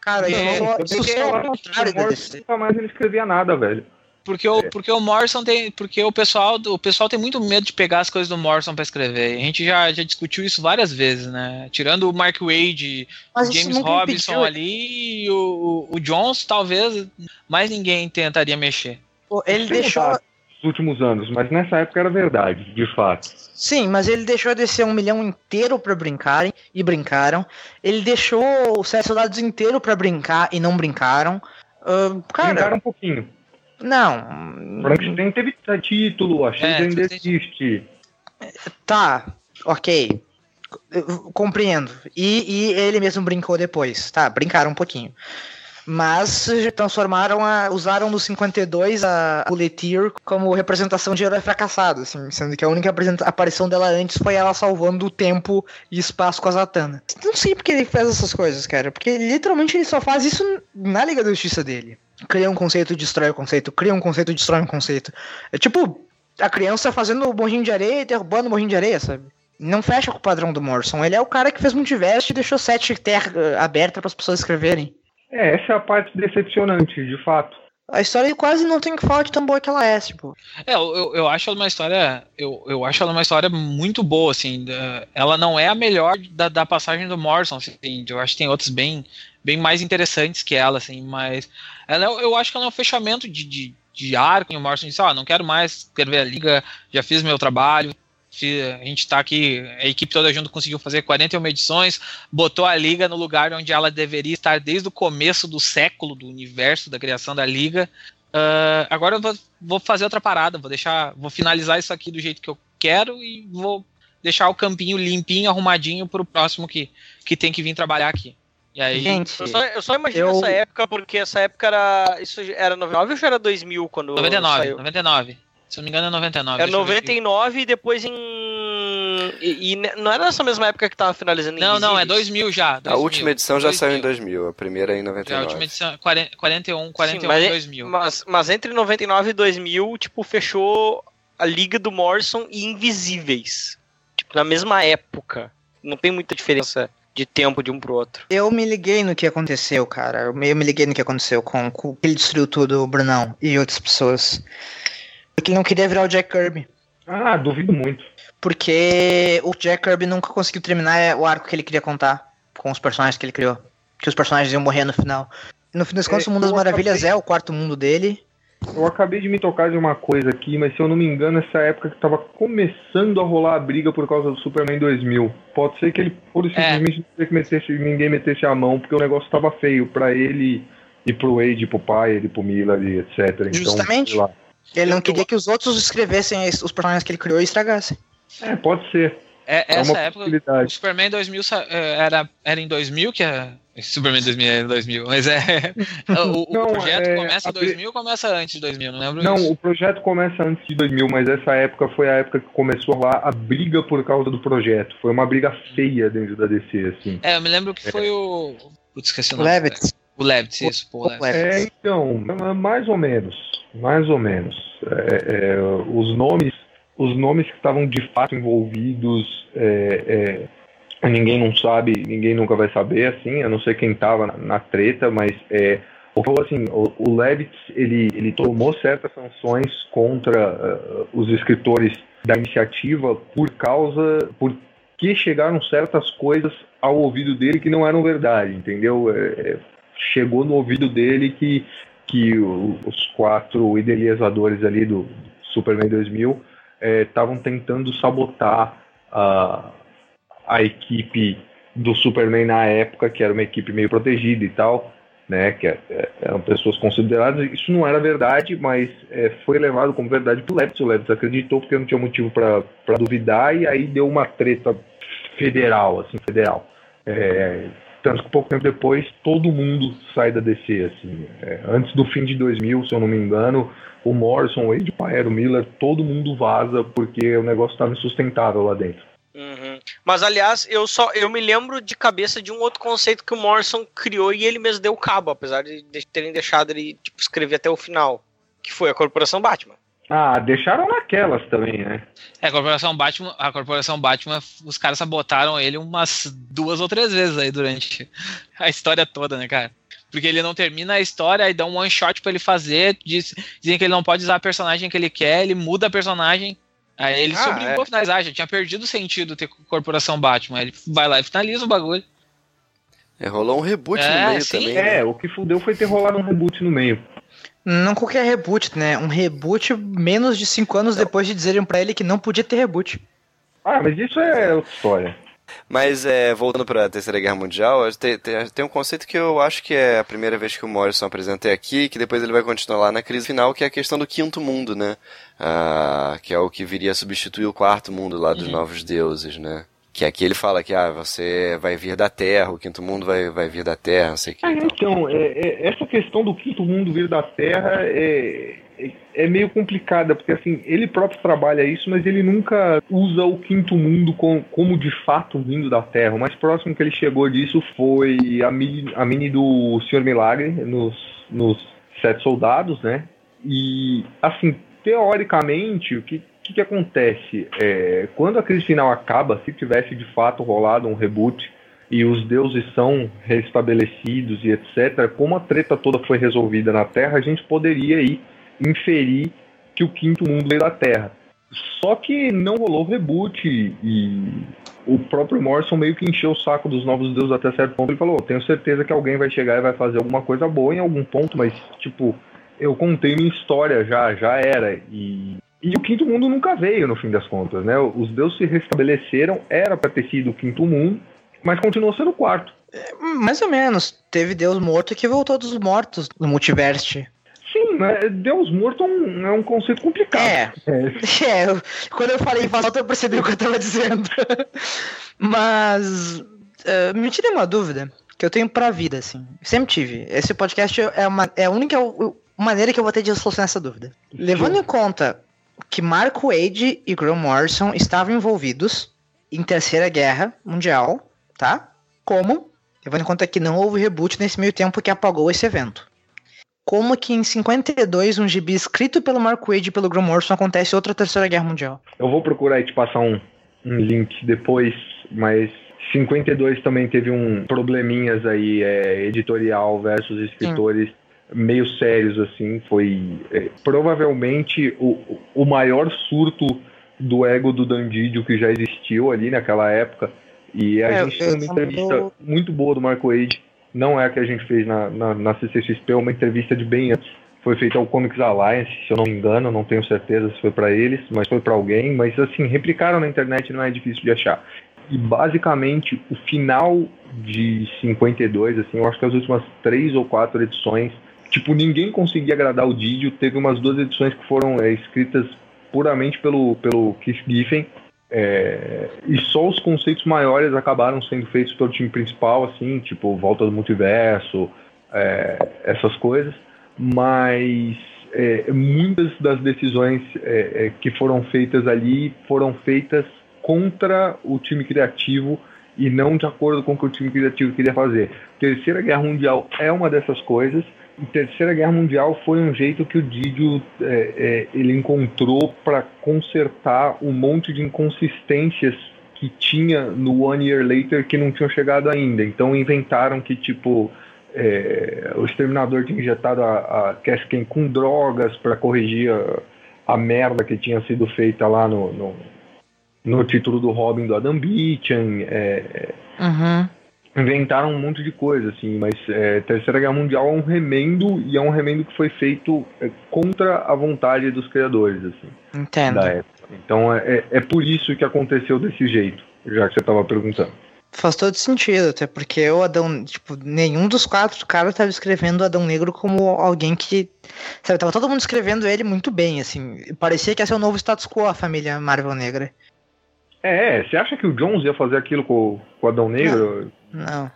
Cara, Não, eu isso é o contrário o da Morrison DC. Nunca mais ele escrevia nada, velho. Porque o, porque o Morrison tem. Porque o pessoal, o pessoal tem muito medo de pegar as coisas do Morrison pra escrever. A gente já, já discutiu isso várias vezes, né? Tirando o Mark Wade, Mas o James Robinson impediu- ali e o, o Jones, talvez mais ninguém tentaria mexer. Pô, Ele deixou. Últimos anos, mas nessa época era verdade, de fato. Sim, mas ele deixou de ser um milhão inteiro pra brincarem e brincaram. Ele deixou os sete soldados inteiro pra brincar e não brincaram. Ah, cara, Brincaram um pouquinho. não. Frankenstein teve título, a Chile É, ainda existe. Tá, ok. Eu compreendo. E, e ele mesmo brincou depois. Tá, brincaram um pouquinho. Mas transformaram a. usaram no 52 a Bulleteer como representação de herói fracassado, assim, sendo que a única aparição dela antes foi ela salvando o tempo e espaço com a Zatanna. Não sei porque ele fez essas coisas, cara, porque literalmente ele só faz isso na Liga da Justiça dele. Cria um conceito, destrói o conceito, cria um conceito, destrói um conceito. É tipo a criança fazendo o morrinho de areia e derrubando o morrinho de areia, sabe? Não fecha com o padrão do Morrison. Ele é o cara que fez multiverso e deixou sete terra eh, aberta para as pessoas escreverem. É, essa é a parte decepcionante, de fato. A história quase não tem que falar de tão boa que ela é, tipo. É, eu, eu, acho ela uma história. Eu, eu acho ela uma história muito boa, assim. ela não é a melhor da, da passagem do Morrison, assim. Eu acho que tem outras bem, bem mais interessantes que ela, assim, mas. Ela, é- eu acho que ela é um fechamento de, de, de arco. E o Morrison disse, ó, não quero mais escrever a liga, já fiz meu trabalho. A gente tá aqui, a equipe toda junto conseguiu fazer 41 edições, botou a liga no lugar onde ela deveria estar desde o começo do século, do universo, da criação da liga. Ah, agora eu vou, vou fazer outra parada, vou deixar, vou finalizar isso aqui do jeito que eu quero e vou deixar o campinho limpinho, arrumadinho pro próximo que, que tem que vir trabalhar aqui. E aí, Gente, Eu só, eu só imagino Eu- essa época, porque essa época era. Isso era 99 ou já era 2000 quando 99, saiu? 99. Se não me engano é 99. É deixa eu ver aqui. 99 e depois em. E, e não era nessa mesma época que tava finalizando Não, não, é Invisíveis? 2000 já. A 2000, última edição já 2000. saiu em 2000, a primeira em Já, a 99. última edição, 40, 41, 41 Sim, mas, 2000. Mas, mas entre 99 e 2000, tipo, fechou a Liga do Morrison e Invisíveis. Tipo, na mesma época. Não tem muita diferença de tempo de um pro outro. Eu me liguei no que aconteceu, cara. Eu me, eu me liguei no que aconteceu com, com que ele destruiu tudo, o Brunão e outras pessoas. Porque ele não queria virar o Jack Kirby. Ah, duvido muito. Porque o Jack Kirby nunca conseguiu terminar o arco que ele queria contar com os personagens que ele criou. Que os personagens iam morrer no final. No fim das contas, É, o Mundo das Maravilhas acabei- é o quarto mundo dele. Eu acabei de me tocar de uma coisa aqui, mas se eu não me engano, essa época que tava começando a rolar a briga por causa do Superman 2000. Pode ser que ele pura e É. simplesmente queria que metesse, ninguém metesse a mão, porque o negócio tava feio pra ele e pro Wade, pro pai, ele pro Miller e etc. Então, Justamente. sei lá. Ele não queria que os outros escrevessem es- os personagens que ele criou e estragassem. É, pode ser. É, É essa época, o. Superman 2000 sa- eh, era, era em 2000 que é. Superman 2000 era em 2000, mas é. O, o Não, projeto é, começa em a- 2000 ou começa antes de 2000? Não lembro Não, isso. o projeto começa antes de 2000, mas essa época foi a época que começou lá a briga por causa do projeto. Foi uma briga feia dentro da DC, assim. É, eu me lembro que foi o. Putz, esqueci o nome. Levitz. O Levitz, isso, pô, Levitz. É, então, mais ou menos, mais ou menos. É, é, os nomes, os nomes que estavam de fato envolvidos, é, é, ninguém não sabe, ninguém nunca vai saber, assim, a não ser quem estava na, na treta, mas é, assim, o, o Levitz, ele, ele tomou certas sanções contra eh, os escritores da iniciativa por causa, porque chegaram certas coisas ao ouvido dele que não eram verdade, entendeu? É, é, chegou no ouvido dele que, que o- os quatro idealizadores ali do Superman 2000 estavam tentando sabotar a, a equipe do Superman na época, que era uma equipe meio protegida e tal, né, que é- é- eram pessoas consideradas. Isso não era verdade, mas é, foi levado como verdade pro Levitt. O Levitt acreditou porque não tinha motivo para duvidar e aí deu uma treta federal, assim, federal. É, tanto que pouco tempo depois todo mundo sai da DC, assim. É, antes do fim de 2000, se eu não me engano, o Morrison, o Wade Pyer, o Miller, todo mundo vaza porque o negócio estava insustentável lá dentro. Uhum. Mas aliás, eu só eu me lembro de cabeça de um outro conceito que o Morrison criou e ele mesmo deu cabo, apesar de terem deixado ele tipo, escrever até o final, que foi a Corporação Batman. Ah, deixaram naquelas também, né? É, a Corporação Batman, a Corporação Batman, os caras sabotaram ele umas duas ou três vezes aí durante a história toda, né, cara? Porque ele não termina a história e dá um one shot pra ele fazer, diz, dizem que ele não pode usar a personagem que ele quer, ele muda a personagem. Aí ele Ah, se obrigou é. a finalizar, já tinha perdido o sentido ter Corporação Batman. Ele vai lá e finaliza o bagulho. É, rolou um reboot É, no meio sim. também. É, né? o que fudeu foi ter rolado um reboot no meio. Não qualquer reboot, né? Um reboot menos de 5 anos depois de dizerem pra ele que não podia ter reboot. Ah, mas isso é outra história. Mas é, voltando para a Terceira Guerra Mundial, tem, tem, tem um conceito que eu acho que é a primeira vez que o Morrison apresenta aqui, que depois ele vai continuar lá na crise final, que é a questão do quinto mundo, né? Ah, que é o que viria a substituir o quarto mundo lá dos Uhum. novos deuses, né? Que aqui ele fala que ah, você vai vir da Terra, o quinto mundo vai, vai vir da Terra, não sei o que. Ah, e tal. então, é, é, essa questão do quinto mundo vir da Terra é, é, é meio complicada, porque assim, ele próprio trabalha isso, mas ele nunca usa o quinto mundo com- como de fato vindo da Terra. O mais próximo que ele chegou disso foi a mini, a mini do Senhor Milagre nos, nos Sete Soldados, né? E, assim, teoricamente, o que, que, que acontece? É, quando a crise final acaba, se tivesse de fato rolado um reboot e os deuses são restabelecidos e etc., como a treta toda foi resolvida na Terra, a gente poderia aí inferir que o quinto mundo veio da Terra. Só que não rolou reboot e o próprio Morrison meio que encheu o saco dos novos deuses até certo ponto. Ele falou: tenho certeza que alguém vai chegar e vai fazer alguma coisa boa em algum ponto, mas tipo, eu contei minha história já, já era. E, e o quinto mundo nunca veio no fim das contas, né? Os deuses se restabeleceram, era pra ter sido o quinto mundo, mas continuou sendo o quarto. Hum, Mais ou menos. Teve Deus morto que voltou dos mortos no multiverso. Sim, Deus morto é um, é um conceito complicado. É. É, É, eu- quando eu falei em voz alta, eu percebi o que eu tava dizendo. Mas. eh, me tirei uma dúvida que eu tenho pra vida, assim. Sempre tive. Esse podcast é, uma, é a única maneira que eu vou ter de solucionar essa dúvida. Levando em conta que Mark Wade e Graham Morrison estavam envolvidos em Terceira Guerra Mundial, tá? Como? Levando em conta que não houve reboot nesse meio tempo que apagou esse evento. como que em 52, um gibi escrito pelo Mark Wade e pelo Graham Morrison acontece outra Terceira Guerra Mundial. Eu vou procurar e te passar um, um link depois, mas 52 também teve um probleminhas aí, é, editorial versus escritores meio sérios, assim. Foi é, provavelmente o, o maior surto do ego do Dandidio que já existiu ali naquela época. E a É, gente tem uma lembro- entrevista muito boa do Mark Wade. Não é a que a gente fez na, na, na CCXP, é uma entrevista de bem antes. Foi feita ao Comics Alliance, se eu não me engano, não tenho certeza se foi para eles, mas foi para alguém. Mas assim, replicaram na internet, não é difícil de achar. E basicamente o final de 52, assim, eu acho que as últimas três ou quatro edições, tipo, ninguém conseguia agradar o Didio. Teve umas duas edições que foram é, escritas puramente pelo, pelo Keith Giffen. é, e só os conceitos maiores acabaram sendo feitos pelo time principal, assim, tipo, volta do multiverso, é, essas coisas. Mas é, muitas das decisões é, é, que foram feitas ali foram feitas contra o time criativo e não de acordo com o que o time criativo queria fazer. Terceira Guerra Mundial é uma dessas coisas. Terceira Guerra Mundial foi um jeito que o Didio é, é, ele encontrou para consertar um monte de inconsistências que tinha no One Year Later que não tinham chegado ainda. Então inventaram que tipo é, o Exterminador tinha injetado a, a com drogas para corrigir a, a merda que tinha sido feita lá no, no, no título do Robin do Adam Beechan. É, Uhum. Inventaram um monte de coisa, assim, mas é, Terceira Guerra Mundial é um remendo e é um remendo que foi feito é, contra a vontade dos criadores, assim, Entendo. da época. Então é, é, é por isso que aconteceu desse jeito, já que você estava perguntando. Faz todo sentido, até porque o Adão, tipo, nenhum dos quatro caras estava escrevendo o Adão Negro como alguém que. Sabe, tava todo mundo escrevendo ele muito bem, assim. Parecia que ia ser o novo status quo a família Marvel Negra. É, você acha que o Jones ia fazer aquilo com, com o Adão Negro? Não.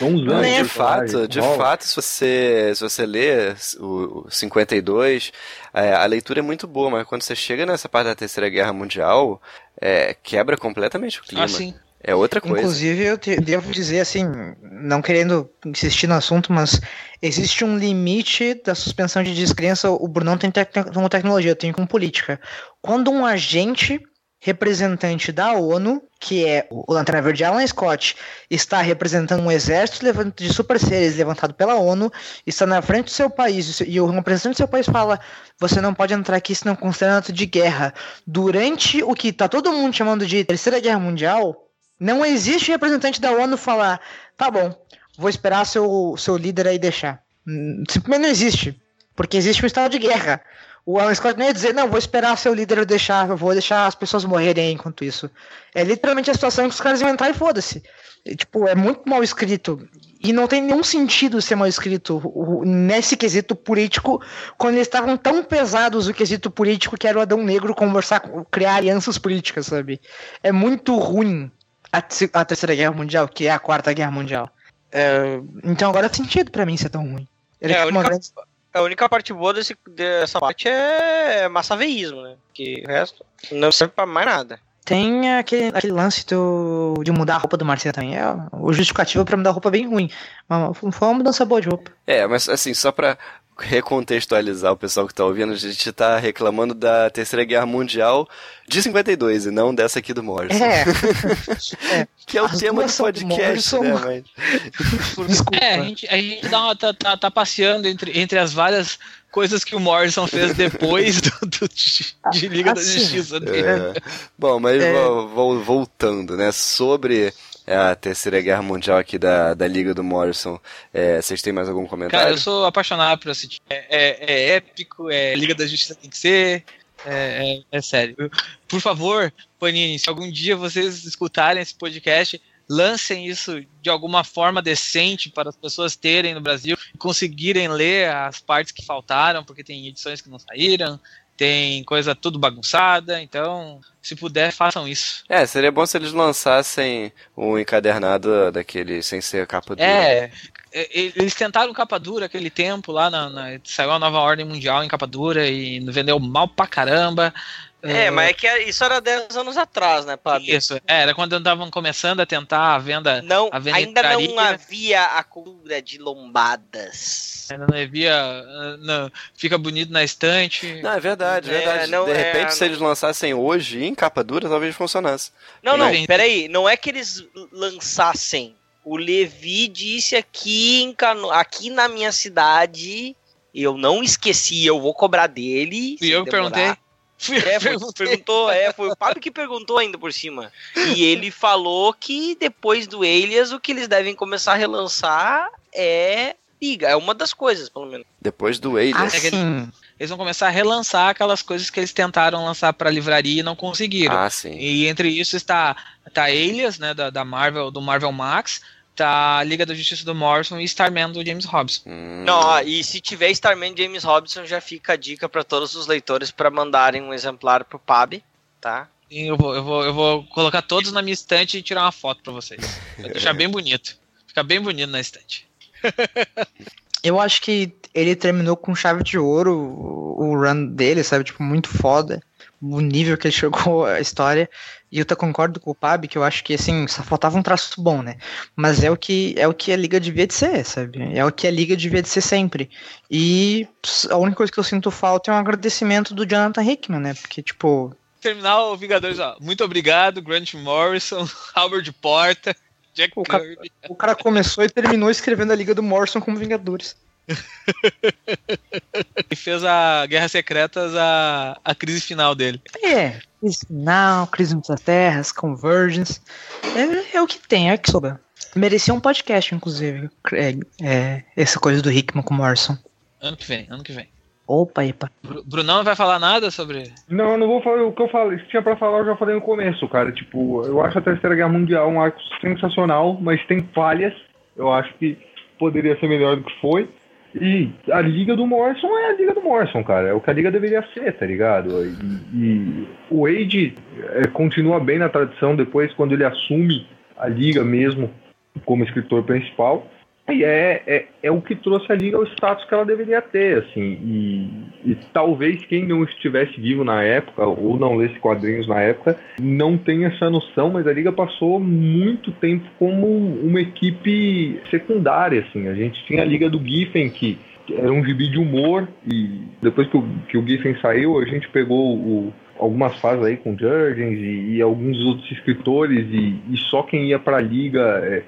Não, anos. de fato, de rola. fato, se você, se você lê o, o 52, é, a leitura é muito boa, mas quando você chega nessa parte da Terceira Guerra Mundial, é, quebra completamente o clima. Ah, sim. É outra coisa. Inclusive, eu te- devo dizer assim, não querendo insistir no assunto, mas existe um limite da suspensão de descrença. O Brunão tem tec com tecnologia, eu tenho com política. Quando um agente representante da ONU, que é o Lanterna Verde Alan Scott, está representando um exército de super seres levantado pela ONU, está na frente do seu país, e o representante do seu país fala: você não pode entrar aqui senão considera ato de guerra. Durante o que está todo mundo chamando de Terceira Guerra Mundial, não existe representante da ONU falar, tá bom, vou esperar seu, seu líder aí deixar. Hum, Simplesmente não existe. Porque existe um estado de guerra. O Alan Scott não ia dizer, não, vou esperar seu líder deixar, eu vou deixar as pessoas morrerem enquanto isso. É literalmente a situação que os caras iam entrar e foda-se. E, Tipo, é muito mal escrito. E não tem nenhum sentido ser mal escrito nesse quesito político, quando eles estavam tão pesados o quesito político que era o Adão Negro conversar, criar alianças políticas, sabe? É muito ruim a, a Terceira Guerra Mundial, que é a Quarta Guerra Mundial. É, então agora faz sentido pra mim ser tão ruim. Ele É, é, uma única- grande... A única parte boa desse, dessa parte é massaveísmo, né? Que o resto não serve pra mais nada. Tem aquele, aquele lance do, de mudar a roupa do Marcelo também. É o justificativo pra mudar a roupa bem ruim. Mas foi uma mudança boa de roupa. É, mas assim, só pra recontextualizar o pessoal que tá ouvindo, a gente tá reclamando da Terceira Guerra Mundial de 52 e não dessa aqui do Morrison. É. É. Que é o As tema do são do podcast, né? Morrison. Mas... Desculpa. É, a gente, a gente dá uma- tá, tá- tá passeando entre, entre as várias coisas que o Morrison fez depois do, do- de, Liga da Assim, Justiça dele. É. Bom, mas É. vo- vo- voltando, né? Sobre a Terceira Guerra Mundial aqui da, da Liga do Morrison, é, vocês têm mais algum comentário? Cara, eu sou apaixonado por assistir. É, é- é épico, é Liga da Justiça tem que ser. É, é- é sério. Por favor, Panini, se algum dia vocês escutarem esse podcast, lancem isso de alguma forma decente para as pessoas terem no Brasil e conseguirem ler as partes que faltaram, porque tem edições que não saíram, tem coisa tudo bagunçada, então, se puder, façam isso. É, seria bom se eles lançassem um encadernado daquele sem ser capa dura. É, eles tentaram capa dura aquele tempo lá, na, na- saiu a nova ordem mundial em capa dura e vendeu mal pra caramba. É, mas é que isso era 10 anos atrás, né, Pablo? Isso, é, era quando estavam começando a tentar a venda. Não, a venda ainda não havia a cultura de lombadas. Ainda não havia. ah, não, fica bonito na estante. Não, é verdade, é É, verdade. não, de é, repente, se não- eles lançassem hoje em capa dura, talvez funcionasse. Não, não, Sim. peraí, não é que eles lançassem. O Levi disse aqui em Cano... aqui na minha cidade, eu não esqueci, eu vou cobrar dele. Fui se eu que demorar. perguntei. É, foi, perguntou, é, foi o Pablo que perguntou ainda por cima. E ele falou que depois do Alias, o que eles devem começar a relançar é Liga. É uma das coisas, pelo menos. Depois do Alias. Ah, É que- sim. Eles vão começar a relançar aquelas coisas que eles tentaram lançar pra livraria e não conseguiram. Ah, sim. E entre isso está, tá Alias, né, da, da Marvel, do Marvel Max, tá a Liga da Justiça do Morrison e Starman do James Robson. Hum. Não, ó, e se tiver Starman James Robinson, já fica a dica pra todos os leitores pra mandarem um exemplar pro Pab, tá? E eu vou, eu vou, eu vou colocar todos na minha estante e tirar uma foto pra vocês. Vai deixar bem bonito. Fica bem bonito na estante. Eu acho que ele terminou com chave de ouro o, o run dele, sabe? Tipo, muito foda. O nível que ele chegou a história. E eu até concordo com o Pab que eu acho que assim, só faltava um traço bom, né? Mas é o que é o que a liga devia de ser, sabe? É o que a liga devia de ser sempre. E a única coisa que eu sinto falta é um agradecimento do Jonathan Hickman, né? Porque, tipo, Terminar o Vingadores, ó. Muito obrigado, Grant Morrison, Albert Porta, Jack O cara- Kirby. o cara começou e terminou escrevendo a Liga do Morrison como Vingadores. E fez a Guerra Secretas a, a crise final dele. É, crise final, crise das terras, convergence. É, é o que tem, é o que sobra. Merecia um podcast, inclusive. É, é, essa coisa do Hickman com o Morrison. Ano que vem, ano que vem. Opa, epa. Bru- Brunão não vai falar nada sobre. Não, eu não vou falar o que eu falei. Se tinha pra falar, eu já falei no começo, cara. Tipo, eu acho a Terceira Guerra Mundial um arco sensacional, mas tem falhas. Eu acho que poderia ser melhor do que foi. E a Liga do Morrison é a Liga do Morrison, cara. É o que a Liga deveria ser, tá ligado? E, e o Wade é, continua bem na tradição depois, quando ele assume a Liga mesmo como escritor principal. E é, é, é o que trouxe a Liga ao status que ela deveria ter, assim. E, e talvez quem não estivesse vivo na época, ou não lesse quadrinhos na época, não tenha essa noção, mas a Liga passou muito tempo como uma equipe secundária, assim. A gente tinha a Liga do Giffen, que era um gibi de humor, e depois que o, que o Giffen saiu, a gente pegou o, algumas fases aí com Jurgens e, e alguns outros escritores, e, e só quem ia pra Liga... é,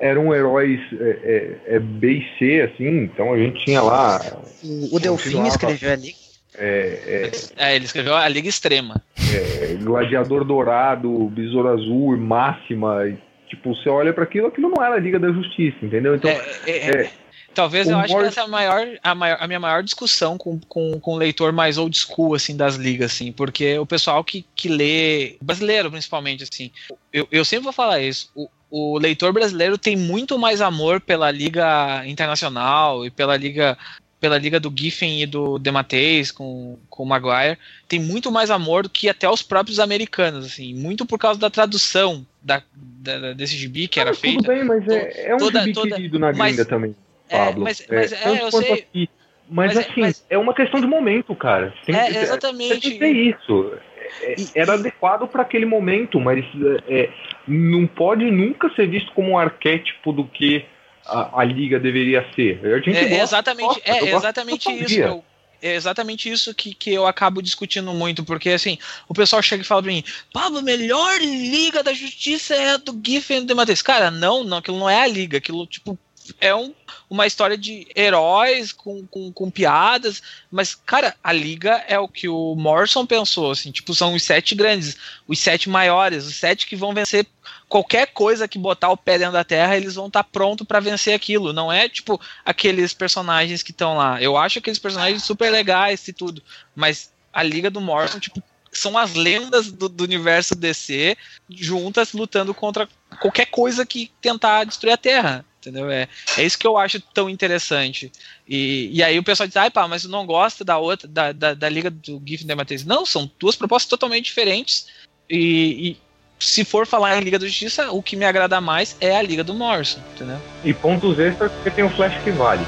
eram heróis é, é, é B e C, assim, então a gente tinha lá O, o Delfim escreveu ali. é, É, ele escreveu a Liga Extrema. é, Gladiador Dourado, Besouro Azul, Máxima, e, tipo, você olha pra aquilo, aquilo não era a Liga da Justiça, entendeu? Então, É, é, é. é, Talvez eu acho que essa é a maior, a, maior, a minha maior discussão com, com, com o leitor mais old school, assim, das ligas, assim, porque o pessoal que, que lê, brasileiro principalmente, assim, eu, eu sempre vou falar isso, o, o leitor brasileiro tem muito mais amor pela liga internacional e pela liga pela liga do Giffen e do Demateis com, com o Maguire, tem muito mais amor do que até os próprios americanos, assim, muito por causa da tradução da, da- desse gibi que era tudo feita. bem, mas é, é um toda- gibi toda- querido na mas- gringa também, É, Pablo. mas- mas é, eu sei. aqui. Mas, Mas é- assim, mas- é uma questão de momento, cara. Tem É, exatamente. Tem que ter isso. É- E- Era adequado para aquele momento, mas é, é, não pode nunca ser visto como um arquétipo do que a, a liga deveria ser. É, exatamente, gosta, é exatamente isso. eu- é exatamente isso que, que eu acabo discutindo muito, porque assim, o pessoal chega e fala pra mim, Pablo, a melhor liga da justiça é a do Giffen e do Matheus. Cara, não, não, aquilo não é a liga, aquilo, tipo, é um, uma história de heróis com, com, com piadas, mas, cara, a liga é o que o Morrison pensou, assim, tipo, são os sete grandes, os sete maiores, os sete que vão vencer qualquer coisa que botar o pé dentro da terra, eles vão estar pronto pra vencer aquilo. Não é tipo aqueles personagens que estão lá. Eu acho aqueles personagens super legais e tudo, mas a Liga do Morrison, tipo, são as lendas do, do universo DC juntas lutando contra qualquer coisa que tentar destruir a Terra. Entendeu? É, é isso que eu acho tão interessante. E, e aí o pessoal diz, ai pá, mas não gosto da outra, da, da, da Liga do Giffen da Matheus. Não, são duas propostas totalmente diferentes. E, e se for falar em Liga da Justiça, o que me agrada mais é a Liga do Morrison, entendeu? E pontos extras porque tem o Flash que vale.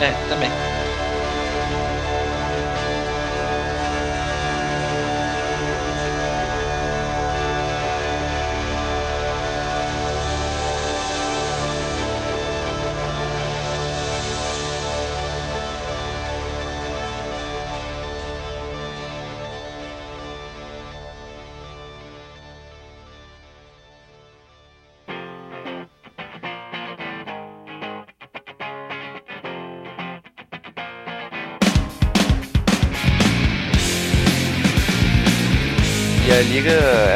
É, também.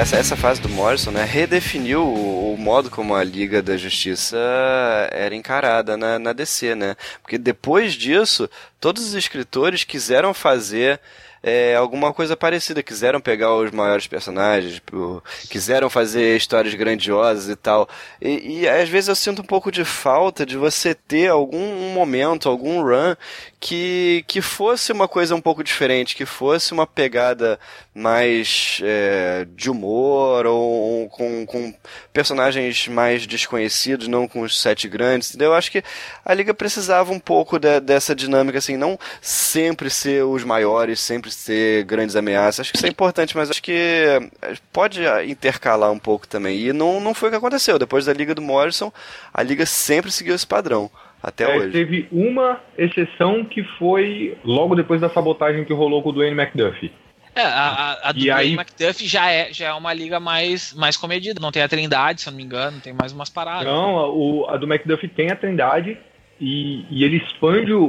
Essa, essa fase do Morrison, né, redefiniu o, o modo como a Liga da Justiça era encarada na, na DC, né? Porque depois disso, todos os escritores quiseram fazer é, alguma coisa parecida, quiseram pegar os maiores personagens, o- quiseram fazer histórias grandiosas e tal. E, e às vezes eu sinto um pouco de falta de você ter algum um momento, algum run que, que fosse uma coisa um pouco diferente, que fosse uma pegada mais é, de humor ou com, com personagens mais desconhecidos, não com os sete grandes, entendeu? Eu acho que a Liga precisava um pouco de- dessa dinâmica, assim, não sempre ser os maiores, sempre ser grandes ameaças. Acho que isso é importante, mas acho que é, pode intercalar um pouco também. E não, não foi o que aconteceu. Depois da Liga do Morrison, a Liga sempre seguiu esse padrão. Até É, hoje. teve uma exceção que foi logo depois da sabotagem que rolou com o Dwayne McDuffie. É, a, a, a do E aí- Dwayne McDuff já é, já é uma liga mais, mais comedida. Não tem a Trindade, se eu não me engano, tem mais umas paradas. Não, a, o- a do McDuffie tem a Trindade e, e ele expande o,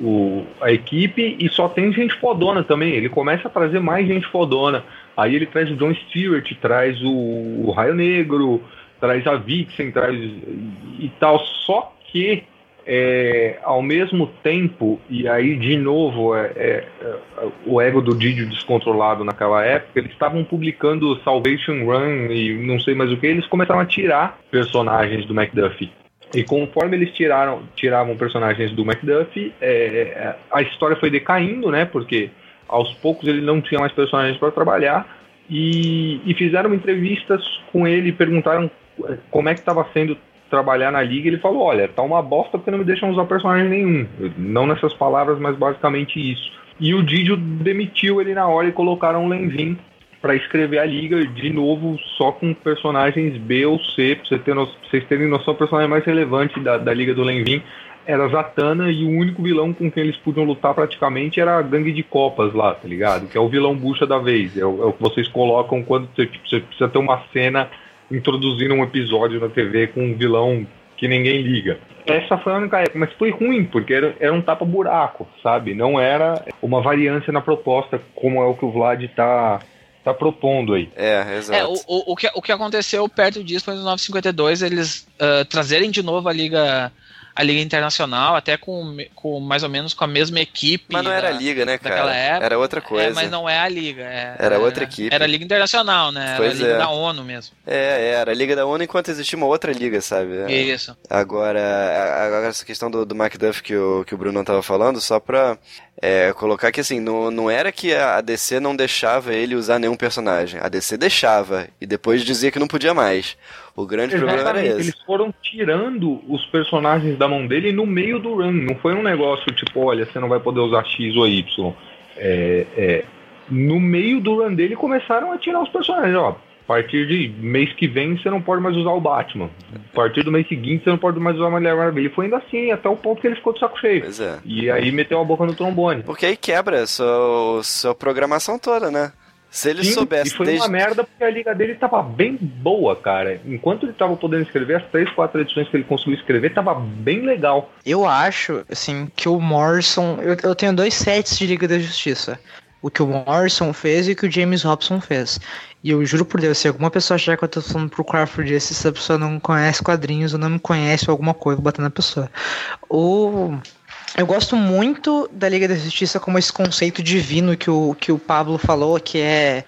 o- a equipe e só tem gente fodona também. Ele começa a trazer mais gente fodona. Aí ele traz o John Stewart, traz o, o Raio Negro, traz a Vixen, traz e tal. Só que é, ao mesmo tempo, e aí de novo é, é, é, o ego do Didio descontrolado naquela época, eles estavam publicando Salvation Run e não sei mais o que, eles começaram a tirar personagens do McDuffie. E conforme eles tiraram, tiravam personagens do McDuffie, é, é, a história foi decaindo, né? Porque aos poucos ele não tinha mais personagens para trabalhar. E, e fizeram entrevistas com ele perguntaram como é que estava sendo trabalhar na liga. Ele falou: Olha, tá uma bosta porque não me deixam usar personagem nenhum. Não nessas palavras, mas basicamente isso. E o Didio demitiu ele na hora e colocaram o Lenvin para escrever a liga de novo só com personagens B ou C, pra, você ter no- vocês terem noção, o personagem mais relevante da, da liga do Lenvin era Zatanna e o único vilão com quem eles podiam lutar praticamente era a gangue de copas lá, tá ligado? Que é o vilão bucha da vez, é o, é o que vocês colocam quando você, tipo, você precisa ter uma cena introduzindo um episódio na TV com um vilão que ninguém liga. Essa foi a única época, mas foi ruim, porque era, era um tapa-buraco, sabe? Não era uma variância na proposta, como é o que o Vlad tá, tá propondo aí. É, exato. É, o, o, o que, o que aconteceu perto disso foi nos 952 eles ah, trazerem de novo a Liga a Liga Internacional, até com, com mais ou menos com a mesma equipe. Mas não era da- a Liga, né, cara? época. Era outra coisa. É, mas não é a Liga. é- Era outra equipe. Era a Liga Internacional, né? Era Pois a Liga é. da ONU mesmo. É, era a Liga da ONU enquanto existia uma outra liga, sabe? É. Isso. Agora, agora essa questão do, do MacDuff que o, que o Bruno tava falando, só pra é, colocar que assim, não, não era que a DC não deixava ele usar nenhum personagem. A DC deixava e depois dizia que não podia mais. O grande problema era Exatamente, esse. eles foram tirando os personagens da mão dele no meio do run. Não foi um negócio tipo, olha, você não vai poder usar X ou Y. É, é, no meio do run dele começaram a tirar os personagens. Ó, a partir de mês que vem você não pode mais usar o Batman. A partir do mês seguinte você não pode mais usar a Mulher Maravilha. E foi ainda assim, até o ponto que ele ficou de saco cheio. Pois é. E aí meteu a boca no trombone. Porque aí quebra a sua, sua programação toda, né? Se ele Sim, soubesse e foi desde. uma merda porque a liga dele tava bem boa, cara. Enquanto ele tava podendo escrever, as três, quatro edições que ele conseguiu escrever, tava bem legal. Eu acho, assim, que o Morrison. Eu, eu tenho dois sets de Liga da Justiça. O que o Morrison fez e o que o James Robson fez. E eu juro por Deus, se alguma pessoa achar que eu tô falando pro Crawford esse, essa pessoa não conhece quadrinhos ou não me conhece ou alguma coisa, eu vou bater na pessoa. O. Eu gosto muito da Liga da Justiça como esse conceito divino que o, que o Pablo falou, que é.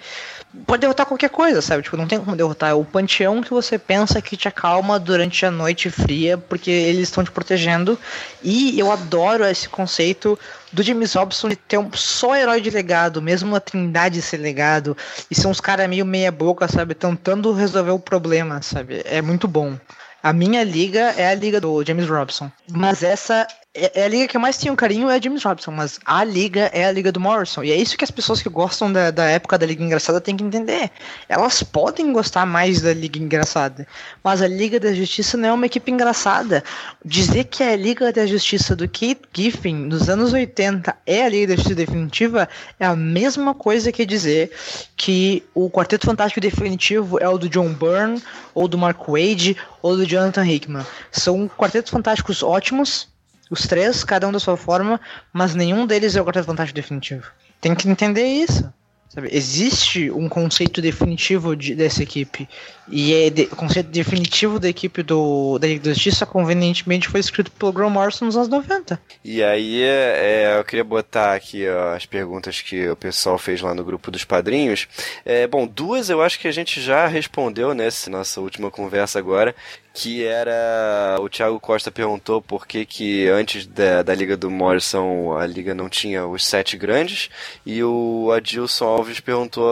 Pode derrotar qualquer coisa, sabe? Tipo, não tem como derrotar. É o panteão que você pensa que te acalma durante a noite fria, porque eles estão te protegendo. E eu adoro esse conceito do James Robson de ter um só herói de legado, mesmo a Trindade ser legado, e ser uns caras meio meia boca, sabe? Tentando resolver o problema, sabe? É muito bom. A minha liga é a liga do James Robson. Mas essa é é a liga que mais tenho carinho é a James Robson, mas a liga é a liga do Morrison. E é isso que as pessoas que gostam da, da época da Liga Engraçada têm que entender. Elas podem gostar mais da Liga Engraçada, mas a Liga da Justiça não é uma equipe engraçada. Dizer que a Liga da Justiça do Keith Giffen nos anos 80 é a Liga da Justiça definitiva é a mesma coisa que dizer que o Quarteto Fantástico definitivo é o do John Byrne, ou do Mark Wade, ou do Jonathan Hickman. São quartetos fantásticos ótimos, os três, cada um da sua forma, mas nenhum deles é o Quarteto Fantástico definitivo. Tem que entender isso. Sabe? Existe um conceito definitivo de- dessa equipe. E é de- o conceito definitivo da equipe do, da Liga da Justiça, convenientemente, foi escrito pelo Graham Morrison nos anos 90. E aí, é, eu queria botar aqui ó, as perguntas que o pessoal fez lá no grupo dos padrinhos. É, bom, duas eu acho que a gente já respondeu nessa nossa última conversa agora, que era o Thiago Costa perguntou por que que antes da, da Liga do Morrison a Liga não tinha os sete grandes, e o Adilson Alves perguntou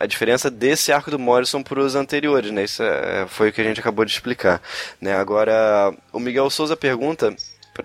a diferença desse arco do Morrison para os anteriores, né? Isso é, foi o que a gente acabou de explicar, né? Agora, o Miguel Souza pergunta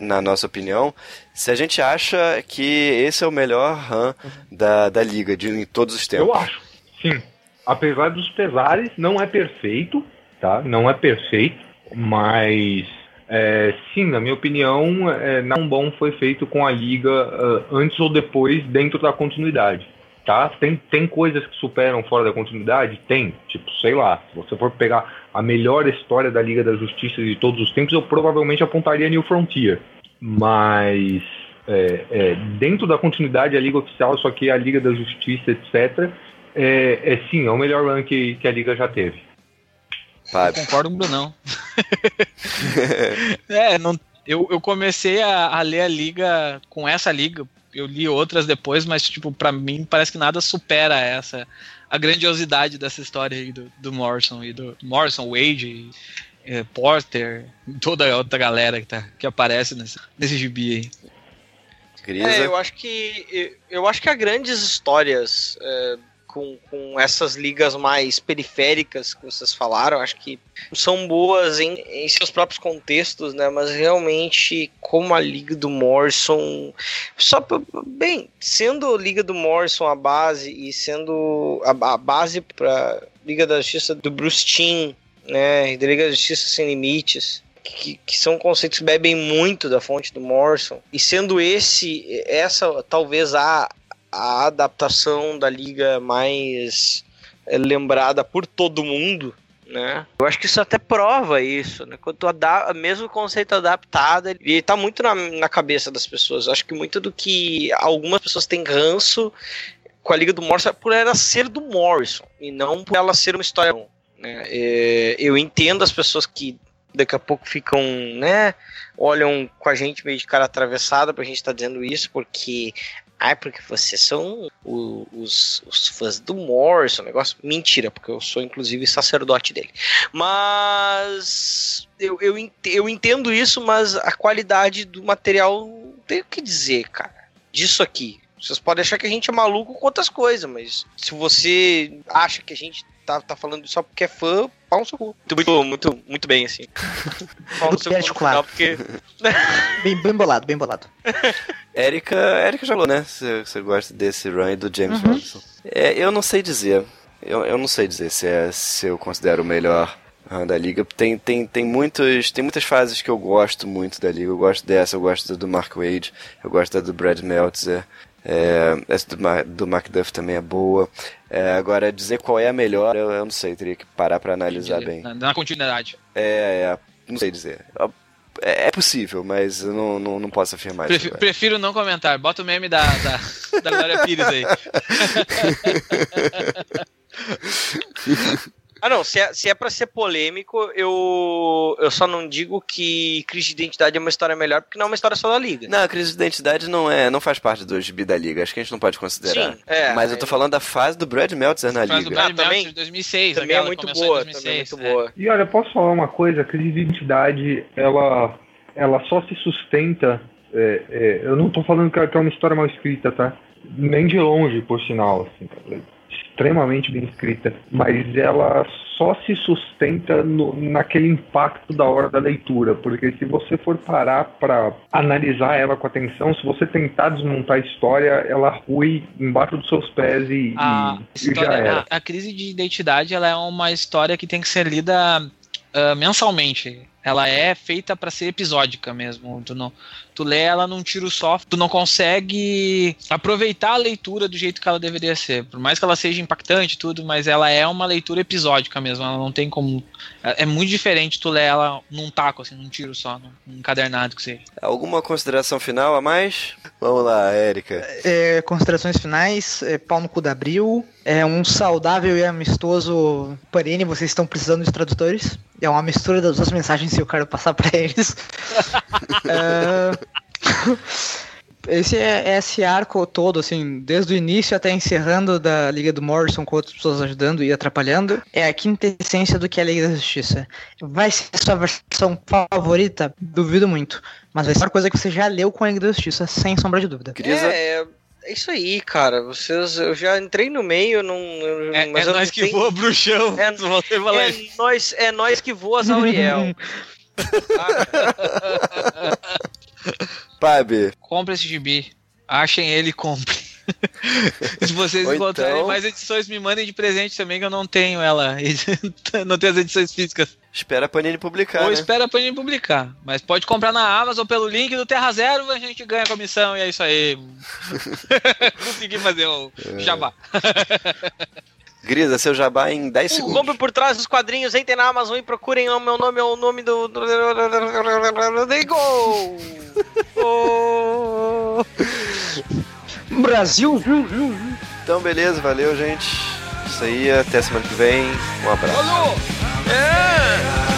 na nossa opinião, se a gente acha que esse é o melhor run da, da liga de, em todos os tempos. Eu acho, sim. Apesar dos pesares, não é perfeito, tá? Não é perfeito, mas é, sim, na minha opinião, é, não bom foi feito com a liga ah, antes ou depois dentro da continuidade. Tá? Tem, tem coisas que superam fora da continuidade? Tem. Tipo, sei lá, se você for pegar a melhor história da Liga da Justiça de todos os tempos, eu provavelmente apontaria New Frontier. Mas é, é, dentro da continuidade, a Liga Oficial, aqui é a Liga da Justiça, etc. É, é sim, é o melhor run que, que a Liga já teve. Fábio. Concordo com o Brunão. é, não, eu, eu comecei a, a ler a liga com essa liga. Eu li outras depois, mas, tipo, pra mim parece que nada supera essa. A grandiosidade dessa história aí do, do Morrison e do Morrison, Wade, eh, Porter, toda a outra galera que, tá, que aparece nesse, nesse gibi aí. É, eu acho que eu, eu acho que há grandes histórias é, com, com essas ligas mais periféricas que vocês falaram, acho que são boas em, em seus próprios contextos, né? Mas realmente, como a liga do Morrison, só pra- bem, sendo a liga do Morrison a base e sendo a, a base para liga da justiça do Bruce né? Da liga da justiça sem limites que, que são conceitos que bebem muito da fonte do Morrison. E sendo esse, essa talvez a, a adaptação da liga mais é, lembrada por todo mundo, né? Eu acho que isso até prova isso, né? Quando tu ada mesmo conceito adaptado, ele tá muito na, na cabeça das pessoas. Eu acho que muito do que algumas pessoas têm ranço com a Liga do Morrison é por ela ser do Morrison e não por ela ser uma história. Né? É, eu entendo as pessoas que daqui a pouco ficam, né? Olham com a gente meio de cara atravessada pra gente estar dizendo isso, porque. Ai, porque vocês são os, os fãs do Morrison, negócio. Mentira, porque eu sou inclusive sacerdote dele. Mas eu, eu, eu entendo isso, mas a qualidade do material não tem o que dizer, cara. Disso aqui. Vocês podem achar que a gente é maluco com outras coisas, mas se você acha que a gente tá, tá falando só porque é fã, pau no seu cu. Muito, muito, muito bem, assim. Pau no seu cu final, porque Bem, bem bolado, bem bolado. Érica, Érica já falou, né? Você você gosta desse run e do James Robinson. É, eu não sei dizer. Eu, eu não sei dizer se, é, se eu considero o melhor run da liga. Tem, tem, tem, muitos, tem muitas fases que eu gosto muito da liga. Eu gosto dessa, eu gosto da do Mark Wade, eu gosto da do Brad Meltzer. É, essa do, do MacDuff também é boa. É, agora, dizer qual é a melhor, eu, eu não sei, teria que parar pra analisar bem. Na, na continuidade. É, é, não sei dizer. É, é possível, mas eu não, não, não posso afirmar isso. Prefi- agora. prefiro não comentar. Bota o meme da, da, da Glória Pires aí. Ah, não, se é, se é pra ser polêmico, eu, eu só não digo que Crise de Identidade é uma história melhor, porque não é uma história só da Liga. Não, a crise de identidade não é, não faz parte do gibi da liga. Acho que a gente não pode considerar. Sim, é, Mas eu tô falando da fase do Brad Meltzer na do liga. Ah, Brad Meltzer também- de 2006. Também é muito boa, 2006, também é muito é. boa. E olha, posso falar uma coisa? A crise de identidade, ela, ela só se sustenta. é, é, eu não tô falando que é é uma história mal escrita, tá? Nem de longe, por sinal. Assim, extremamente bem escrita. Mas ela só se sustenta no- naquele impacto da hora da leitura. Porque se você for parar para analisar ela com atenção, se você tentar desmontar a história, ela rui embaixo dos seus pés e, A, e- e já história- era. a, a crise de identidade ela é uma história que tem que ser lida ah, mensalmente. Ela é feita pra ser episódica mesmo. Tu não, tu lê ela num tiro só, tu não consegue aproveitar a leitura do jeito que ela deveria ser. Por mais que ela seja impactante e tudo, mas ela é uma leitura episódica mesmo. Ela não tem como. É é muito diferente tu ler ela num taco, assim, num tiro só, num, num encadernado que seja. Alguma consideração final a mais? Vamos lá, Érica. É, considerações finais, é, pau no cu da Abril, é um saudável e amistoso Panini, vocês estão precisando de tradutores. É uma mistura das duas mensagens que eu quero passar pra eles. É, Esse é, é esse arco todo, assim, desde o início até encerrando da Liga do Morrison, com outras pessoas ajudando e atrapalhando, é a quinta essência do que é a Liga da Justiça. Vai ser a sua versão favorita? Duvido muito. Mas vai ser uma coisa que você já leu com a Liga da Justiça, sem sombra de dúvida. É, é isso aí, cara. Vocês, eu já entrei no meio, não. É, mas é eu nós não que tenho- voa, bruxão. É, Valente. É nós, é nós que voa, Zauriel. Pabi. Compre esse gibi. Achem ele e comprem. Se vocês Ou encontrarem então- mais edições, me mandem de presente também, que eu não tenho ela. não tenho as edições físicas. Espera a Panini publicar, Ou né? espera pra gente publicar. Mas pode comprar na Amazon pelo link do Terra Zero, a gente ganha comissão e é isso aí. Consegui fazer o É. jabá. Grisa, seu jabá em 10 Um segundos. compre por trás dos quadrinhos, entrem na Amazon e procurem o meu nome, é o nome do. do- Gol! Brasil! Então, beleza, valeu, gente. Isso aí, até semana que vem. Um abraço. Esse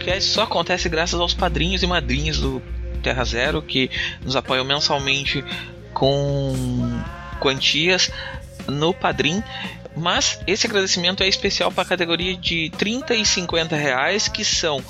podcast só acontece graças aos padrinhos e madrinhas do Terra Zero que nos apoiam mensalmente com quantias no Padrim. Mas esse agradecimento é especial para a categoria de 30 e 50 reais, que são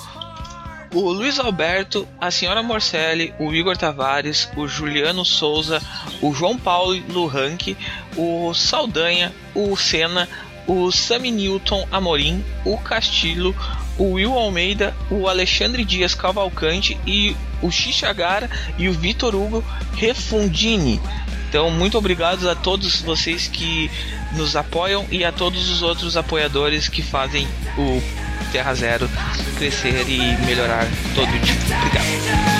o Luiz Alberto, a senhora Morcelli, o Igor Tavares, o Juliano Souza, o João Paulo Luranque, o Saldanha, o Senna, o Sami Newton Amorim, o Castilho, o Will Almeida, o Alexandre Dias Cavalcante e o Xixagara e o Vitor Hugo Refundini. Então, muito obrigado a todos vocês que nos apoiam e a todos os outros apoiadores que fazem o Terra Zero crescer e melhorar todo dia. Obrigado.